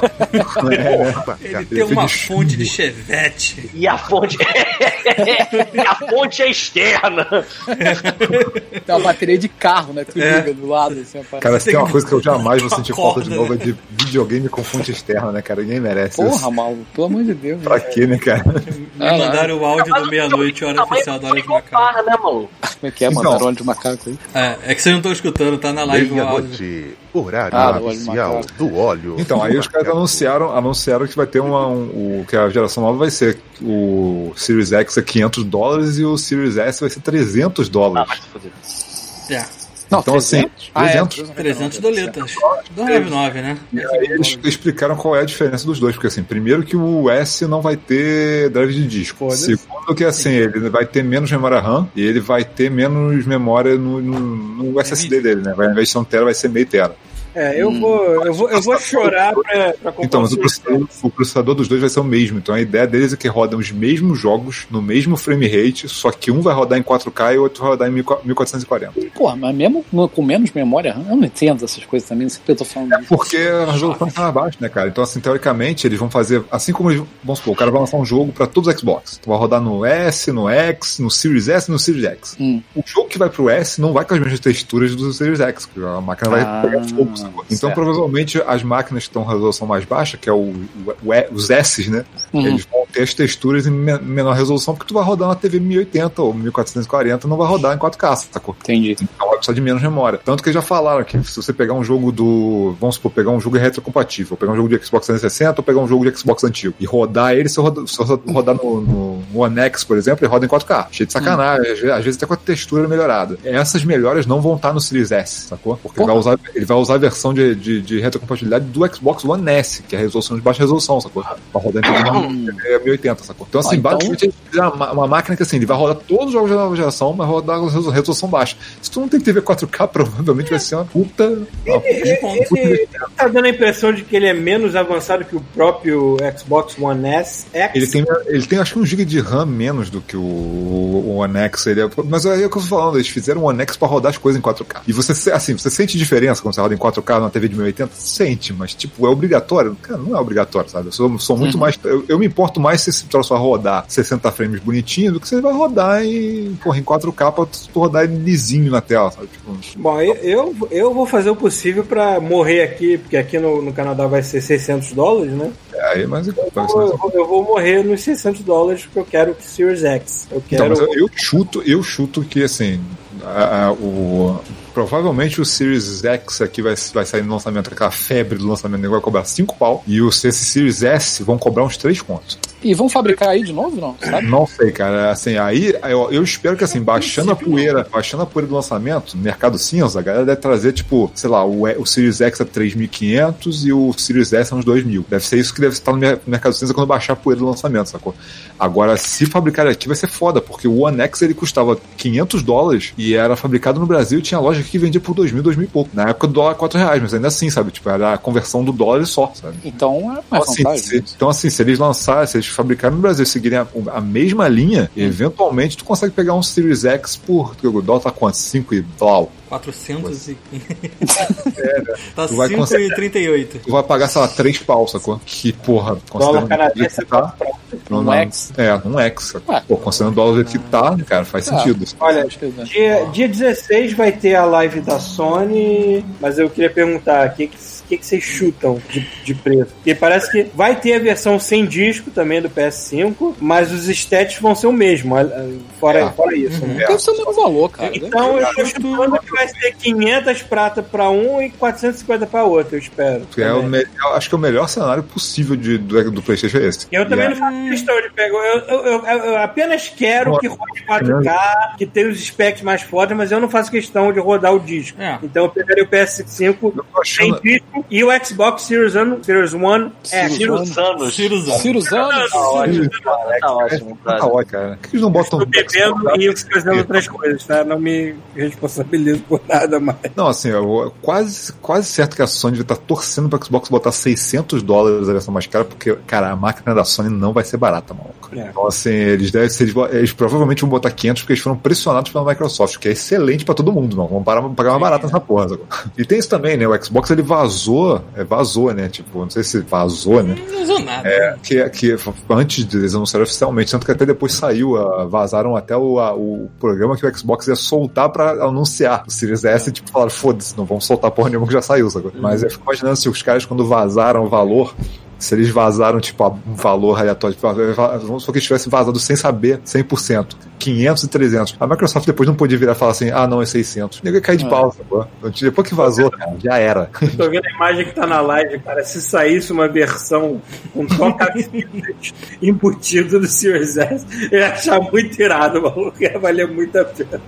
S3: É, né, cara?
S1: Ele tem uma fonte de chevette.
S4: E a fonte. e a fonte é externa.
S6: Tem uma bateria de carro, né? Tu
S1: É.
S6: liga do lado, assim.
S3: Cara, se tem uma coisa que eu jamais vou sentir falta de novo é de videogame com fonte externa, né, cara? Ninguém merece isso.
S6: Porra, maluco, pelo amor de Deus.
S3: Pra quê, né, cara?
S1: Me
S6: Ah,
S1: mandaram o áudio do meia-noite, hora oficial da
S4: do
S1: hora de macaco.
S4: né?
S6: Como é que é,
S3: Então.
S6: mandar óleo de macaco aí?
S1: É, é que vocês não estão escutando, tá na live o áudio.
S5: Horário
S6: Ah, do óleo de
S5: oficial do óleo.
S3: Então, aí os caras anunciaram, anunciaram que vai ter uma, um, o, que a geração nova vai ser o Series X é 500 dólares e o Series S vai ser 300
S4: Ah,
S3: dólares.
S4: vai se.
S1: É,
S6: Não,
S3: Então, assim,
S6: 300? Ah, é,
S3: 300.
S1: 300 doletas. 299, né?
S3: E aí eles explicaram qual é a diferença dos dois, porque assim, primeiro que o S não vai ter drive de disco. Segundo que assim, ele vai ter menos memória RAM e ele vai ter menos memória no, no, no SSD dele, né? Vai, ao invés de ser um tera, vai ser meio tera.
S2: É, eu vou, eu vou, eu vou chorar pra, pra
S3: Então, mas o processador, o processador dos dois vai ser o mesmo. Então a ideia deles é que rodam os mesmos jogos no mesmo frame rate, só que um vai rodar em 4K e o outro vai rodar em 1440.
S6: Porra, mas mesmo com menos memória, eu não entendo essas coisas também, não sei porque eu tô falando isso.
S3: Porque a resolução está mais baixa, né, cara? Então, assim, teoricamente, eles vão fazer. Assim como eles. Vamos supor, o cara vai lançar um jogo para todos os Xbox. Vai rodar no S, no X, no Series S e no Series X.
S6: Hum.
S3: O jogo que vai pro S não vai com as mesmas texturas do Series X, porque a máquina vai
S6: Ah,
S3: pegar fogo. Sacou? Então,
S6: certo.
S3: provavelmente, as máquinas que estão com resolução mais baixa, que é o, o- o E- os S, né?
S6: Uhum.
S3: Eles vão ter as texturas em me- menor resolução, porque tu vai rodar uma TV 1080 ou 1440, não vai rodar em 4K, sacou?
S6: Entendi.
S3: Então precisar de menos memória. Tanto que eles já falaram que se você pegar um jogo do. Vamos supor, pegar um jogo retrocompatível, pegar um jogo de Xbox 360 ou pegar um jogo de Xbox antigo e rodar ele, se eu rodar, se eu rodar no, no, no One X, por exemplo, ele roda em 4K. Cheio de sacanagem, às vezes- às vezes até com a textura melhorada. Essas melhoras não vão estar no Series S, sacou? Porque ele vai, usar, ele vai usar a versão de, de, de retrocompatibilidade do Xbox One S, que é a resolução de baixa resolução, sacou? Vai rodar em TV 1080, sacou? Então, assim,
S6: Ah, então-
S3: basicamente é uma, uma máquina que assim, ele vai rodar todos os jogos da nova geração, mas vai rodar com resolu- resolução baixa. Se tu não tem TV 4K, provavelmente vai ser uma puta. Uma puta
S2: Ele tá dando a impressão de que ele é menos avançado que o próprio Xbox One S. X.
S3: Ele tem, ele tem acho que um GB de RAM menos do que o, o One X. Ele é, mas é o que eu tô falando, eles fizeram um One X pra rodar as coisas em 4K. E você, assim, você sente diferença quando você roda em 4K numa TV de 1080? Sente, mas tipo, é obrigatório? Cara, não é obrigatório, sabe? Eu sou, sou muito mais. Eu, eu me importo mais se esse troço vai rodar 60 frames bonitinho do que você vai rodar em, porra, em 4K pra tu rodar ele lisinho na tela, sabe? Sabe? Tipo,
S2: Bom, eu, eu, eu vou fazer o possível pra morrer aqui, porque aqui no, no Canadá vai ser 600 dólares, né?
S3: é, mas
S2: Eu vou, eu vou- eu vou morrer nos 600 dólares porque eu quero o Series X. Eu
S3: Então,
S2: quero.
S3: mas eu, eu chuto, eu chuto que assim, a- a- o, provavelmente o Series X aqui vai, vai sair no lançamento, aquela febre do lançamento, vai cobrar 5 pau, e os esse Series S vão cobrar uns 3 contos.
S6: E vão fabricar aí de novo, não? Sabe?
S3: Não sei, cara. Assim, aí eu, eu espero que assim, baixando a poeira, baixando a poeira do lançamento, mercado cinza, a galera deve trazer, tipo, sei lá, o, o Series X a 3.500 e o Series S a uns 2.000. Deve ser isso que deve estar no mer- mercado cinza quando baixar a poeira do lançamento, sacou? Agora, se fabricar aqui vai ser foda, porque o One X ele custava 500 dólares e era fabricado no Brasil e tinha loja que vendia por 2.000, 2.000 e pouco. Na época do dólar 4 reais, mas ainda assim, sabe? Tipo, era a conversão do dólar só, sabe?
S6: Então é
S3: Então
S6: mais
S3: assim,
S6: vantagem.
S3: se, então, assim, se eles lançarem, se eles fabricarem no Brasil e seguirem a, a mesma linha, eventualmente tu consegue pegar um Series X por. O dólar tá quanto? 5 e blau.
S1: 400 e...
S3: É,
S1: tá
S3: Tu vai
S1: 5,38.
S3: Tu vai pagar, sei lá, 3 pau, sacou? Que porra,
S2: Dólar
S3: considerando
S2: canadense
S3: o que tá. Não,
S6: Um X.
S3: É, um X. sacou?
S6: Ué.
S3: Pô, considerando o dólar que tá, cara, faz
S6: Ah.
S3: sentido.
S2: Olha,
S6: Acho que é.
S2: dia, dia 16 vai ter a live da Sony, mas eu queria perguntar, o que, que, que vocês chutam de, de preço? Porque parece que vai ter a versão sem disco também do PS5, mas os estéticos vão ser o mesmo, fora,
S3: é.
S2: fora isso. Uhum. Né?
S6: Deve ser o mesmo valor, cara. Né?
S2: Então eu tô chutando que vai ser 500 prata pra um e 450 pra outro, eu espero.
S3: É o acho que é o melhor cenário possível de, do, do PlayStation é esse.
S2: Eu também
S3: yeah.
S2: não faço hum. questão de pegar. Eu, eu, eu, eu apenas quero que rode 4K, que tenha os specs mais fortes, mas eu não faço questão de rodar o disco.
S1: É.
S2: Então eu pegaria o PS5 sem disco e o Xbox Series One, Series One é,
S6: Series One,
S1: Series
S6: tá, tá,
S4: tá ótimo, tá ótimo.
S3: Tá ótimo, cara. Por que eles não botam...
S2: Estou bebendo e fazendo outras coisas, tá? Não me responsabilizo por nada mais.
S3: Não, assim, eu, quase, quase certo que a Sony tá torcendo pra Xbox botar 600 dólares a versão mais cara, porque, cara, a máquina da Sony não vai ser barata, mano.
S2: É.
S3: Então, assim, eles devem ser, eles, vão- eles provavelmente vão botar 500 porque eles foram pressionados pela Microsoft, que é excelente para todo mundo, não. Vão parar, pagar mais barato nessa porra. sacou? E tem isso também, né? O Xbox ele vazou, é, vazou, né? Tipo, não sei se vazou, né?
S1: Não usou nada.
S3: É, que, que antes de eles anunciarem oficialmente, tanto que até depois saiu, ah, vazaram até o, a- o programa que o Xbox ia soltar pra anunciar o Series S, e tipo, falaram, foda-se, não vamos soltar porra nenhuma que já saiu, sacou? Mas eu fico imaginando se os caras, quando vazaram o valor, se eles vazaram, tipo, um valor aleatório, tipo, va- vamos supor que eles tivessem vazado sem saber 100%, 500 e 300. A Microsoft depois não podia virar e falar assim, ah, não, é 600. Ninguém cai de
S6: É.
S3: pau, sacou? Depois que vazou, cara, já era.
S2: Tô vendo a imagem que tá na live, cara. Se saísse uma versão com toca embutido do Series S, eu ia achar muito irado, maluco. Ia valer muito a pena.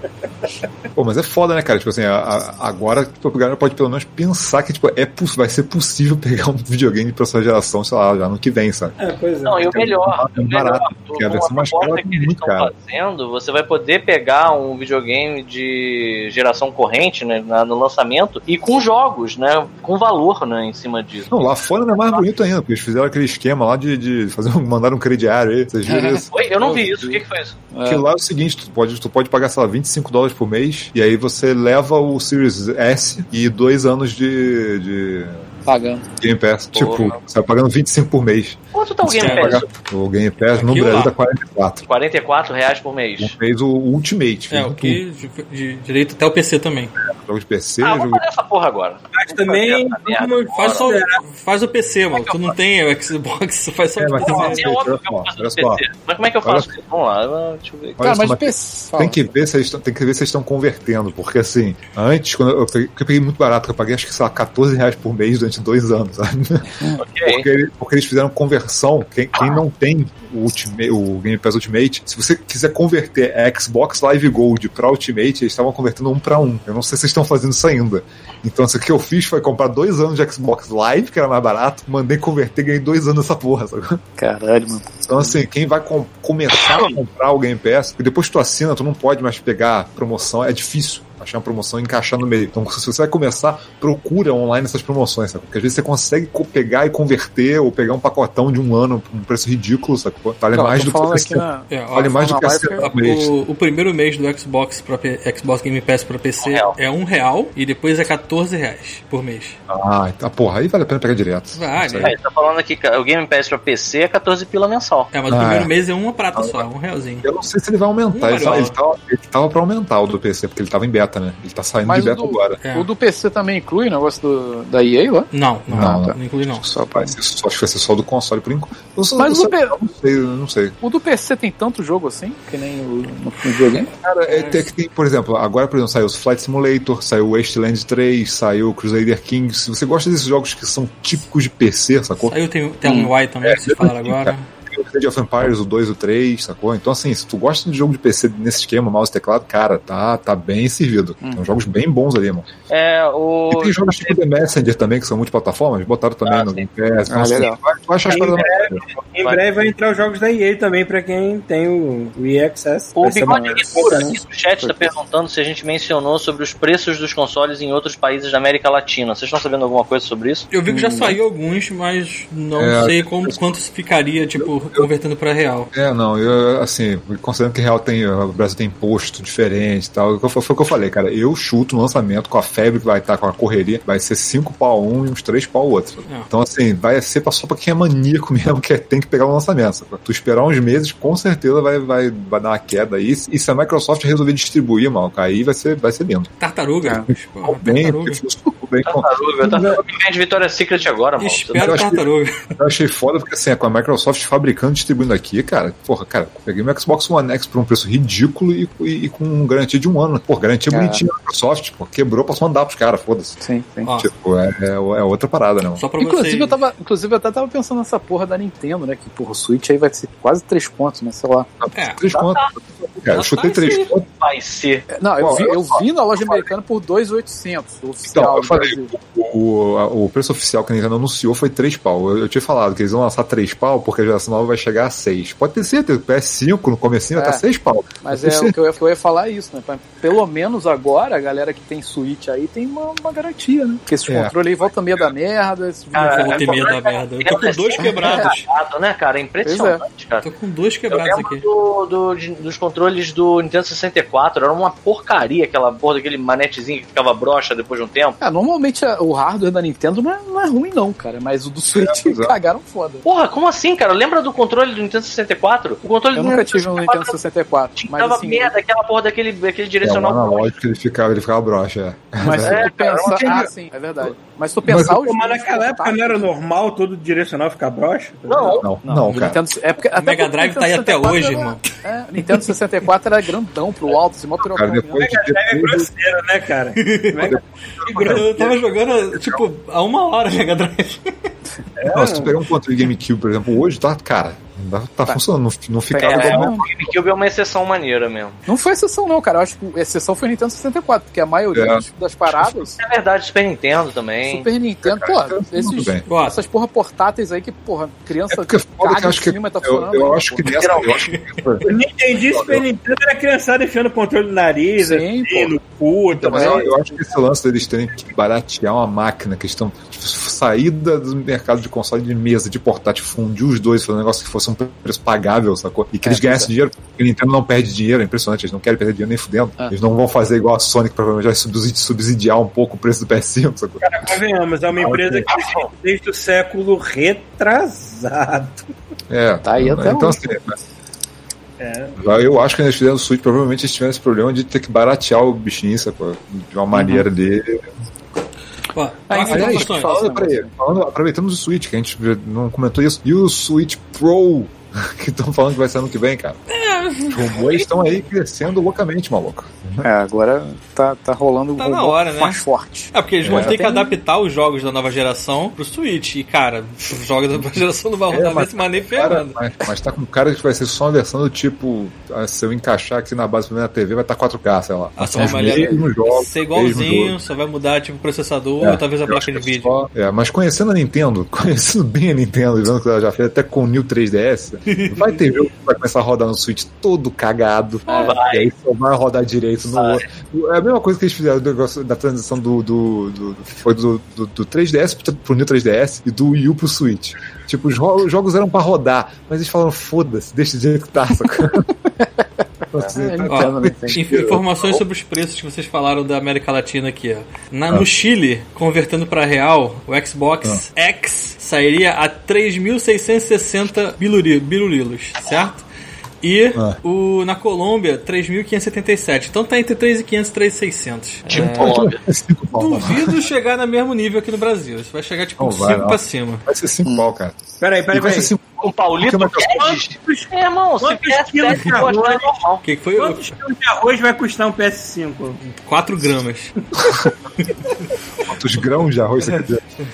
S3: Pô, mas é foda, né, cara? Tipo assim, a- a- agora tipo, a galera pode pelo menos pensar que tipo, é, vai ser possível pegar um videogame de próxima geração, sei lá, já no que vem, sabe?
S2: É, pois é.
S4: Não, e o melhor,
S3: É
S4: o melhor,
S3: barato, porque a versão mais cara é
S4: que eles estão
S3: cara.
S4: fazendo, você vai poder pegar um videogame de geração corrente, né, na- no lançamento, e com jogos, né, com valor, né, em cima disso.
S3: Não, lá fora não é mais bonito ainda, porque eles fizeram aquele esquema lá de, de fazer um, mandar um crediário aí. Vocês viram isso?
S4: Oi, eu não vi isso, o que, que foi isso?
S3: Porque lá é o seguinte, tu pode, tu pode pagar, sei lá, 25 dólares por mês, e aí você leva o Series S e dois anos de, de
S6: Pagando.
S3: Game Pass.
S4: Porra.
S3: Tipo, você vai pagando 25 por mês.
S4: Quanto tá o Game Pass?
S3: O Game Pass no
S1: Aquilo
S3: Brasil
S1: lá.
S3: dá 44.
S4: 44 reais por mês.
S3: Um fez o Ultimate.
S1: É, o que de, de direito até o PC também.
S3: Jogo de PC,
S4: Ah,
S3: jogo
S4: vamos fazer essa porra agora.
S2: Mas também
S1: Faz, só, faz o PC, mano. Tu não tem o Xbox, faz só
S3: É,
S1: o
S3: mas
S1: PC.
S3: tem
S4: É óbvio que eu faço. PC. Mas como é que eu
S3: Olha
S4: faço isso? Vamos lá, deixa eu ver.
S6: Cara, mas
S3: mas
S6: PC.
S3: Tem que ver se eles estão, tem que ver se estão convertendo, porque assim, antes, quando eu peguei, eu peguei muito barato, eu paguei acho que, sei lá, 14 reais por mês durante dois anos, sabe?
S4: Ok.
S3: Porque, ele- porque eles fizeram conversão. Quem, quem não tem o, Ultimate, o Game Pass Ultimate, se você quiser converter a Xbox Live Gold pra Ultimate, eles estavam convertendo um pra um. Eu não sei se vocês estão fazendo isso ainda. Então, assim, o que eu fiz foi comprar dois anos de Xbox Live, que era mais barato, mandei converter e ganhei dois anos dessa porra, sabe?
S6: Caralho, mano.
S3: Então, assim, quem vai com- começar a comprar o Game Pass, depois que tu assina, tu não pode mais pegar promoção, é difícil achar uma promoção e encaixar no meio. Então, se você vai começar, procura online essas promoções, sabe? Porque às vezes você consegue co- pegar e converter ou pegar um pacotão de um ano por um preço ridículo, sabe? Vale
S6: Não,
S3: mais
S6: tô
S3: do que você
S6: na.
S1: É,
S3: Vale mais do que um mês.
S1: O, o primeiro mês do Xbox pra P- Xbox Game Pass pra PC
S4: Um
S1: é um real e depois é 14 reais por mês.
S3: Ah, então, porra, aí vale a pena pegar direto.
S1: Vale.
S4: É, ele tá falando aqui que o Game Pass pra PC é 14 pila mensal.
S1: É, mas o
S3: Ah,
S1: primeiro
S3: é.
S1: mês é uma prata só, um realzinho.
S3: Eu não sei se ele vai aumentar.
S1: Hum,
S3: ele, tava,
S1: vale.
S3: ele, tava, ele tava pra aumentar o do PC, porque ele tava em beta. Beta, né? Ele tá saindo
S6: Mas
S3: de
S6: o
S3: beta
S6: do,
S3: agora.
S1: É.
S6: o do PC também inclui o negócio do, da EA lá?
S1: Não, não,
S3: Não,
S1: não,
S3: tá.
S1: não inclui não.
S6: Só
S3: ser só, acho que vai ser só do console por enquanto.
S6: Mas
S3: eu
S6: o
S3: não sei, eu não sei.
S6: O do PC tem tanto jogo assim, que nem o no, videogame?
S3: Cara, é, tem, que tem, por exemplo, agora, por exemplo, saiu o Flight Simulator, saiu o Wasteland 3, saiu o Crusader Kings. Se você gosta desses jogos que são típicos de PC, sacou?
S1: Saiu tem, tem um Y também, que vocês falaram agora.
S3: O Age of Empires, o 2 e o 3, sacou? Então, assim, se tu gosta de jogo de PC nesse esquema, mouse e teclado, cara, tá, tá bem servido. Tem jogos bem bons ali, mano.
S4: É, o.
S3: E tem jogos tipo The Messenger também, que são multiplataformas, botaram também
S4: Ah,
S3: no. Game Pass.
S6: Ah,
S3: assim,
S6: legal.
S3: vai, vai achar as
S2: Em
S3: paradas
S2: breve, em
S4: Vai.
S2: breve vai entrar os jogos da EA também pra quem tem o, o EA Access.
S4: O Bigode Guitura aqui no chat está perguntando se a gente mencionou sobre os preços dos consoles em outros países da América Latina. Vocês estão sabendo alguma coisa sobre isso?
S1: Eu vi que já saiu alguns, mas não
S3: É,
S1: sei como, quanto ficaria, tipo, convertendo pra real.
S3: É, não, eu, assim, considerando que real tem, o Brasil tem imposto diferente e tal, foi, o que eu falei, cara, eu chuto no lançamento com a febre que vai estar com a correria, vai ser 5 pau um e uns 3 pau outro.
S1: É.
S3: Então, assim, vai ser pra- só pra quem é maníaco mesmo, que é- tem que pegar o lançamento. sabe? Tu esperar uns meses, com certeza vai, vai, vai dar uma queda aí. E se a Microsoft resolver distribuir, mal, aí vai ser, vai ser lindo.
S1: Tartaruga. Porra,
S3: Bem,
S1: tartaruga.
S3: bem, com-
S4: Tartaruga, Tartaruga que vem de Vitória Secret agora, mano.
S1: Espero
S3: Eu acho que-
S1: tartaruga.
S3: Eu achei foda porque assim, com a Microsoft fabricando e distribuindo aqui, cara, porra, cara, peguei meu Xbox One X por um preço ridículo e, e- e com garantia de um ano. Pô, garantia
S6: É.
S3: bonitinha da Microsoft, pô, quebrou, passou mandar pros caras, foda-se.
S6: Sim, sim.
S1: Ó,
S3: Tipo, é, é, é outra parada, não.
S1: só pra
S6: Inclusive,
S1: vocês.
S6: eu tava, inclusive, eu até tava pensando nessa porra da Nintendo, né? Que, porra, o Switch aí vai ser quase 3 pontos, né? Sei lá.
S1: É,
S3: Três contos. Cara, eu chutei
S1: tá
S3: três
S1: sim.
S3: contos.
S4: Vai ser.
S6: Não, eu vi,
S3: eu
S6: eu vi na loja americana por 2,800. o Oficial
S3: Então, eu falei, o, o preço oficial que a Nintendo anunciou foi 3 pau. Eu, eu tinha falado que eles vão lançar 3 pau porque a geração nova vai chegar a 6. Pode ter certeza, o PS5 no comecinho vai
S6: É.
S3: estar 6 pau.
S6: Mas
S3: Eu
S6: é o que eu, ia, o que eu ia falar é isso, né? Pelo menos agora, a galera que tem Switch aí tem uma, uma garantia, né? Porque esses
S3: É.
S6: controles aí volta meia da merda. Esses
S4: Cara,
S1: Vou ter medo da merda. Eu tô com dois quebrados.
S4: Errado, né, cara? É impressionante, cara.
S1: Tô com dois
S4: Eu
S1: quebrados aqui.
S4: do, do- dos controles do Nintendo 64, era uma porcaria aquela porra daquele manetezinho que ficava broxa depois de um tempo.
S6: Ah, normalmente a- o hardware da Nintendo não é, não é ruim, não, cara. Mas o do Switch
S3: exato.
S6: cagaram foda.
S4: Porra, como assim, cara? Lembra do controle do Nintendo 64? O controle
S6: Eu
S4: do
S6: nunca tive um Nintendo 64.
S4: Tinha
S6: Mas
S4: tava
S6: assim,
S4: merda, aquela porra daquele, daquele
S3: É, o
S4: direcional.
S3: analógico ele ficava, ele ficava broxa. é.
S6: mas se
S4: É,
S6: tu
S4: cara,
S6: pensar. Ah, sim, é verdade. Mas se tu pensar os.
S2: Mas naquela época não era normal todo direcional ficar broxa?
S4: Não,
S3: Não,
S6: Não,
S3: não,
S6: o
S3: cara.
S6: Nintendo, é porque, até
S1: Mega Drive
S6: o
S1: tá aí até
S6: 64
S1: hoje,
S6: era-
S1: irmão.
S6: É, o Nintendo 64 era grandão pro alto, assim, mó
S3: Cara,
S6: mesmo.
S3: depois,
S2: É grosseiro, né, cara? Mega-
S1: Eu tava jogando, tipo, há uma hora Mega Drive.
S3: não, se tu pegar um controle GameCube, por exemplo, hoje, tá, cara, tá, tá funcionando, não, não ficava
S6: É,
S3: igual
S6: não,
S4: o GameCube é uma exceção maneira mesmo.
S6: não foi exceção, não, cara. Eu acho que a exceção foi o Nintendo 64, porque a maioria
S3: É.
S6: das, das paradas.
S4: É verdade, Super Nintendo também.
S6: Super Nintendo,
S3: Cara,
S6: pô, esses, essas porra portáteis aí que, porra, criança
S3: É porque foda que
S6: caga
S3: eu
S6: em
S3: acho que,
S6: cima tá
S3: eu, eu
S6: ainda,
S3: acho que nessa, eu acho que
S2: Eu não entendi Super Nintendo era criançada enfiando o controle no nariz,
S6: Sim,
S2: assim, no cu
S3: Então, mas eu,
S2: também.
S3: eu acho que esse lance deles terem que baratear uma máquina, que estão saída do mercado de console de mesa, de portátil, fundir os dois, fazer um negócio que fosse um preço pagável, sacou? E que eles
S6: É,
S3: ganhassem dinheiro, porque a Nintendo não perde dinheiro, é impressionante, eles não querem perder dinheiro nem fudendo.
S6: É.
S3: Eles não vão fazer igual a Sony, que provavelmente vai subsidi- subsidiar um pouco o preço do PS5, sacou?
S2: Cara, convenhamos, é uma empresa que existe desde o século retrasado.
S3: É,
S6: Tá aí até
S3: então
S6: hoje.
S3: assim,
S2: É.
S3: eu acho que eles fizeram o Switch, provavelmente eles tiveram esse problema de ter que baratear o bichinho, sacou? De uma maneira dele.
S1: Ó,
S6: Aí, fala-
S3: Falando, peraí, falando, aproveitando o Switch, que a gente não comentou isso, e o Switch Pro, que estão falando que vai ser ano que vem, cara. Os rumores estão aí crescendo loucamente, maluco.
S6: É, agora tá, tá rolando
S1: Tá
S6: um
S1: na hora, né?
S6: mais forte.
S1: É, porque eles vão
S3: É.
S1: ter que
S6: Tem-
S1: adaptar os jogos da nova geração pro Switch. E, cara, os jogos da nova geração não vão
S3: É,
S1: rodar
S3: mas-
S1: desse maneiro ferrando.
S3: mas, mas tá com cara que vai ser só uma versão do tipo, ah, se eu encaixar aqui na base na TV, vai estar 4K, sei lá.
S1: Ah, só
S3: jogos.
S1: Ser igualzinho, só vai mudar tipo o processador
S3: É,
S1: ou talvez a placa de
S3: é
S1: vídeo.
S3: só- é, mas conhecendo a Nintendo, conhecendo bem a Nintendo, e vendo que ela já fez até com o New 3DS, vai ter jogo que vai começar a rodar no Switch todo cagado.
S4: Vai.
S3: E aí só vai rodar direito no outro. É a mesma coisa que eles fizeram do negócio da transição do. do, do- foi do, do, do 3DS pro, pro New 3DS e do Wii U pro Switch. Tipo, os, jo- os jogos eram pra rodar, mas eles falaram, foda-se, deixa do jeito que tá, sacou?
S6: É,
S3: tá-
S1: Ó, inf- informações sobre os preços que vocês falaram da América Latina aqui, ó. Na, No Chile, convertendo pra real, o Xbox X sairia a 3.660 biluri- birulilos, certo? E
S3: Ah.
S1: o, na Colômbia, 3.577. Então tá entre 3.500 e 3.600.
S4: Tipo
S1: É,
S4: Colômbia.
S1: Duvido chegar no mesmo nível aqui no Brasil. Isso vai chegar tipo
S3: Não
S1: 5
S3: vai, não.
S1: pra cima.
S3: Vai ser cinco pau, cara.
S2: Peraí, peraí,
S3: vai
S2: peraí.
S3: ser cinco
S4: Um Paulito Guedes? É, irmão, se
S2: Quantos
S4: vier
S2: quilos
S4: 7
S2: de arroz?
S4: normal.
S1: O que que foi?
S2: Quantos quilos de arroz vai custar um PS5?
S1: 4 gramas.
S3: quantos grãos de arroz você quer dizer?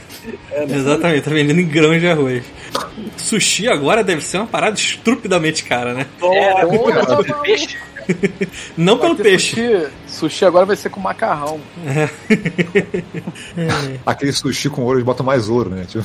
S1: Exatamente, tá vendendo em grãos de arroz. Sushi agora deve ser uma parada estupidamente cara, né?
S4: É, porra,
S6: não, não.
S1: Não
S6: Vai
S1: pelo peixe.
S6: Sushi, sushi agora vai ser com macarrão.
S3: Aquele sushi com ouro, eles botam mais ouro, né? Tipo,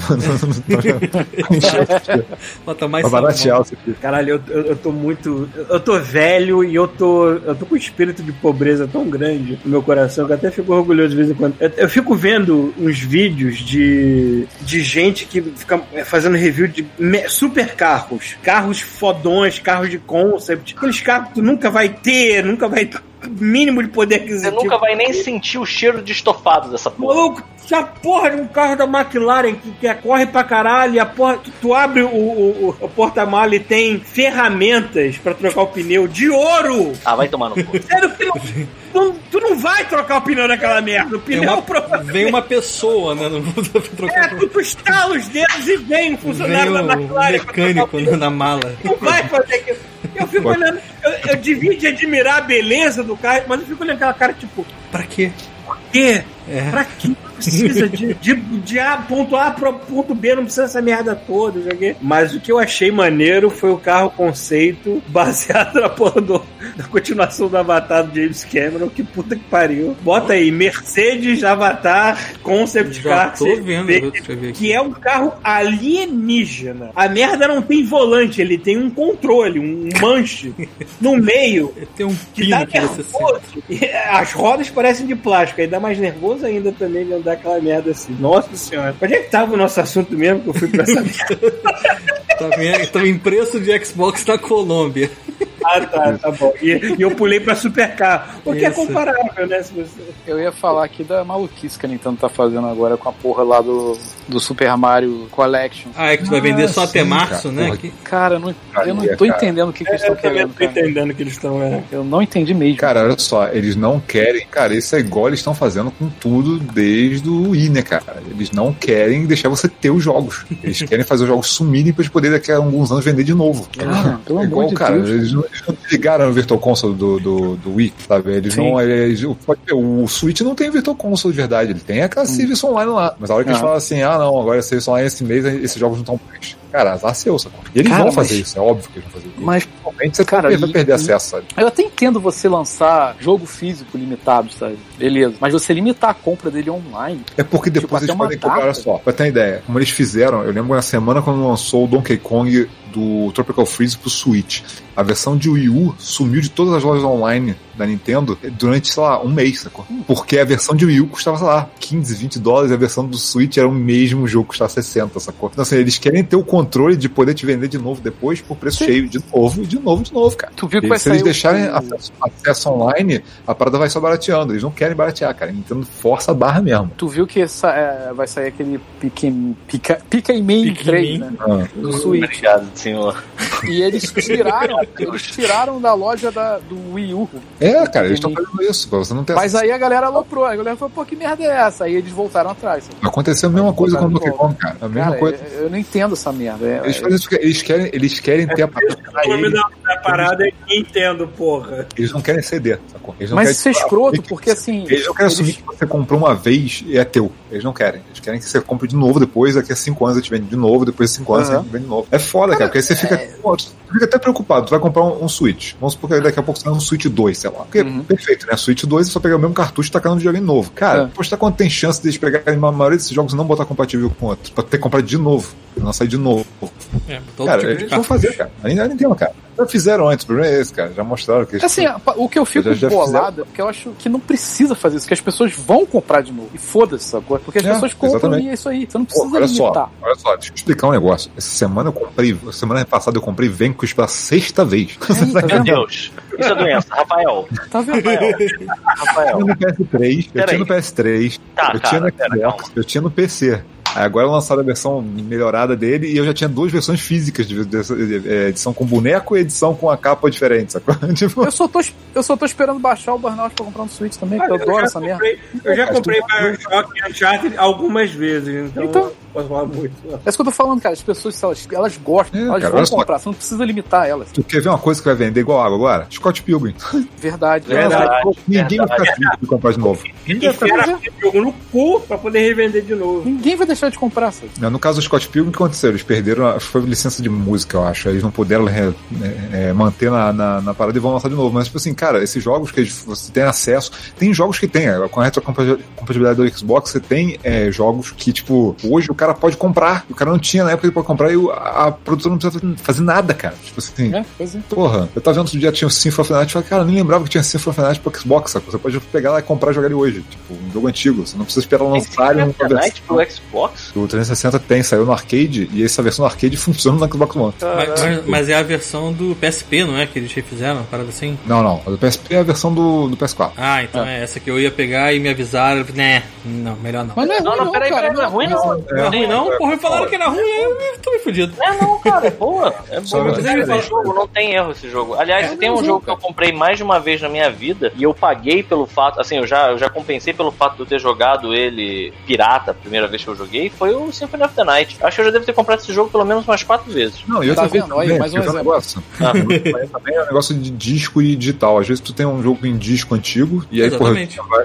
S1: Bota mais
S3: pra baratear
S1: salmão.
S3: o sushi.
S2: Caralho, eu, eu, eu tô muito. Eu tô velho e eu tô. Eu tô com um espírito de pobreza tão grande no meu coração que eu até fico orgulhoso de vez em quando. Eu, eu fico vendo uns vídeos de, de gente que fica fazendo review de super carros. Carros fodões, carros de concept. Aqueles carros que tu nunca vai ter, nunca vai ter mínimo de poder
S4: Você
S2: aquisitivo.
S4: nunca vai nem sentir o cheiro de estofado dessa porra.
S2: Maluco, se a porra de um carro da McLaren que, que corre pra caralho, e a porra, tu, tu abre o, o, o- o porta-mala e tem ferramentas pra trocar o pneu de ouro!
S4: Ah, vai tomar no cu.
S2: Sério que não, não- tu não vai trocar o pneu naquela merda. O pneu
S1: uma-
S2: provavelmente.
S1: vem uma pessoa, né? Não vou
S2: É,
S1: trocar
S2: tu, tu estala os dedos e vem um
S1: Vem
S2: funcionário da
S1: o
S2: McLaren. o
S1: mecânico
S2: pneu.
S1: né, na mala.
S2: Não vai fazer aquilo. Eu fico olhando, eu, eu devia de admirar a beleza do carro, mas eu fico olhando aquela cara tipo,
S1: Pra quê?
S2: quê?
S1: É.
S2: Pra que precisa de, de, de A, ponto A para ponto B, não precisa essa merda toda, quê. Mas o que eu achei maneiro foi o carro conceito baseado na porra do, da continuação do Avatar do James Cameron. Que puta que pariu. Bota aí, Mercedes Avatar Concept
S1: Já
S2: Car.
S1: tô vendo,
S2: vê
S1: aqui.
S2: Que é um carro alienígena. A merda não tem volante, ele tem um controle, um manche no meio
S1: Tem um
S2: que dá
S1: pino que você sente.
S2: nervoso. As rodas parecem de plástico, aí dá mais nervoso ainda também de andar aquela merda assim. Nossa senhora. Onde é que tava o nosso assunto mesmo que eu fui pra essa merda?
S1: Tá? Então, em preço de Xbox da Colômbia.
S2: Ah, tá, tá bom. E, e eu pulei pra Supercar. O que é comparável, né? Se você...
S6: Eu ia falar aqui da maluquice que a Nintendo tá fazendo agora com a porra lá do, do Super Mario Collection.
S1: Ah, é que tu vai vender só até
S3: sim,
S1: março,
S3: cara.
S1: né?
S3: Porra,
S1: Que-
S6: Cara, eu não, eu não tô
S3: cara.
S6: entendendo o que, que eles estão
S2: Eu também
S6: querendo.
S2: não tô entendendo que eles estão. É.
S6: Eu não entendi mesmo.
S3: Cara, olha só, eles não querem. Cara, isso é igual eles estão fazendo com tudo desde o Wii, né, cara? Eles não querem deixar você ter os jogos. Eles querem fazer os jogos sumirem pra eles poderem daqui a alguns anos vender de novo.
S6: Cara, pelo
S3: É
S6: amor
S3: igual,
S6: de
S3: cara,
S6: Deus.
S3: eles eles não ligaram o Virtual Console do, do, do Wii, sabe? Eles
S6: Sim.
S3: não. Eles, o, Switch não tem Virtual Console de verdade, ele tem aquela serviço online lá. Mas a hora que eles
S6: Ah.
S3: falam assim, ah não, agora serviço online esse mês, esses jogos não estão mais. Cara, seu, sacou? E eles
S6: Cara,
S3: vão fazer
S6: mas-
S3: isso, é óbvio que eles vão fazer isso.
S6: Mas,
S3: Realmente você
S6: cara,
S3: vai, perder
S6: e-
S3: acesso, sabe?
S6: Eu até entendo você lançar jogo físico limitado, sabe? Beleza. Mas você limitar a compra dele online.
S3: É porque
S6: Tipo,
S3: depois
S6: até
S3: eles podem comprar, olha só, pra ter uma ideia, como eles fizeram, eu lembro na semana quando lançou o Donkey Kong do Tropical Freeze pro Switch. A versão de Wii U sumiu de todas as lojas online da Nintendo durante, sei lá, um mês, sacou? Porque a versão de Wii U custava, sei lá, 15, 20 dólares e a versão do Switch era o mesmo jogo, custava 60, sacou? Então, assim, eles querem ter o controle de poder te vender de novo depois por preço
S6: Sim.
S3: cheio, de novo, de novo, de novo, cara.
S6: Tu viu que
S3: E
S6: vai
S3: se eles deixarem
S6: o...
S3: acesso, acesso online, a parada vai só barateando. Eles não querem baratear, cara. A Nintendo força a barra mesmo.
S6: Tu viu que essa, é, vai sair aquele Pikmin, Pica, Pikmin. 3, né?
S3: Ah.
S6: Do Switch.
S4: Obrigado, senhor.
S6: E eles tiraram, eles tiraram da loja da, do Wii U.
S3: É, cara, eles estão fazendo isso, pra você não ter
S6: Mas aí a galera aloprou. A galera falou, pô, que merda é essa? Aí eles voltaram atrás. sabe?
S3: Aconteceu a mesma
S6: Mas
S3: coisa com o Donkey Kong, cara. A mesma
S6: Cara,
S3: coisa.
S6: eu, eu não entendo essa merda. É-
S3: Eles fazem isso porque eles querem, eles querem ter a parada
S2: O nome
S3: eles.
S2: da, da parada é Nintendo, porra.
S3: Eles não querem ceder, sacou? Eles não
S6: Mas isso é escroto, porque assim.
S3: Eles não querem assumir que você comprou uma vez e é teu. Eles não querem. Eles querem que você compre de novo depois, daqui a cinco anos a gente vende de novo, depois de cinco anos
S6: Aham.
S3: a gente vende de novo. É foda, cara, porque aí você fica, pô, tu fica até preocupado. Tu vai comprar um, um Switch. Vamos supor que daqui a pouco você vai um Switch 2, sei lá. Porque,
S6: Uhum.
S3: perfeito, né? Switch 2 é só pegar o mesmo cartucho e tacar no videogame novo. Cara,
S6: É.
S3: postar quando tem chance deles pegarem a maioria desses jogos e não botar compatível com outro. Pra ter que comprar de novo. Não sair de novo.
S1: É, todo
S3: cara,
S1: tipo de
S3: eles vão fazer, cara. Ainda Nintendo, cara. Já fizeram antes, o problema é esse, cara. Já mostraram que
S6: Assim, o que eu fico
S3: Já- já
S6: bolado é porque eu acho que não precisa fazer isso, que as pessoas vão comprar de novo. E foda-se, sacou? Porque as
S3: É,
S6: pessoas compram
S3: exatamente.
S6: e é isso aí. Você não
S3: Pô,
S6: precisa
S3: olha
S6: limitar.
S3: só, olha só, deixa eu explicar um negócio. Essa semana eu comprei, semana passada eu comprei Vanquish pela sexta vez.
S6: tá
S4: Meu? Deus. Isso é doença. Rafael.
S6: Tá vendo?
S4: Rafael.
S3: Eu
S4: Rafael.
S3: tinha no PS3, eu tinha no PS3,
S4: Tá,
S3: eu
S4: cara,
S3: tinha no
S4: pera,
S3: Xbox, eu tinha no PC. Agora lançaram a versão melhorada dele e eu já tinha duas versões físicas de, de- de- de- é, edição com boneco e edição com a capa diferente, sacou? Tipo,
S6: Eu só, tô, eu só tô esperando baixar o Burnout pra comprar no Switch também, porque eu
S2: Olha,
S6: adoro
S2: já
S6: essa merda.
S2: comprei, eu já
S3: Mas
S2: comprei Bioshock e Uncharted algumas vezes, então,
S6: Então.
S2: posso falar muito.
S6: É isso que eu tô falando, cara. As pessoas, elas, elas gostam,
S3: É,
S6: elas
S3: cara,
S6: vão
S3: olha só.
S6: comprar. Você não precisa limitar elas.
S3: tu quer ver uma coisa que vai vender igual água agora? Scott Pilgrim.
S6: Verdade.
S4: Verdade.
S3: Ninguém vai ficar triste de comprar de novo.
S6: Ninguém vai,
S2: Enfiaram
S6: ficar-
S2: aquele jogo no cu pra poder revender de novo.
S6: ninguém vai deixar de comprar, sabe?
S3: Não, No caso do Scott Pilgrim, o que aconteceu? Eles perderam, a- foi licença de música, eu acho. Eles não puderam é, é, é, manter na, na, na parada e vão lançar de novo. Mas, tipo assim, cara, esses jogos que eles- você tem acesso. Tem jogos que tem, é, com a retrocompatibilidade do Xbox, você tem é, jogos que, tipo, hoje o cara pode comprar. O cara não tinha na época ele pode comprar e o- a, a produtora não precisa fazer nada, cara. Tipo assim.
S6: É, pois é.
S3: Porra, eu tava vendo outro dia tinha o Symphony of the Night e falei, cara, eu nem lembrava que tinha Symphony of the Night pro Xbox, sacou? Você pode pegar lá e comprar e jogar ele hoje. Tipo, um jogo antigo. Você não precisa esperar lançar um
S4: Fortnite pro Xbox?
S3: O 360 tem, saiu no arcade, e essa versão no arcade funciona no Xbox One.
S1: Mas, mas- mas é a versão do PSP, não é? Que eles refizeram, uma parada assim?
S3: Não, não. A do PSP é a versão do, do PS4.
S1: Ah, então é. essa que eu ia pegar e me avisaram. Né, não, melhor não.
S6: Mas não é
S4: Não,
S6: ruim,
S4: não,
S6: não,
S4: peraí,
S6: cara.
S4: peraí, não é ruim não.
S1: Não é ruim, não? Porra, falaram que era ruim, aí eu tô me fudido.
S4: É não, cara, é boa. É boa.
S3: ter
S4: Esse jogo não tem erro esse jogo. Aliás,
S6: É,
S4: tem um
S6: jogo,
S4: jogo que eu comprei mais de uma vez na minha vida e eu paguei pelo fato, assim, eu já, eu já compensei pelo fato de eu ter jogado ele pirata a primeira vez que eu joguei, foi o Symphony of the Night. Acho que eu já devo ter comprado esse jogo pelo menos umas quatro vezes.
S3: Não, e
S6: Tá vendo? Olha,
S3: também,
S6: mais um
S3: é
S6: exemplo.
S3: negócio. também é um negócio de disco e digital. Às vezes tu tem um jogo em disco antigo, e aí, porra,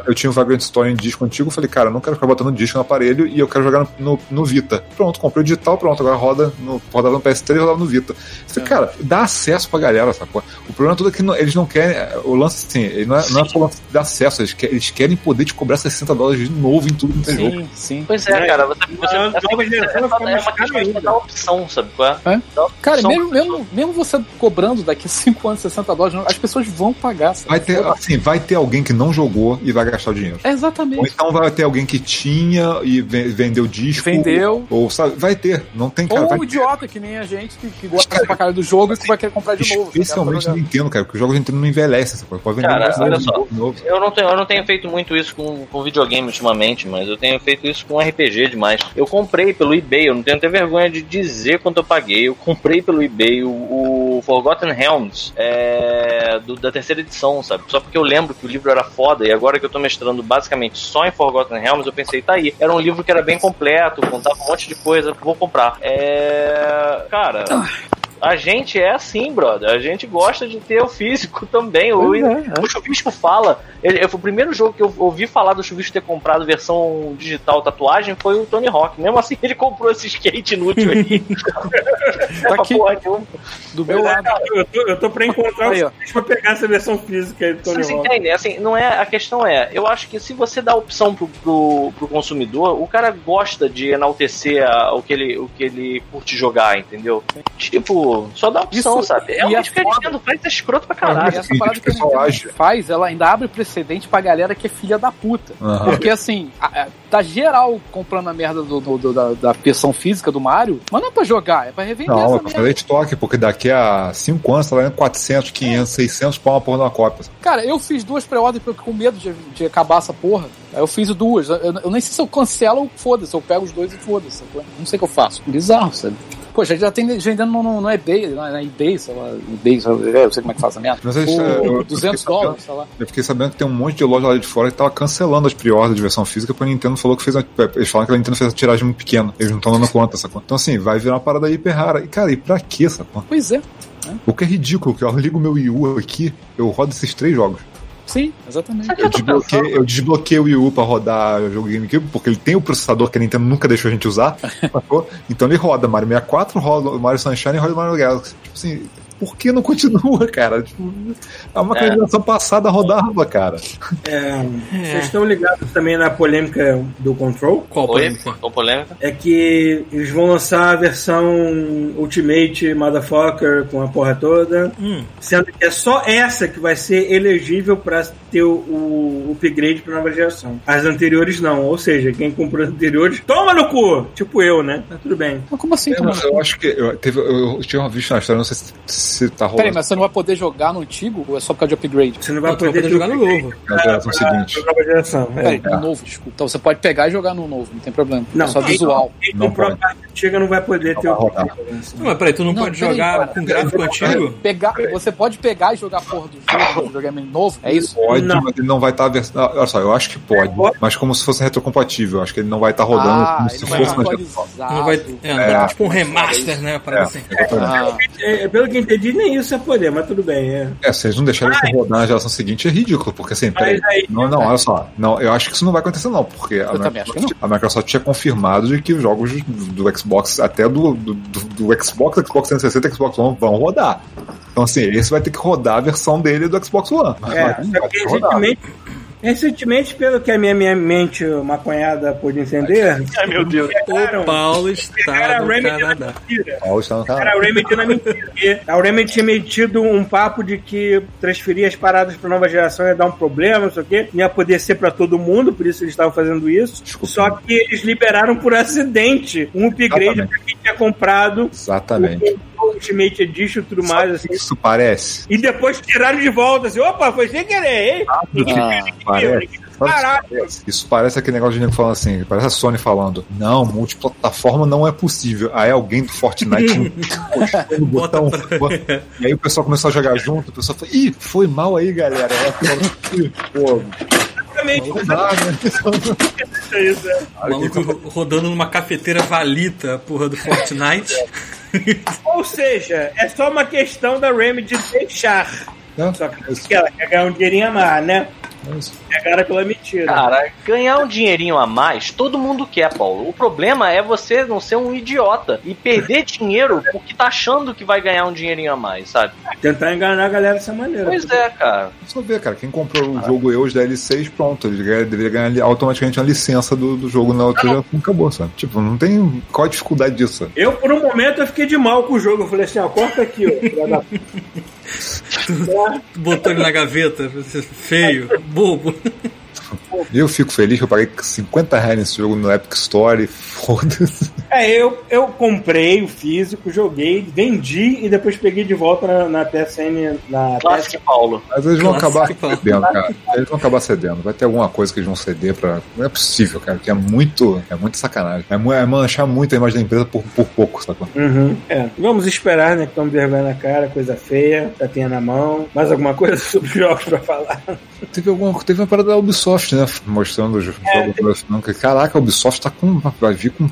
S3: eu tinha, eu um Vagrant Story em disco antigo, eu falei, cara, eu não quero ficar botando disco no aparelho e eu quero jogar no, no, no Vita. Pronto, comprei o digital, pronto, agora roda no, rodava no PS3 e rodava no Vita. Eu falei, cara, dá acesso pra galera, sacou? O problema todo é que não- eles não querem. O lance, assim, ele não é, não é só o lance de acesso, eles querem, eles querem poder te cobrar 60 dólares de novo em tudo que tem jogo.
S6: Sim, sim.
S4: Pois é,
S2: É,
S4: cara, você, você,
S2: a
S4: é
S2: nova geração
S4: é
S2: vai ficar
S4: é
S2: mais cara
S4: de opção, sabe qual é?
S6: É? Cara,
S4: opção.
S6: mesmo, mesmo, mesmo você cobrando daqui a 5 anos 60 dólares, as pessoas vão pagar. sabe?
S3: Vai ter, assim, vai ter alguém que não jogou e vai gastar o dinheiro.
S6: É exatamente.
S3: Ou então vai ter alguém que tinha e ve- vendeu disco.
S6: Vendeu.
S3: Ou, sabe, vai ter. Não tem cara.
S6: Ou um idiota que nem a gente, que, que gosta pra caralho do jogo e que vai querer comprar de novo. sabe?
S3: Especialmente. Nintendo, cara, porque os jogos do Nintendo não envelhecem. Você pode vender
S4: Cara, olha
S3: novo,
S4: só.
S3: novo, novo.
S4: Eu não, tenho, eu não tenho feito muito isso com, com videogame ultimamente, mas eu tenho feito isso com RPG demais. Eu comprei pelo eBay, eu não tenho até vergonha de dizer quanto eu paguei. Eu comprei pelo eBay o, o Forgotten Realms é, do- da terceira edição, sabe? Só porque eu lembro que o livro era foda e agora que eu tô mestrando basicamente só em Forgotten Realms, eu pensei, tá aí. Era um livro que era bem completo, contava um monte de coisa, vou comprar. É. Cara. A gente é assim, brother. A gente gosta de ter o físico também. O,
S6: é, é.
S4: o Chuvisco fala. Ele, foi o primeiro jogo que eu ouvi falar do Chuvisco ter comprado versão digital tatuagem foi o Tony Hawk. Mesmo assim, ele comprou esse skate inútil aí.
S6: Tá aqui.
S4: Porra nenhuma.
S6: Do meu
S2: é,
S6: lado.
S2: eu, tô, eu tô pra encontrar
S6: Aí,
S2: o pra pegar essa versão física aí do Tony
S4: Vocês
S2: Hawk.
S4: entendem? Assim, não é, a questão é, eu acho que se você dá opção pro, pro, pro consumidor, o cara gosta de enaltecer a- o, que ele, o que ele curte jogar, entendeu? Tipo, só dá opção,
S6: Isso-
S4: sabe?
S6: e
S4: É o
S6: é
S4: que fica
S6: foda.
S4: dizendo, faz é escroto pra
S6: E
S4: caralho.
S6: essa parada que a Nintendo
S3: age.
S6: faz, ela ainda abre precedente pra galera que é filha da puta.
S3: Aham.
S6: Porque assim, a- a- tá geral comprando a merda do, do- do- da, da versão física do Mario, mas não é pra jogar, é pra revender
S3: Não, é
S6: essa
S3: pra
S6: merda.
S3: fazer estoque, porque daqui a 5 anos tá valendo 400, 500, 600 pau uma porra de uma cópia.
S6: Cara, eu fiz duas pré-ordens porque eu com medo de, de acabar essa porra. Aí eu fiz duas. Eu, eu nem sei se eu cancelo ou foda-se. Eu pego os dois e foda-se. Não sei o que eu faço. Bizarro, sabe? Pô, já, já tem vendendo no, no, no eBay, na, na eBay, sei lá, eBay, sei lá, eu sei como é que faz a merda.
S3: Mas eles,
S6: Por
S3: é, eu- eu
S6: 200
S3: fiquei
S6: dólares, sei lá.
S3: Eu fiquei sabendo que tem um monte de loja lá de fora que tava cancelando as pre-orders de versão física porque a Nintendo falou que fez. uma- Eles falaram que a Nintendo fez a tiragem muito pequena. Eles não estão dando conta, sacou? Então, assim, vai virar uma parada hiper rara. E, cara, e pra quê, sacou?
S6: Pois é.
S3: O que é ridículo, que eu ligo meu Wii U aqui, eu rodo esses três jogos.
S6: Sim, exatamente.
S3: Eu desbloqueei, eu desbloqueei o Wii U pra rodar o jogo GameCube, porque ele tem o processador que a Nintendo nunca deixou a gente usar? Então ele roda Mario 64, roda o Mario Sunshine e roda o Mario Galaxy. Tipo assim, por que não continua, cara? Tipo, é uma
S4: É.
S3: geração passada rodava, cara.
S2: É, Vocês estão ligados também na polêmica do Control?
S1: Qual polêmica?
S4: Com polêmica?
S2: É que eles vão lançar a versão Ultimate Motherfucker com a porra toda,
S1: Hum.
S2: sendo que é só essa que vai ser elegível pra ter o, o upgrade pra nova geração. As anteriores não, ou seja, quem comprou as anteriores, toma no cu! Tipo eu, né? Mas tudo bem.
S6: Mas como assim?
S3: Eu,
S6: Como
S3: eu acho que eu, teve, eu tinha visto na história, não sei se, se tá
S6: Peraí,
S3: rolando
S6: mas você não vai poder jogar no antigo ou é só por causa de upgrade?
S2: Você não vai
S1: Não,
S2: poder,
S1: poder jogar no novo.
S3: na geração seguinte.
S2: Geração. É.
S6: Peraí, no novo, desculpa. Então você pode pegar e jogar no novo, não tem problema.
S2: Não,
S6: é só
S2: quem-
S6: visual.
S2: Quem
S3: Não
S2: comprou a parte antiga não vai poder ter
S3: vai
S2: o
S3: rodar.
S1: Não, mas peraí, tu não,
S6: Não,
S1: pode
S6: peraí,
S1: jogar
S6: cara.
S1: com gráfico antigo?
S6: Pegar, você pode pegar e jogar a porra do jogo, do videogame novo? É isso?
S3: Pode,
S2: Não.
S3: mas ele não vai estar. Olha só, eu acho que pode, mas como se fosse retrocompatível. Acho que ele não vai estar rodando
S6: ah,
S3: como
S6: ele
S3: se
S6: vai
S3: fosse na
S6: atualizar.
S1: Não vai, é, não vai ter tipo um remaster, né? Parada assim.
S6: Ah,
S2: É, pelo que eu entendi, nem isso é poder, mas tudo bem. É.
S3: É, se eles não deixarem isso rodar na geração seguinte, é ridículo, porque assim, peraí.
S2: aí-
S3: Não, não, olha só. Não, eu acho que isso não vai acontecer, não, porque a Microsoft, a Microsoft tinha confirmado de que os jogos do, do Xbox, até do, do, do, Xbox, Xbox 360 e Xbox One vão rodar. Então, assim, esse vai ter que rodar a versão dele do Xbox One. Mas
S2: É,
S3: rodar.
S2: recentemente, recentemente, pelo que a minha, minha mente maconhada pôde entender,
S4: Ai, meu Deus.
S2: pegaram,
S1: O Paulo está no Canadá.
S3: Paulo está no canal.
S2: Era a Remedy na mentira. A Remedy tinha metido um papo de que transferir as paradas para nova geração ia dar um problema, não sei o quê. Não ia poder ser para todo mundo, por isso eles estavam fazendo isso.
S3: Desculpa.
S2: Só que eles liberaram por acidente um upgrade para quem tinha comprado
S3: Exatamente.
S2: o Ultimate Edition e tudo mais, assim.
S3: Isso parece.
S2: E depois tiraram de volta, assim, opa, foi sem querer, hein?
S6: Ah,
S3: parece. Isso parece aquele negócio de nego falando assim, parece a Sony falando, não, multiplataforma não é possível. Aí alguém do Fortnite no botão.
S1: pra-
S3: E aí o pessoal começou a jogar junto, o pessoal falou, ih, foi mal aí, galera. Aí falou, "Ih, Pô,
S2: Exatamente,
S3: não dá, né?
S2: isso é isso. é.
S1: O maluco ro- rodando numa cafeteira valita, a porra do Fortnite.
S2: Ou seja, é só uma questão da Remedy deixar.
S3: É,
S2: Só que ela quer ganhar um dinheirinho a mais, né?
S3: É isso.
S2: Pegaram pela mentira.
S4: Cara, ganhar um dinheirinho a mais, todo mundo quer, Paulo. O problema é você não ser um idiota e perder dinheiro porque tá achando que vai ganhar um dinheirinho a mais, sabe?
S2: Tentar enganar a galera dessa maneira.
S4: Pois é, cara.
S3: Só ver, cara, quem comprou o jogo e os DLCs, pronto, ele deveria ganhar automaticamente uma licença do, do jogo na outra geração, acabou, sabe? Tipo, não tem. Qual a dificuldade disso?
S2: Eu, por um momento, eu fiquei de mal com o jogo. Eu falei assim, ó, corta aqui, ó. da
S1: botou ele na gaveta, feio, bobo.
S3: E eu fico feliz que eu paguei 50 reais nesse jogo no Epic Store e foda-se.
S2: É, eu, eu comprei o físico, joguei, vendi e depois peguei de volta na, na PSN. Na
S4: Classic Paulo.
S3: Mas eles vão
S1: Clássico,
S3: acabar
S1: fala.
S3: cedendo, cara. Eles vão acabar cedendo. Vai ter alguma coisa que eles vão ceder pra. Não é possível, cara, que é muito. É muito sacanagem. É, é manchar muito a imagem da empresa por, por pouco, sacou?
S2: Uhum, é. Vamos esperar, né? Que estamos vergonha na cara, coisa feia, tapinha na mão. Mais alguma coisa sobre os jogos pra falar?
S3: Teve, alguma, teve uma parada da Ubisoft, né? Mostrando os jogos da Ubisoft. Caraca, a Ubisoft tá com. Vai vir com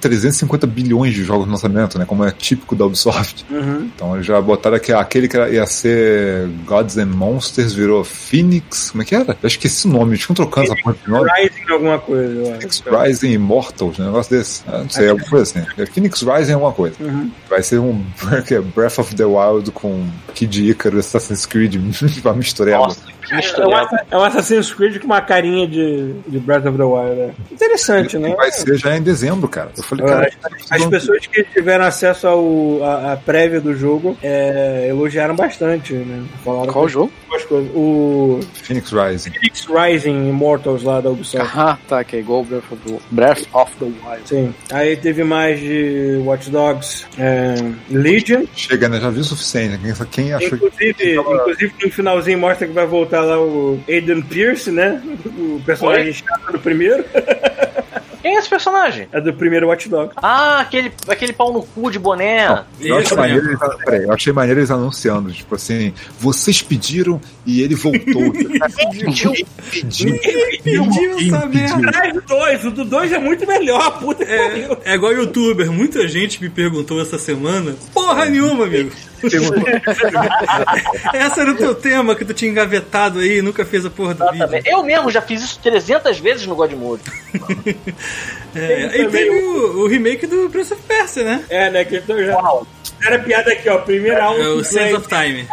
S3: 350 bilhões de jogos no lançamento, né? Como é típico da Ubisoft.
S2: Uhum.
S3: Então eles já botaram aqui, aquele que ia ser Gods and Monsters virou Phoenix. Como é que era? Eu esqueci o nome, eles ficam trocando essa porra de nome.
S2: Rising alguma coisa, eu
S3: Phoenix
S2: acho.
S3: Rising Immortals, um negócio desse. Ah, não sei, alguma coisa assim. É Phoenix Rising é alguma coisa.
S2: Uhum.
S3: Vai ser um é Breath of the Wild com Kid Icarus, Assassin's Creed, uma mistureba.
S4: Nossa, que
S2: É um, é um Assassin's Creed com uma carinha de, de Breath of the Wild. né? Interessante, né?
S3: Vai ser já em dezembro, cara. Eu falei,
S2: Ah,
S3: cara,
S2: As pessoas que tiveram acesso ao, a, a prévia do jogo é, elogiaram bastante, né? Falaram
S6: Qual jogo?
S2: coisas. O
S3: Phoenix Rising.
S2: Phoenix Rising Immortals lá da Ubisoft.
S6: Ah, tá, que é igual o Breath of the, Breath of the Wild.
S2: Sim. Aí teve mais de Watch Dogs é, Legion.
S3: Chega, né? Já viu o suficiente. Quem, quem achou que.
S2: Inclusive, inclusive no finalzinho mostra que vai voltar lá o Aiden Pierce, né? O personagem chato do primeiro.
S4: Quem é esse personagem?
S2: É do primeiro Watch Dogs.
S4: Ah, aquele, aquele pau no cu de boné.
S3: Eu achei, maneiro
S1: mesmo.
S3: eles, peraí, eu achei maneiro eles anunciando, tipo assim, vocês pediram e ele voltou.
S4: Pediu.
S3: Pediu.
S1: Pediu essa merda.
S2: Traz o dois, o do dois é muito melhor, puta.
S1: É, é igual youtuber, muita gente me perguntou essa semana. Porra nenhuma, amigo.
S3: Perguntou,
S1: Esse era o teu tema que tu tinha engavetado aí e nunca fez a porra do vídeo.
S4: Eu mesmo já fiz isso 300 vezes no God Mode.
S1: É, e teve o, o remake do Prince of Persia, né?
S2: É, né? Que então já. Era piada aqui, ó. Primeira aula.
S1: É o Sands of Time.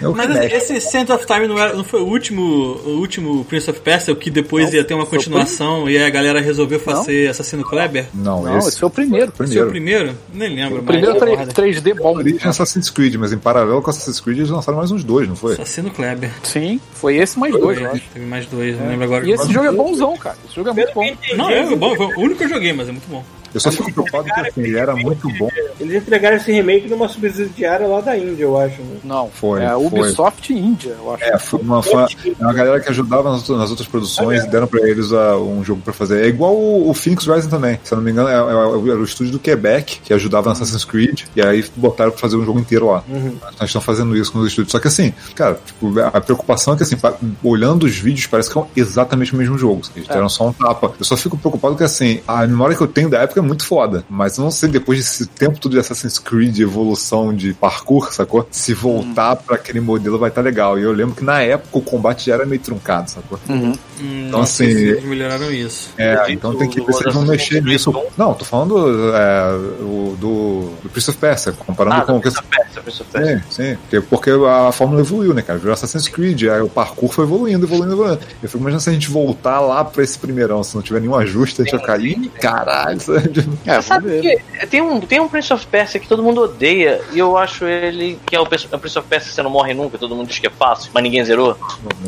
S3: É
S1: Mas
S3: mexe.
S1: esse Sands of Time não, era- não foi o último, o último Prince of Persia, o que depois ia ter uma
S6: foi
S1: continuação e aí a galera resolveu fazer Assassino Kleber?
S3: Não,
S6: Não,
S3: esse,
S6: esse foi o primeiro.
S1: Esse é o
S3: primeiro.
S1: primeiro? Nem lembro
S6: O primeiro
S1: mais.
S6: 3, 3D bom.
S3: Origem Assassin's Creed, mas em paralelo com Assassin's Creed eles lançaram mais uns dois, não foi?
S1: Assassino Kleber.
S6: Sim, foi esse mais dois, eu
S1: Foi,
S6: acho.
S1: Teve mais dois, não lembro agora.
S6: E esse jogo é bonzão, cara. Esse jogo é muito bom.
S1: Não, é bom, foi o único que eu joguei, mas é muito bom.
S3: Eu só fico preocupado que assim, ele era muito bom.
S2: Eles entregaram esse remake numa subsidiária lá da Índia, eu acho. Né?
S6: Não,
S3: Foi,
S6: é a
S3: foi.
S6: Ubisoft Índia, eu acho.
S3: É, foi uma, foi uma, uma galera que ajudava nas, outras- nas outras produções e deram pra eles ah, um jogo pra fazer. É igual o, o Phoenix Rising também. Se eu não me engano, é, é- era o estúdio do Quebec que ajudava no Assassin's Creed. E aí botaram pra fazer um jogo inteiro lá. Então, Eles estão fazendo isso com os estúdios. Só que assim, cara, tipo, a preocupação é que assim, olhando os vídeos, parece que é exatamente o mesmo jogo. Eles deram só um tapa. Eu só fico preocupado que assim, a memória que eu tenho da época é muito foda. Mas eu não sei, depois desse tempo todo de Assassin's Creed, evolução de parkour, sacou? Se voltar pra aquele modelo vai estar legal. E eu lembro que na época o combate já era meio truncado, sacou?
S1: Hum,
S3: Então,
S1: não sei
S3: assim,
S1: se eles melhoraram isso.
S3: É, então tem que ver se eles vão mexer nisso.
S4: um.
S3: Não, tô falando é, o, do, do Prince of Persia, comparando
S4: Ah,
S3: com o que.
S4: Prince of Persia, Prince of Persia.
S3: Sim, sim. Porque, porque a fórmula evoluiu, né, cara? Virou Assassin's Creed, aí o parkour foi evoluindo, evoluindo, evoluindo. Eu fico imaginando se a gente voltar lá pra esse primeirão, se não tiver nenhum ajuste, a gente vai cair. Ih, caralho, sabe?
S6: É,
S4: Sabe que tem um, tem um Prince of Persia que todo mundo odeia e eu acho ele que é o Prince o Prince of Persia que você não morre nunca, todo mundo diz que é fácil, mas ninguém zerou.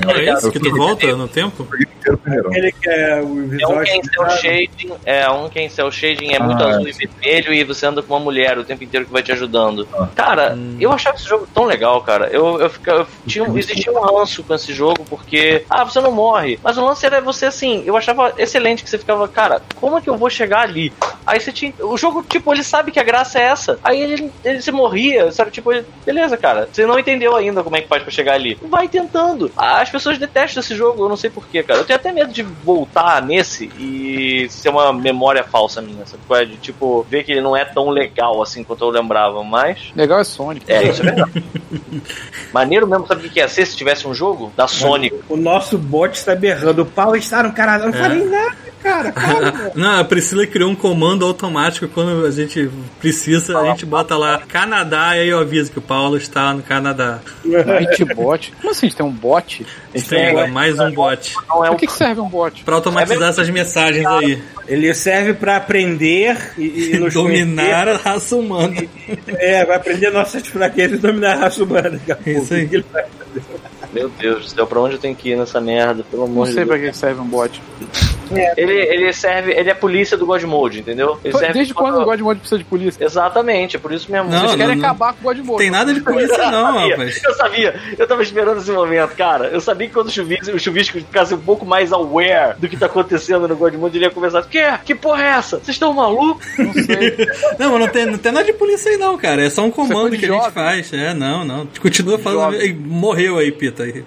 S1: É isso que tu volta no tempo?
S2: Ele que é o
S4: É um que é em cel shading, é um que é em cel shading é muito
S3: Ah,
S4: azul e vermelho e você anda com uma mulher o tempo inteiro que vai te ajudando.
S3: Ah.
S4: Cara, eu achava esse jogo tão legal, cara. Eu, eu, fica, eu tinha, existia um ranço com esse jogo porque, ah, você não morre. Mas o lance era você assim, eu achava excelente que você ficava, cara, como é que eu vou chegar ali? Aí você tinha. O jogo, tipo, ele sabe que a graça é essa. Aí ele, ele se morria, sabe? Tipo, ele, beleza, cara. Você não entendeu ainda como é que faz pra chegar ali. Vai tentando. As pessoas detestam esse jogo, eu não sei porquê, cara. Eu tenho até medo de voltar nesse e ser uma memória falsa minha, sabe? qual é? De tipo, ver que ele não é tão legal assim quanto eu lembrava, mas.
S6: Legal é Sonic.
S4: É, isso é verdade. Maneiro mesmo, sabe o que ia ser se tivesse um jogo? Da Sony.
S2: O nosso bot está berrando. O Paulo está no caralho. Eu não
S1: É.
S2: falei nada, cara. Calma.
S1: Não, a Priscila criou um comando automático quando a gente precisa, a gente bota lá Canadá e aí eu aviso que o Paulo está no Canadá.
S6: Nightbot. Como assim? A gente tem um bot?
S1: Tem agora mais um bot.
S4: Não é
S6: Pra que, que serve um bot?
S1: Pra automatizar essas mensagens aí.
S2: Ele serve pra aprender e, e nos
S1: Dominar a raça humana.
S2: conhecer. É, vai aprender nossas fraquezas e dominar a raça humana. A pouco.
S1: Isso aí.
S2: Ele vai-
S4: Meu Deus do céu, pra onde eu tenho que ir nessa merda? Pelo
S6: Não
S4: amor de
S6: sei
S4: Deus.
S6: pra que que serve um bot.
S4: Ele, ele serve. Ele é polícia do God Mode, entendeu? Ele serve
S6: Desde quando o God Mode precisa de polícia?
S4: Exatamente, é por isso mesmo.
S1: Não,
S6: Vocês querem
S1: não-
S6: acabar com o God Mode.
S1: Tem nada de polícia não,
S4: sabia,
S1: rapaz.
S4: Eu sabia, eu tava esperando esse momento, cara. Eu sabia que quando o chuvisco, o chuvisco ficasse um pouco mais aware do que tá acontecendo no God Mode, ele ia conversar. Que? Que porra é essa? Vocês estão malucos?
S6: Não sei.
S1: Não, mas não tem, não tem nada de polícia aí não, cara. É só um comando que a gente
S6: jovem.
S1: faz. É, não, não. Continua falando.
S6: Jovem.
S1: Morreu aí, Pita. Aí.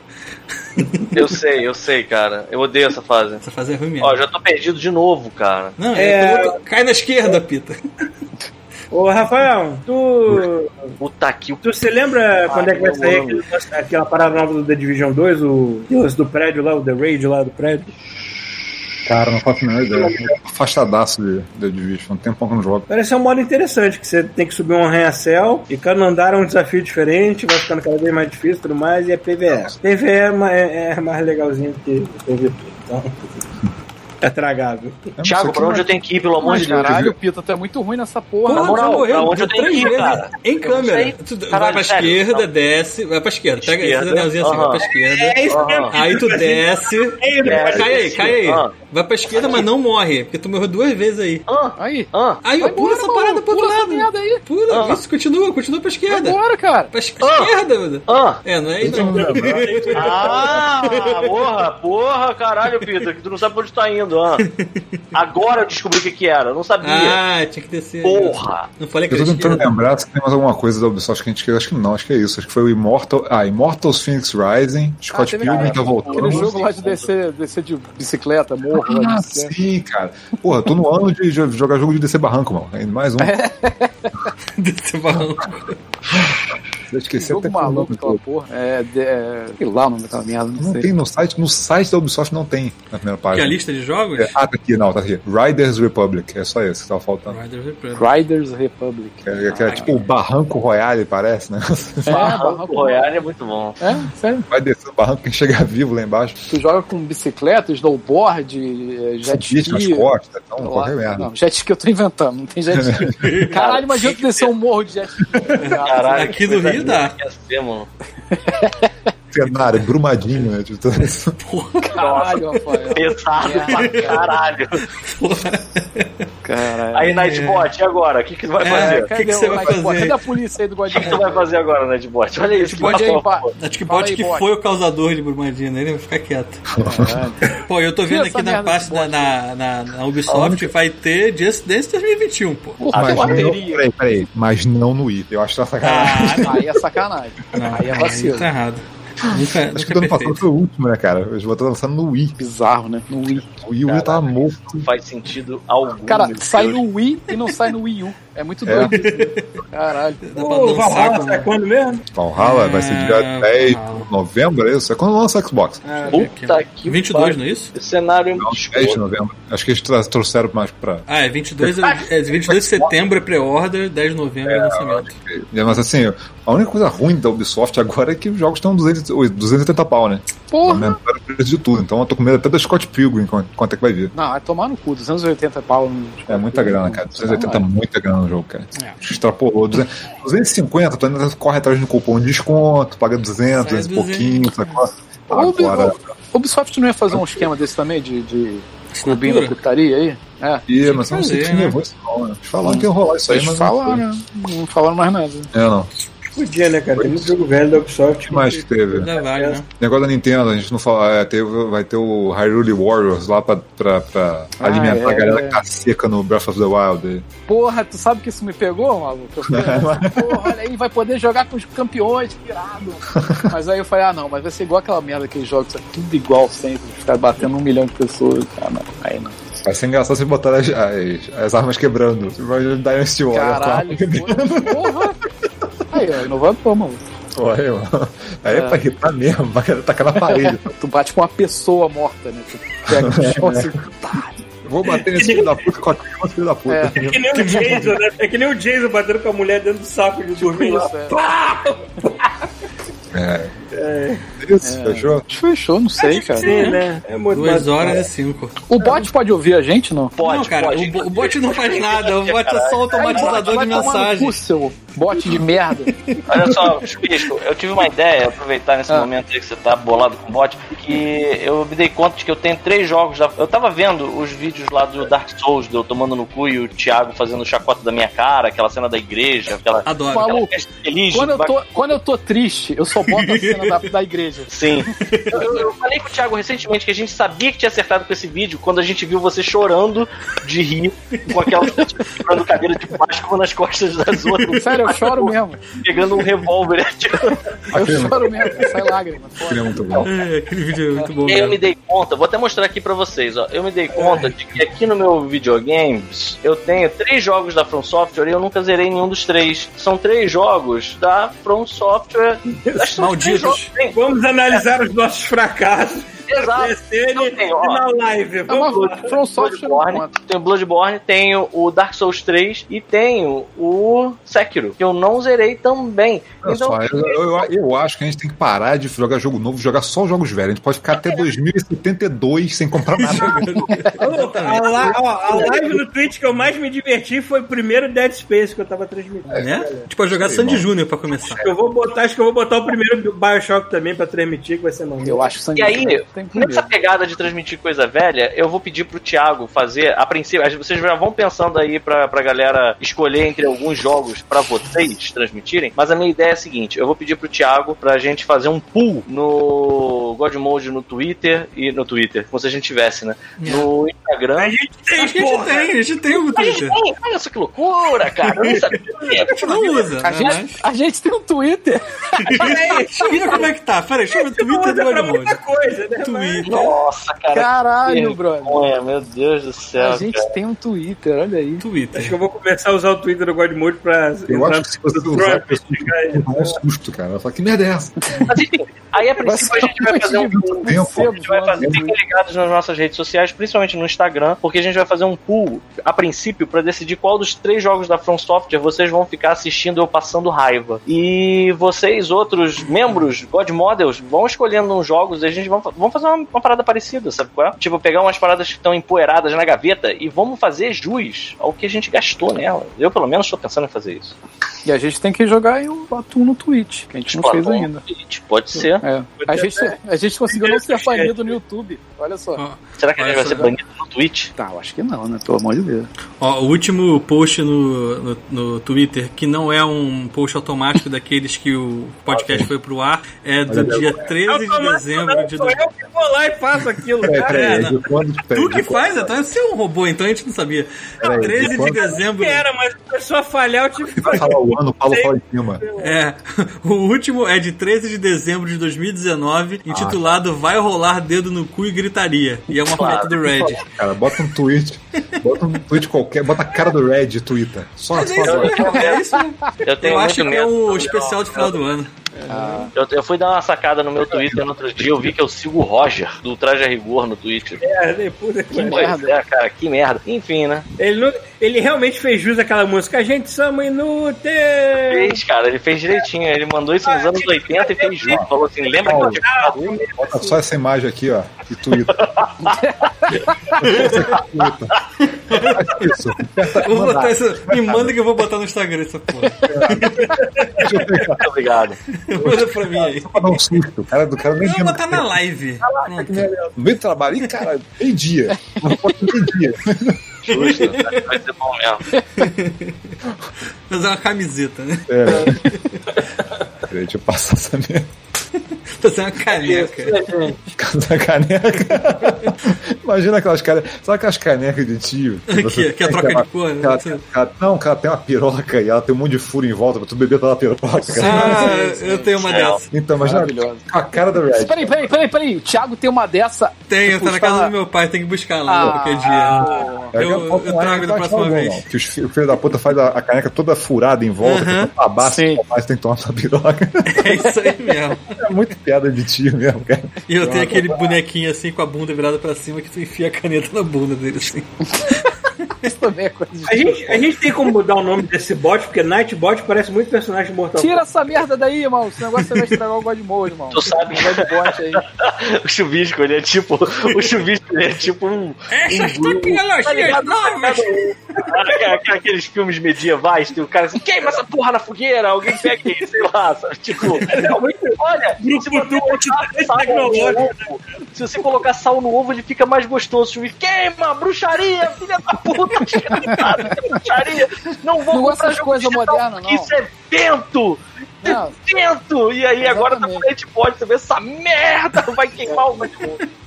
S4: Eu sei, eu sei, cara. Eu odeio essa fase.
S1: Essa fase é ruim mesmo.
S4: Ó, já tô perdido de novo, cara.
S1: Não,
S2: É.
S1: tu- cai na esquerda, Pita.
S2: Ô, Rafael, tu.
S4: Puta que o.
S2: Tu se lembra quando é que vai sair aquele- aquela parada nova do The Division 2, o o lance do prédio lá, o The Raid lá do prédio?
S3: Cara, não faço a menor ideia. Afastadaço de, de Division. Tem um eu não jogo.
S2: Parece um modo interessante, que você tem que subir um arranha-céu e cada andar é um desafio diferente, vai ficando cada vez mais difícil e tudo mais, e é PVE. PVE é, é- é mais legalzinho do que PVP, então. É tragável.
S3: É, aqui
S4: pra onde eu tenho que ir, pelo amor de Deus?
S6: caralho, Pita, tu é muito ruim nessa porra.
S4: Na moral, pra onde eu tenho
S1: três
S4: que ir,
S1: vezes.
S4: cara?
S1: Em câmera. Tu vai
S4: Caralho,
S1: pra
S4: sério,
S1: esquerda,
S4: não.
S1: desce. Vai pra esquerda. Pega esse
S4: Esquerda,
S1: anelzinho assim, vai pra esquerda.
S2: É isso mesmo.
S1: Aí tu desce.
S4: É,
S1: Cai aí, cai aí. Vai pra esquerda, mas não morre. Porque tu morreu duas vezes aí.
S4: Ah,
S6: Aí.
S4: ah.
S1: Aí, pula essa parada pro outro
S6: pula essa
S1: lado.
S6: aí.
S1: Pula, isso, continua, continua pra esquerda.
S6: Bora, cara.
S1: Pra esquerda, mano.
S4: Ah,
S1: É, não é aí não.
S4: ah, porra, porra, caralho, Peter, que tu não sabe pra onde tá indo, ah. Agora eu descobri o que que era, eu não sabia.
S1: Ah, tinha que descer.
S4: Porra.
S1: Não falei que
S3: Eu tô tentando lembrar se tem mais alguma coisa da Ubisoft que a gente quer. Acho que não, acho que é isso. Acho que foi o Immortal. Ah, Immortals Phoenix Rising. Scott
S6: teve
S3: Pilgrim
S6: aquele-
S3: tá
S6: Aquele
S3: voltando.
S6: jogo lá de descer, descer de bicicleta, morro.
S3: Ah,
S6: de descer.
S3: sim, cara. Porra, eu tô no ano de jo- jogar jogo de descer barranco, mano. Ainda mais um.
S1: Desse barranco.
S3: Eu esqueci
S6: Jogo
S3: até é o
S6: maluco aquela
S3: do-
S6: porra. É, de, é. Sei lá o nome daquela merda, não,
S3: Não
S6: sei.
S3: tem no site. No site da Ubisoft não tem na primeira
S1: Que é a
S3: página.
S1: lista de jogos?
S3: É, ah, tá aqui, não, tá aqui. Riders Republic. É só esse que tava faltando.
S1: Riders Republic.
S6: Riders Republic.
S3: É, que é tipo o Barranco Royale, parece, né?
S6: É,
S4: Barranco
S6: Barranco
S4: Royale é muito bom.
S6: É, sério.
S3: Vai descer o barranco quem chega vivo lá embaixo.
S6: Tu joga com bicicleta, snowboard, eh, jet
S3: Foguete nas
S6: ski.
S3: costas, então,
S6: Lá-
S3: qualquer merda.
S6: Não, jet ski eu tô inventando, não tem jet ski. Caralho, imagina tu descer um morro de jet ski.
S4: Caralho,
S1: Aqui
S4: que
S1: no
S4: coisa
S1: Rio dá.
S4: ia ser, mano.
S3: Cenário, brumadinho, né? Tipo, tudo isso.
S6: Caralho, Rafael.
S4: Pesado pra caralho.
S6: Caralho.
S4: Aí, Nightbot, e agora? O que, que vai
S1: É,
S4: fazer?
S1: que que você vai
S6: Nightbot?
S1: fazer?
S6: Cadê a polícia aí do
S4: O que, que você vai fazer agora, Nightbot? Olha isso.
S6: Nightbot aí, pá.
S1: Acho que
S6: Fala
S1: bot
S6: aí,
S1: que
S6: bot.
S1: foi o causador de Brumadinho, ele vai ficar quieto. Pô, eu tô vendo aqui na parte da na, na, na Ubisoft vai ter Just Dance 2021, pô.
S6: Porra,
S3: Mas não, peraí, peraí. Mas não no Wii. Eu acho que tá sacanagem.
S1: Ah,
S6: Aí é sacanagem.
S1: não,
S6: Aí é vacilo.
S1: tá errado. Nunca,
S3: acho
S1: nunca
S3: que o ano
S1: é
S3: passado foi o último, né, cara? Eles estar lançando no Wii.
S6: Bizarro, né? No Wii.
S3: O Wii, Wii tava morto.
S4: Não faz sentido algum.
S6: Cara, sai no Wii e não sai no Wii U. É muito
S3: É.
S6: doido né? Caralho.
S1: Dá pra
S2: Ô,
S1: dançar
S2: Valhalla
S1: com...
S2: sai quando mesmo?
S3: Valhalla vai ser dia
S1: Ah,
S3: 10
S1: Valhalla.
S3: de novembro, é isso? É quando lança o Xbox.
S2: Ah,
S4: Puta que
S1: 22,
S4: pariu.
S1: não é isso?
S4: Esse cenário
S3: Não, 10 de novembro. Acho que eles trouxeram mais pra.
S1: Ah, é 22, é 22 de setembro é pré-order, 10 de novembro é lançamento.
S3: Mas assim, a única coisa ruim da Ubisoft agora é que os jogos estão 200, 280 pau, né?
S6: Porra.
S3: Aumentaram o preço de tudo. Então eu tô com medo até da Scott Pilgrim quanto, é que vai vir.
S6: Não, vai tomar no cu. 280 pau. no-
S3: É muita grana, cara. 280 é muita grana jogo, cara.
S1: É.
S3: Extrapolou. 200 250, tu ainda corre atrás de um cupom de desconto, paga 200,
S1: Sai
S3: 200 e pouquinho,
S1: 200.
S3: sacou?
S6: Ô, Ubi-
S3: Agora.
S6: ô, Ubisoft não ia fazer um esquema desse também de, de clubinho da putaria aí? É.
S3: Ih, mas eu não sei
S1: né?
S3: levou isso não, né? Eles falaram que ia rolar isso aí, mas
S6: falaram,
S3: não.
S6: né? Não falaram mais nada.
S3: É, não.
S2: Podia, né, cara? Tem muito jogo velho da Ubisoft.
S3: O que mais que teve?
S1: Ainda vale, né?
S3: Negócio da Nintendo, a gente não fala, é, teve, vai ter o Hyrule Warriors lá pra, pra, pra
S6: Ah,
S3: alimentar
S6: é,
S3: a galera
S6: é.
S3: que tá seca no Breath of the Wild.
S6: Porra, tu sabe que isso me pegou, maluco? Porra, olha aí, vai poder jogar com os campeões, que irado. Mas aí eu falei, ah não, mas vai ser igual aquela merda que jogos, é tudo igual sempre, ficar batendo um milhão de pessoas. Ah, não, aí não.
S3: Vai ser engraçado se botar as, as, as armas quebrando. Você vai dar Dynasty Warrior com a
S6: Caralho, porra. Aí, ó, inovador, mano.
S3: Olha, mano. Aí é
S6: É.
S3: pra irritar mesmo, vai tacar na parede.
S6: Tu bate com uma pessoa morta, né? Tu pega no chão assim, tá.
S3: Vou bater nesse filho da puta com a filho da puta.
S6: É.
S2: É que nem o Jason, né? É que nem o Jason batendo com a mulher dentro do saco de dormir lá.
S6: Isso, é.
S3: É. Isso, fechou?
S6: Fechou, não sei, cara.
S2: Sim, né? É muito
S1: 2
S2: mais-
S1: horas e 5.
S6: O bot pode ouvir a gente, não?
S4: Pode,
S1: não, cara,
S4: pode.
S1: o, bo- o bot não faz nada, o bot é só automatizador de mensagem.
S6: cu, seu bote de merda.
S4: Olha só, Chupisco, eu tive uma ideia, aproveitar nesse
S6: Ah.
S4: momento aí que você tá bolado com o bot, que eu me dei conta de que eu tenho três jogos. Da... Eu tava vendo os vídeos lá do Dark Souls, de eu tomando no cu e o Thiago fazendo chacota da minha cara, aquela cena da igreja, aquela.
S1: Adoro.
S4: Aquela festa feliz.
S6: Quando eu, tô, quando eu tô triste, eu só boto a cena da, da igreja.
S4: Sim. Eu, eu- eu falei com o Thiago recentemente que a gente sabia que tinha acertado com esse vídeo quando a gente viu você chorando de rir com aquela segurando cadeira de plástico nas costas das outras.
S6: Sério, eu choro mesmo.
S4: Pegando um revólver. tipo,
S6: Eu choro mesmo, sai lágrima.
S3: Seria muito bom.
S1: É, aquele vídeo é muito bom
S4: E aí eu
S1: mesmo.
S4: me dei conta, vou até mostrar aqui pra vocês, ó. Eu me dei conta de que aqui no meu videogames eu tenho três jogos da From Software e eu nunca zerei nenhum dos três. São três jogos da From Software. Acho
S2: Vamos analisar os nossos fracassos.
S4: Exato.
S2: PSN
S4: tem, ó.
S2: na live.
S6: É uma. From Software não
S4: Bloodborne, tenho o Dark Souls 3 e tenho o Sekiro, que eu não zerei também.
S3: Olha
S4: Então,
S3: só, eu, eu, eu acho que a gente tem que parar de jogar jogo novo, jogar só jogos velhos. A gente pode ficar até 2072 sem comprar nada.
S2: A, la- ó, a live no Twitch que eu mais me diverti foi o primeiro Dead Space que eu tava transmitindo.
S1: Né? Tipo, jogar Sandy Júnior pra começar.
S2: Eu vou botar, acho que eu vou botar o primeiro Bioshock também pra transmitir, que vai ser maneiro.
S6: Eu acho sangue.
S4: E aí,
S6: tem que
S4: nessa pegada de transmitir coisa velha, eu vou pedir pro Thiago fazer, a princípio, as- vocês já vão pensando aí pra, pra galera escolher entre alguns jogos pra vocês transmitirem, mas a minha ideia é a seguinte, eu vou pedir pro Thiago pra gente fazer um pool no Godmode no Twitter e no Twitter, como se a gente tivesse, né? No Instagram.
S2: A gente tem,
S1: a gente
S2: porra!
S1: tem, a gente tem o
S4: A gente
S1: Twitter.
S4: tem, olha só que loucura, cara. Eu nem sabia.
S1: A gente não usa,
S6: A
S1: né?
S6: gente, a gente tem um Twitter.
S1: Mas... Vira como é que tá. Peraí, deixa eu ver o Twitter do
S2: Usa pra muita
S1: Godmode.
S2: coisa, né?
S1: Twitter.
S4: Nossa, cara.
S6: Caralho, brother.
S4: meu Deus do céu.
S6: A gente
S4: cara.
S6: tem um Twitter, olha aí.
S1: Twitter.
S2: Acho que eu vou começar a usar o Twitter do Godmode pra
S3: Eu acho que se você
S2: no
S3: usar, vai tomar um susto, cara. Fala, que merda é essa?
S4: Mas enfim, aí a princípio a gente vai fazer um.
S3: tempo.
S4: A gente vai fazer, fiquem ligados nas nossas redes sociais, principalmente no Instagram, porque a gente vai fazer um pool, a princípio, pra decidir qual dos três jogos da From Software vocês vão ficar assistindo eu passando raiva. E vocês, outros membros, God Models, vão escolhendo uns jogos e a gente vamos, vamos fazer uma, uma parada parecida, sabe qual é? Tipo, pegar umas paradas que estão empoeiradas na gaveta e vamos fazer jus ao que a gente gastou nela. Eu, pelo menos, tô pensando em fazer isso.
S6: E a gente tem que jogar aí o Atum no Twitch, que a gente não fez ainda.
S4: Pode ser.
S6: É. A gente, a gente conseguiu não ser banido no YouTube. olha só.
S1: Ó,
S4: Será que ele
S1: Olha
S4: vai ser banido no Twitch?
S6: Tá, eu acho que não, né? Pelo amor de Deus.
S1: Ó, o último post no, no, no Twitter, que não é um post automático daqueles que o podcast foi pro ar, é do dia 13 de dezembro de...
S2: Sou eu que vou lá e faço aquilo,
S3: Peraí,
S2: cara.
S1: É,
S3: de quando,
S1: Tu
S3: de
S1: que faz? Então você é um robô, então a gente não sabia.
S3: Peraí,
S1: 13
S3: de
S1: de dezembro...
S2: Era, mas começou a falhar, eu tive que
S3: falar o ano, o Paulo fala em cima.
S1: É, o último é de 13 de dezembro de 2019, intitulado Vai Rolar Dedo no Cu e Gritaria. E é uma
S4: Claro.
S1: foto do Red.
S3: Cara, bota um tweet, bota um tweet qualquer, bota a cara do Red e twitter. Só,
S1: Mas
S3: só
S1: é isso,
S3: agora.
S1: é isso.
S4: Eu tenho
S1: Eu
S4: muito
S1: acho que é o especial de final do ano.
S4: Eu, eu fui dar uma sacada no meu Twitter no outro dia, eu vi que eu sigo o Roger, do Traje a Rigor, no Twitter.
S2: É, depois é que-
S6: merda.
S4: é, cara, que merda. Enfim, né?
S2: ele, não- ele realmente fez jus àquela música. A gente somos inúteis.
S4: Fez, cara, ele fez direitinho. Ele mandou isso nos anos 80 e fez junto. Falou assim: lembra que eu tinha falado isso?
S3: Bota só essa imagem aqui, ó, e twitter. Isso. Aperta
S1: Eu vou botar isso, me manda que eu vou botar no Instagram essa porra.
S4: Muito obrigado.
S1: Manda pra mim aí.
S3: Só pra dar um susto. Cara do cara nem
S1: Eu vou botar na live. Pronto.
S3: No meio do trabalho, Ih, cara, meio dia. Meio dia.
S4: Justo, vai ser bom mesmo.
S1: Fazer uma camiseta, né?
S3: É. Deixa eu passar essa merda.
S1: Fazer uma caneca.
S3: Essa caneca. Imagina aquelas canecas. Sabe aquelas canecas de tio?
S1: Que- que é troca de cor, né?
S3: Não, que ela tem uma piroca e ela tem um monte de furo em volta pra tu beber pela piroca.
S1: Ah, eu tenho uma dessa.
S3: Então, imagina
S6: Maravilhosa.
S3: com a cara do Red.
S6: Peraí, peraí, peraí, peraí. O Thiago tem uma dessa.
S1: Tenho, tá na casa do meu pai, tem que buscar lá
S6: Ah,
S1: qualquer dia.
S3: Pega
S1: Eu-
S3: a foto
S1: eu
S3: lá
S1: trago da próxima vez.
S3: Que o filho da puta faz a, a caneca toda furada em volta, uhum. abaixo,
S6: Sim.
S3: mas tem que tomar essa piroca.
S1: É isso aí mesmo.
S3: É muito piada de tio mesmo, cara.
S1: E eu tenho aquele bonequinho assim com a bunda virada pra cima que tu enfia a caneta na bunda dele assim.
S6: Isso também é coisa de.
S2: A gente, a gente tem como mudar o nome desse bot, porque Nightbot parece muito personagem de Mortal
S6: Tira essa merda daí, irmão. Esse negócio você vai estragar o God Mode, irmão.
S4: Tu sabe.
S6: O God Bot aí.
S4: o chuvisco, ele é tipo. O chuvisco, ele é tipo um.
S1: Essas
S4: um-
S1: tecnologias novas!
S4: Aqu- Aqueles filmes medievais, tem o cara assim, queima essa porra na fogueira, alguém pega aí, sei lá, sabe? Tipo, olha, se você colocar sal no ovo, se você colocar sal no ovo, ele fica mais gostoso. Chuvisco, queima, bruxaria, filha da puta. Não vou
S6: Não
S4: comprar jogo
S6: coisas modernas, não.
S4: Isso é vento!
S6: Não.
S4: Vento! E aí agora tá com gente pode saber essa merda vai queimar o.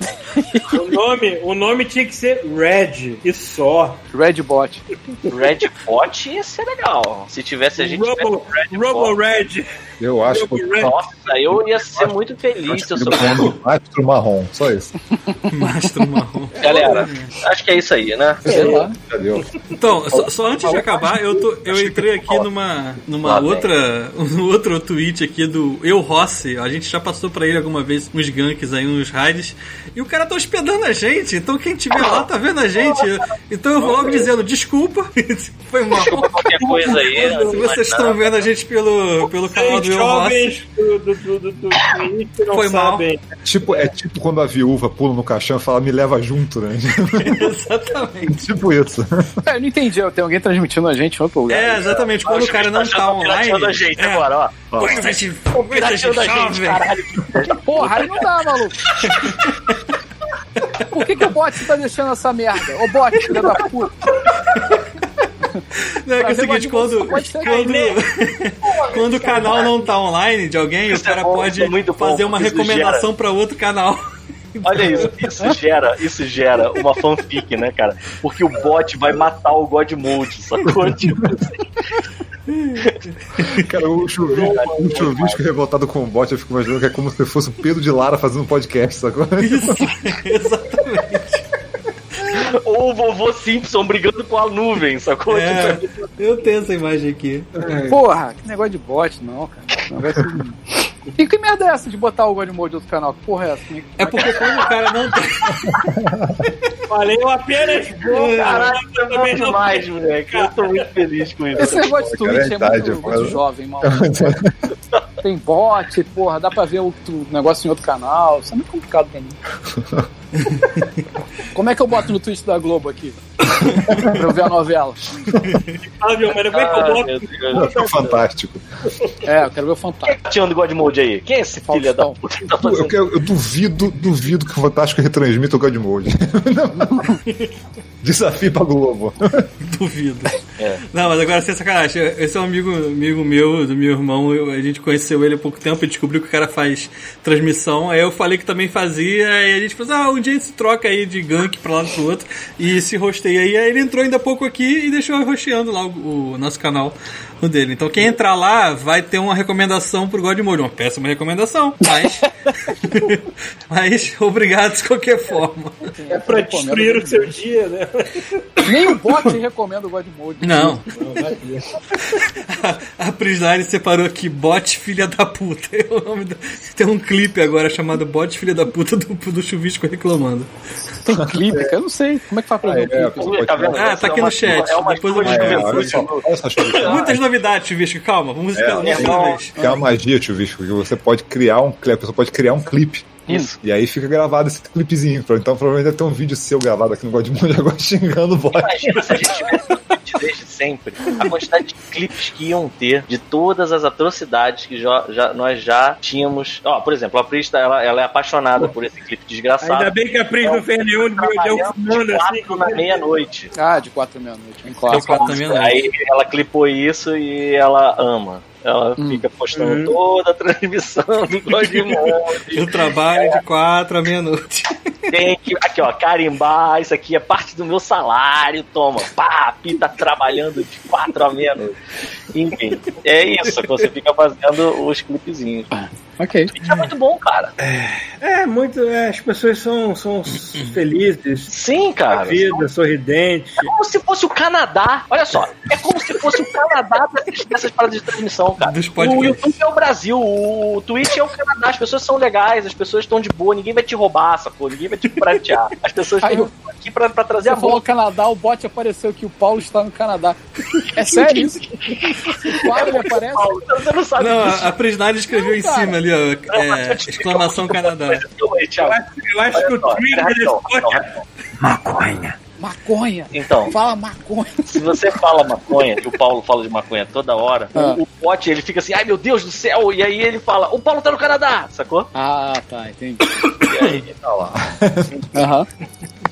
S2: O nome, o nome tinha que ser Red e só.
S6: Red Bot.
S4: Red Bot ia ser legal. Se tivesse a gente
S2: Robo,
S4: Red
S2: Robo. Red.
S3: Eu acho que
S2: Red.
S4: Nossa, eu ia ser muito feliz se eu soubesse.
S3: mastro marrom, só isso.
S1: Mastro marrom.
S4: Galera, acho que é isso aí, né?
S6: Sei lá.
S1: Então, só, só antes de acabar, eu, tô, eu entrei aqui numa, numa outra, um outro tweet aqui do Eu Rossi. A gente já passou pra ele alguma vez uns ganks aí, uns raids. E o cara tá hospedando a gente. Então quem tiver lá tá vendo a gente. Então eu vou logo dizendo desculpa. Foi mal.
S4: Qualquer coisa aí.
S1: Se vocês estão vendo a gente pelo, pelo canal do Eu Rossi. Foi mal.
S3: Tipo, é tipo quando a viúva pula no caixão e fala, me leva junto, né?
S1: Exatamente.
S3: tipo isso.
S6: É, eu não entendi. Tem alguém transmitindo a gente em outro lugar.
S1: É, exatamente. Quando o cara não tá online.
S4: a gente
S1: é,
S4: agora, ó.
S1: Bastante, bastante
S4: Pirateando a gente,
S1: jovem.
S4: caralho.
S6: Porra, aí não dá, maluco. Por que, que o bot tá deixando essa merda? Ô bot, filho da puta.
S1: Não, é que é o seguinte, quando,
S6: quando
S1: quando, quando o canal não tá online de alguém, o
S4: é
S1: cara
S4: bom,
S1: pode
S4: é
S1: fazer uma recomendação pra outro canal.
S4: Olha isso, isso gera, isso gera uma fanfic, né, cara? Porque o bot vai matar o God Mode, sacou? Tipo,
S3: Cara, o chuvisco, o chuvisco revoltado com o bot, eu fico imaginando que é como se fosse o Pedro de Lara fazendo um podcast, sacou?
S1: Isso, exatamente.
S4: ou o vovô Simpson brigando com a nuvem, sacou?
S1: É,
S4: Tipo,
S1: eu tenho essa imagem aqui.
S6: Porra, que negócio de bot, não, cara. Esse negócio- E que merda é essa de botar o God Mode de outro canal? Que porra é essa?
S1: É porque quando o cara não tá.
S2: Valeu apenas vou,
S4: Caralho,
S2: eu
S4: é
S2: também
S4: bom
S2: não
S4: demais, moleque. Eu tô muito feliz com isso.
S6: Esse negócio de
S3: é
S6: Twitch é
S3: idade,
S6: muito, muito jovem, mano. Tem bot, porra, dá pra ver o tu- negócio em outro canal. Isso é muito complicado pra mim. Como é que eu boto no Twitch da Globo aqui? pra eu ver a novela.
S2: Fala de Homem-Aranha, como é que eu
S4: Ah,
S2: boto?
S4: meu Deus.
S3: É fantástico.
S6: É, eu quero ver o
S4: Quem é
S6: Fantástico.
S4: que tá tirando God Mode aí? Quem é esse filho da puta que tá
S3: Eu, quero- eu duvido, duvido que o Fantástico retransmita o God Mode. Desafio pra Globo.
S1: Duvido.
S4: É.
S1: Não, mas agora sem sacanagem. Esse é um amigo, amigo meu, do meu irmão. eu- a gente conheceu ele há pouco tempo e descobriu que o cara faz transmissão. Aí eu falei que também fazia. E a gente falou: ah, um dia a gente troca aí de gank pra um lado pro outro. E se rosteia aí. Aí ele entrou ainda há pouco aqui e deixou rosteando lá o, o nosso canal no dele. Então quem entrar lá vai ter uma recomendação pro God Mode. Uma péssima recomendação, mas. mas obrigado de qualquer forma.
S2: É pra destruir o seu dia, né?
S6: Nem o bot recomenda o God Mode.
S1: Não. A Prisline separou aqui, bot filha da puta. É o nome do- Tem um clipe agora chamado Bot filha da puta do, do chuvisco reclamando.
S6: Tem clipe, cara. Eu não sei. Como é que faz pra ver
S3: É,
S6: o clipe?
S3: pode-
S4: Tá vendo?
S1: Ah, tá aqui
S4: É uma
S1: no chat.
S4: É uma
S1: Depois eu vou
S3: É,
S1: ver. Muitas novidades, chuvisco. Calma, vamos
S3: É,
S1: cada vez.
S3: Tem uma magia, Chuvisco, que você pode criar um clipe, a pessoa pode criar um clipe.
S4: Isso.
S3: E aí fica gravado esse clipezinho. Então provavelmente vai ter um vídeo seu gravado aqui no God Mode agora xingando o bot.
S4: Imagina se a gente tivesse desde sempre a quantidade de clipes que iam ter de todas as atrocidades que já, já- nós já tínhamos. Ó, por exemplo, a Prista, ela, ela é apaixonada por esse clipe desgraçado.
S2: Ainda bem que a Pris não fez nenhum, deu
S4: Trabalhando
S2: fumando
S4: de
S2: assim.
S4: quatro na meia-noite.
S6: Ah, de quatro à meia-noite. Classe.
S1: quatro da meia-noite.
S4: Aí ela clipou isso e ela ama. Ela fica postando
S2: Uhum.
S4: toda a transmissão do Godmode.
S1: Eu trabalho de quatro à meia-noite.
S4: Tem que, aqui ó, carimbar, isso aqui é parte do meu salário, toma, pá, a Pi tá trabalhando de quatro à meia-noite. Enfim, é isso que você fica fazendo os clipezinhos.
S6: Ok.
S4: É muito bom, cara.
S2: É, muito. é, as pessoas são, são felizes.
S4: Sim,
S2: A
S4: cara.
S2: vida, sorridente.
S4: É como se fosse o Canadá. Olha só, é como se fosse o Canadá dessas, dessas paradas de transmissão, cara.
S1: Dos
S4: O. YouTube é o Brasil, o Twitch é o Canadá. As pessoas são legais, as pessoas estão de boa, ninguém vai te roubar, sacou? Ninguém vai te pratear. As pessoas estão
S6: eu-
S4: aqui pra, pra trazer a
S6: Você falou
S4: boa.
S6: Canadá, o bot apareceu que o Paulo está no Canadá. É sério isso? Quando ele aparece?
S4: Você não sabe
S1: Não,
S4: disso.
S1: a Prisline escreveu em
S6: Não, cara.
S1: cima ali, ó. é, exclamação Canadá.
S4: Calma aí, Thiago.
S2: Eu acho, eu acho que
S4: Olha
S2: o
S4: só,
S2: Trigger
S4: rapidão.
S6: Maconha.
S4: Então,
S6: Fala maconha.
S4: se você fala maconha, e o Paulo fala de maconha toda hora,
S6: Ah.
S4: o, o pote ele fica assim, ai meu Deus do céu, e aí ele fala, o Paulo tá no Canadá, sacou?
S6: Ah, tá, entendi.
S4: E aí, tá lá.
S6: Aham.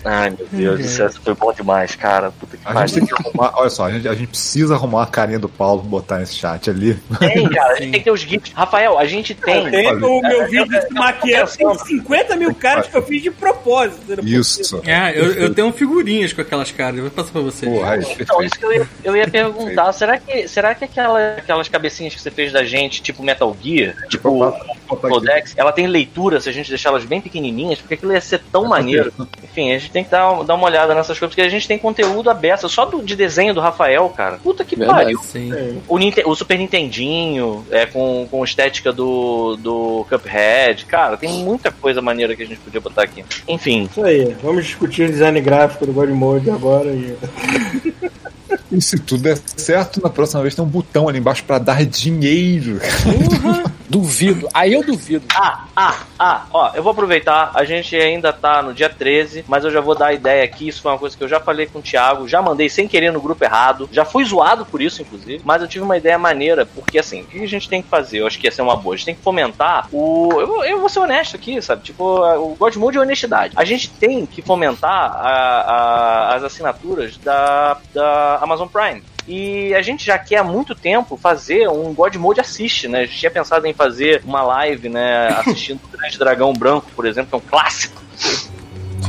S4: Ai meu Deus do céu, isso foi bom demais, cara. Puta que
S3: A gente tem que arrumar, olha só, a gente, a gente precisa arrumar a carinha do Paulo botar nesse chat ali.
S4: Tem, cara, a gente tem que ter os GIFs. Rafael, a gente tem.
S2: Tem o meu
S4: É,
S2: vídeo
S4: é,
S2: de maquiagem com 50 mil caras que eu fiz de propósito. Não é
S3: Isso.
S1: É, eu, eu tenho figurinhas com aquelas caras, eu vou passar pra vocês.
S3: Porra,
S4: Então, isso que eu ia, eu ia perguntar, será que, será que aquela, aquelas cabecinhas que você fez da gente, tipo Metal Gear, tipo
S3: aqui.
S4: Codex, ela tem leitura se a gente deixar elas bem pequenininhas, porque aquilo ia ser tão maneiro. Enfim, a gente tem que dar, dar uma olhada nessas coisas, porque a gente tem conteúdo aberto, só do, de desenho do Rafael, cara. Puta que
S6: Verdade.
S4: pariu.
S1: Sim.
S4: O, Ninte- o Super Nintendinho, é, com, com estética do, do Cuphead, cara, tem muita coisa maneira que a gente podia botar aqui. Enfim,
S2: Isso aí, vamos discutir o design gráfico do God Mode agora. E...
S3: E se tudo der certo, na próxima vez tem um botão ali embaixo pra dar dinheiro.
S6: Duvido. Aí eu duvido.
S4: Ah, ah, ah, ó, eu vou aproveitar, a gente ainda tá no dia 13, mas eu já vou dar a ideia aqui, isso foi uma coisa que eu já falei com o Thiago, já mandei sem querer no grupo errado, já fui zoado por isso, inclusive, mas eu tive uma ideia maneira, porque assim, o que a gente tem que fazer? Eu acho que ia ser uma boa, a gente tem que fomentar o... Eu, eu vou ser honesto aqui, sabe, tipo, o God Mode é honestidade. A gente tem que fomentar a- a- as assinaturas da, da Amazon Prime. E a gente já quer há muito tempo fazer um God Mode Assiste, né? A gente tinha pensado em fazer uma live, né? Assistindo o Grande Dragão Branco, por exemplo, que é um clássico.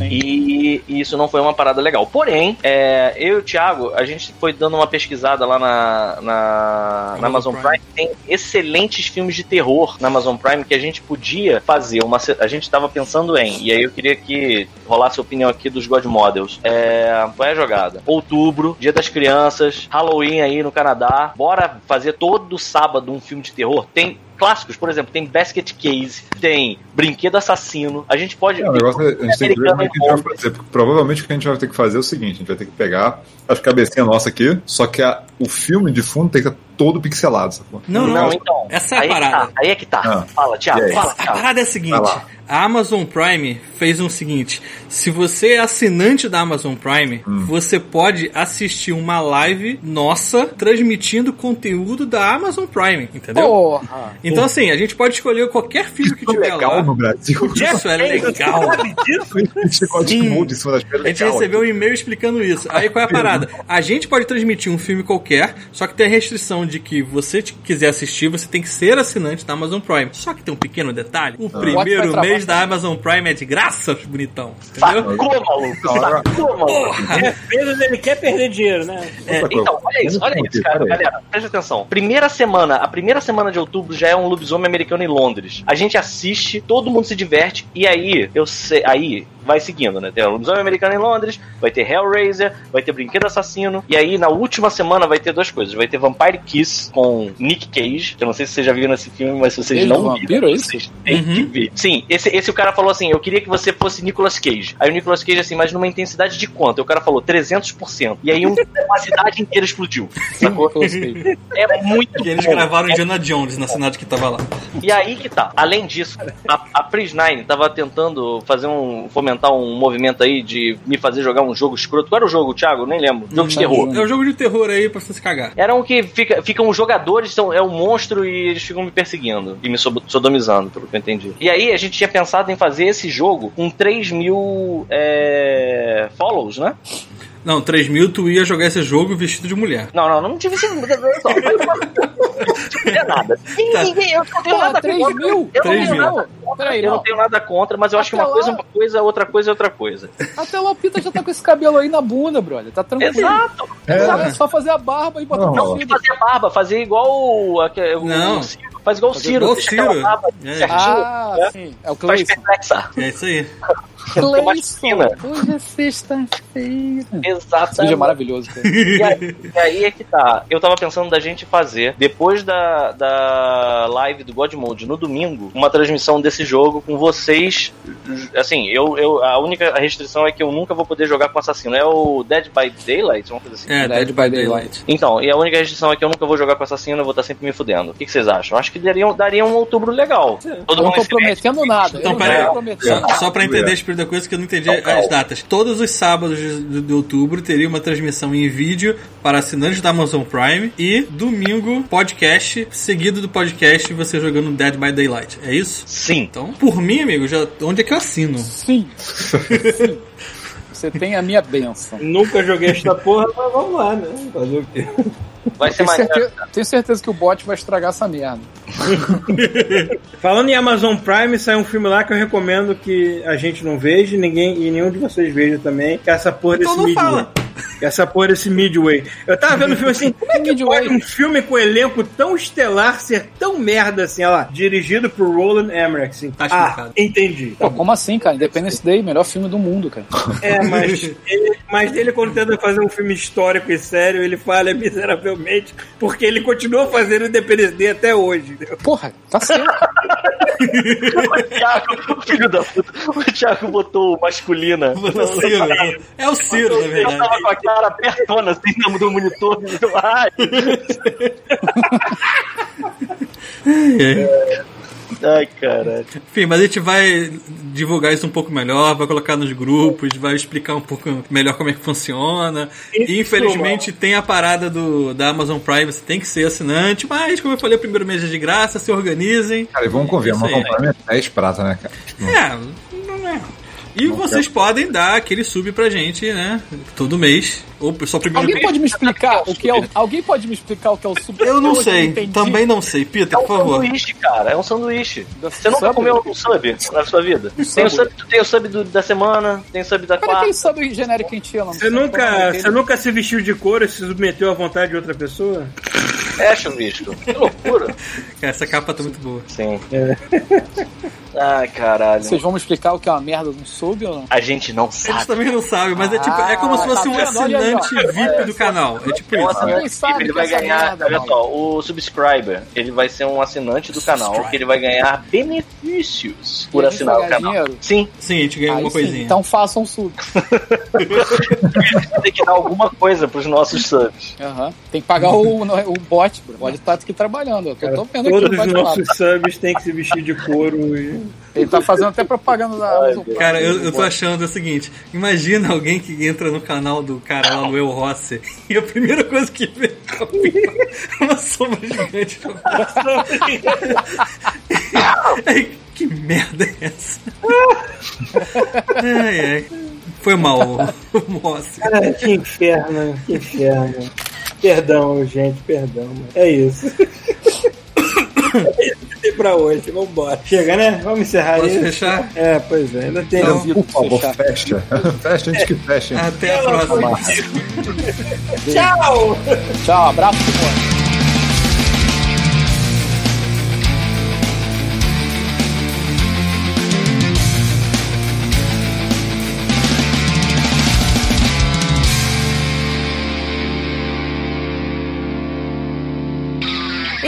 S4: E, e isso não foi uma parada legal. Porém, é, eu e o Thiago, a gente foi dando uma pesquisada lá na, na, na Amazon
S1: Amazon
S4: Prime. Tem excelentes filmes de terror na Amazon Prime que a gente podia fazer. Uma, a gente estava pensando em. E aí eu queria que rolasse a opinião aqui dos God Models. É, qual é a jogada? Outubro, Dia das Crianças, Halloween aí no Canadá. Bora fazer todo sábado um filme de terror? Tem clássicos, por exemplo, tem Basket Case, tem Brinquedo Assassino. A gente pode.
S3: É, o negócio é, a gente tem que ver como é que a gente vai fazer. Provavelmente o que a gente vai ter que fazer é o seguinte: a gente vai ter que pegar as cabecinhas nossas aqui, só que a- o filme de fundo tem que estar todo pixelado, sacou?
S1: Não, não,
S3: caso-
S4: então.
S1: Essa é a
S4: aí
S1: parada.
S4: Que tá, aí é que tá.
S3: Ah.
S4: Fala, Thiago. Fala,
S1: A parada é a seguinte: a Amazon Prime fez um seguinte: se você é assinante da Amazon Prime,
S3: Hum.
S1: você pode assistir uma live nossa transmitindo conteúdo da Amazon Prime, entendeu?
S6: Porra!
S1: Então, assim, a gente pode escolher qualquer filme que
S3: Isso é
S1: tiver
S3: legal
S1: lá.
S3: no Brasil.
S1: Isso é legal. Sim. A gente recebeu um e-mail explicando isso. Aí qual é a parada? A gente pode transmitir um filme qualquer, só que tem a restrição de que você quiser assistir, você tem que ser assinante da Amazon Prime. Só que tem um pequeno detalhe: o
S6: vai
S1: primeiro mês da Amazon Prime é de graça, bonitão. Entendeu?
S4: Sacou, maluco? Sacou, maluco?
S2: É peso, ele quer perder dinheiro, né?
S1: É,
S4: Então, olha isso, olha isso, cara. Galera, presta atenção. Primeira semana, a primeira semana de outubro já é um lobisomem americano em Londres. A gente assiste, todo mundo se diverte, e aí, eu sei, aí vai seguindo, né? Tem o lobisomem americano em Londres, vai ter Hellraiser, vai ter Brinquedo Assassino, e aí na última semana vai ter duas coisas. Vai ter Vampire Kiss com Nick Cage. Eu não sei se vocês já viram esse filme, mas se vocês
S6: Ele
S4: não
S6: vampiro,
S4: viram,
S6: é isso?
S4: vocês têm
S1: Uhum.
S4: que ver. Sim, esse, esse o cara falou assim: eu queria que você fosse Nicolas Cage. Aí o Nicolas Cage, assim, mas numa intensidade de quanto? Aí o cara falou 300%. E aí um- uma cidade inteira explodiu. Sacou? É muito
S1: que eles
S4: bom.
S1: gravaram Indiana Jones na cidade que tava lá.
S4: E aí que tá. Além disso, a, a Pris9 tava tentando fazer um. fomentar um movimento aí de me fazer jogar um jogo escroto. Qual era o jogo, Thiago? Nem lembro. Jogo de terror.
S1: É um jogo de terror aí pra você se cagar.
S4: Era um que fica, ficam os jogadores, são, é um monstro e eles ficam me perseguindo e me sodomizando, pelo que eu entendi. E aí a gente tinha pensado em fazer esse jogo com 3 mil é, follows, né?
S1: Não, 3 mil tu ia jogar esse jogo vestido de mulher.
S4: Não, não, não tive esse. Não tinha nada.
S1: Tá.
S4: Ninguém, eu não tenho
S6: Porra,
S4: nada
S6: 3
S4: contra.
S6: mil?
S4: Eu não
S1: 3
S4: tenho
S1: mil.
S4: nada
S6: Peraí,
S4: Eu não
S6: não.
S4: tenho nada contra, mas eu acho que uma
S6: Até
S4: coisa é
S6: lá-
S4: uma coisa, outra coisa é outra coisa.
S6: Até lá o Pita já tá com esse cabelo aí na bunda, brother. Tá tranquilo.
S4: Exato.
S6: É só fazer a barba e botar
S3: Não, não.
S4: Fazer a barba, fazer igual o, o
S1: Não.
S4: Ciro. Faz igual o
S1: Fazer
S4: Ciro.
S1: igual o Ciro.
S4: barba
S1: É.
S4: certinho,
S6: Ah,
S4: né?
S6: sim. É o
S4: perplexa.
S1: É isso aí.
S6: Cleison. Hoje é sexta-feira. Esse
S4: Exato.
S6: vídeo é maravilhoso, cara.
S4: E aí, e aí é que tá. Eu tava pensando da gente fazer, depois da, da live do God Mode no domingo, uma transmissão desse jogo com vocês. Assim, eu, eu a única restrição é que eu nunca vou poder jogar com assassino. É o Dead by Daylight, uma coisa assim.
S1: É,
S6: Dead by Daylight.
S4: Então, e a única restrição é que eu nunca vou jogar com assassino, eu vou estar sempre me fudendo. O que, que vocês acham? Acho que daria, daria um outubro legal. Todo
S6: Eu não
S4: mundo
S6: tô prometendo nada.
S1: Então,
S6: não
S1: peraí.
S6: tô prometendo.
S1: Só, só pra entender a espírito da coisa que eu não entendi as datas. Todos os sábados de, de outubro teria uma transmissão em vídeo para assinantes da Amazon Prime e domingo podcast, seguido do podcast você jogando Dead by Daylight. É isso?
S4: Sim.
S1: Então, por mim, amigo, já onde é que eu assino?
S6: Sim. Sim. Você tem a minha benção.
S2: Nunca joguei esta porra, mas vamos lá, né? Fazer o quê?
S4: Vai ser
S6: Tenho
S4: mais.
S6: certeza, tenho certeza que o bot vai estragar essa merda.
S2: Falando em Amazon Prime, saiu um filme lá que eu recomendo que a gente não veja, ninguém e nenhum de vocês veja também, que é essa porra
S1: Então
S2: desse Midway.
S1: fala.
S2: Que é Essa porra desse Midway. Eu tava vendo o filme assim, como é que
S6: Midway?
S2: pode um filme com elenco tão estelar ser tão merda assim, olha lá, dirigido por Roland Emmerich, assim.
S1: Tá
S2: ah, entendi.
S6: Pô, como assim, cara? Independence Day, melhor filme do mundo, cara.
S2: É, mas ele, mas ele quando tenta fazer um filme histórico e sério, ele falha miseravelmente, porque ele continua fazendo Independence Day até hoje. entendeu?
S6: Porra, tá certo.
S4: O Thiago, filho da puta, o Thiago botou o masculina.
S1: Botou o Ciro. né? É o Ciro, na
S4: Eu
S1: verdade.
S4: tava com a cara apertona assim no do monitor. Ai, ai caralho.
S1: Enfim, mas a gente vai divulgar isso um pouco melhor, vai colocar nos grupos, vai explicar um pouco melhor como é que funciona.
S2: Isso,
S1: Infelizmente tem a parada do, da Amazon Prime, você tem que ser assinante, mas como eu falei, o primeiro mês é de graça, se organizem.
S3: Cara, e vamos convir, companhia é 10 prata, né, cara?
S1: É, não é. E vocês podem dar aquele sub pra gente, né? Todo mês. Ou só o primeiro
S6: Alguém
S1: mês.
S6: pode me explicar o que é o. Alguém pode me explicar o que é o sub?
S1: Eu não sei, também não sei. Peter,
S4: É um
S1: por favor.
S4: sanduíche, cara. É um sanduíche. Você nunca
S6: Subway?
S4: comeu um sub na sua vida? Tem o sub, tem o sub do- da semana, tem o sub da quarta.
S6: sabe o genérico em tia, não
S2: Você nunca, você nunca se vestiu de couro e se submeteu à vontade de outra pessoa?
S4: Fecha o bicho. Que loucura.
S1: Essa capa tá muito boa.
S4: Sim. Ai, caralho.
S6: Vocês vão me explicar o que é uma merda de um sub ou não?
S4: A gente não sabe.
S1: também não sabem, mas é tipo, é como se fosse um
S6: Ah, tá vendo? Olha aí,
S1: assinante VIP do canal. É tipo
S4: Um
S1: isso.
S4: Assinante,
S6: sabe
S4: ele
S6: que
S4: vai ganhar,
S6: merda,
S4: olha
S6: mano.
S4: só, o subscriber, ele vai ser um assinante do canal, que ele vai ganhar benefícios por
S6: a gente
S4: assinar
S6: vai
S4: o
S6: ganhar
S4: canal.
S6: dinheiro?
S4: Sim,
S1: Sim, a gente ganha
S6: Aí
S1: alguma
S6: sim,
S1: coisinha.
S6: Então façam um sub.
S4: tem que dar alguma coisa pros nossos subs.
S6: Aham. Tem que pagar o, o bot, bro. O bot tá aqui trabalhando. Eu tô,
S2: Cara,
S6: tô vendo aqui
S2: todos os nossos subs têm que se vestir de couro e.
S6: Ele tá fazendo até propaganda da Amazon. Prime.
S1: Cara, eu, eu tô achando o seguinte: imagina alguém que entra no canal do cara lá no El Rossi e a primeira coisa que vê é uma sombra gigante. Que merda é essa? Ai, ai. Foi mal, o Rossi.
S2: Cara, que inferno, que inferno. Perdão, gente, perdão. É isso. É isso que tem pra hoje, vambora. Chega, né? Vamos encerrar
S1: Posso
S2: isso.
S1: fechar?
S2: É, pois é, ainda tem.
S1: Então,
S3: Por favor,
S6: fechar.
S3: fecha. Fecha antes que fechem.
S1: Até a próxima.
S2: Tchau!
S6: Tchau, abraço.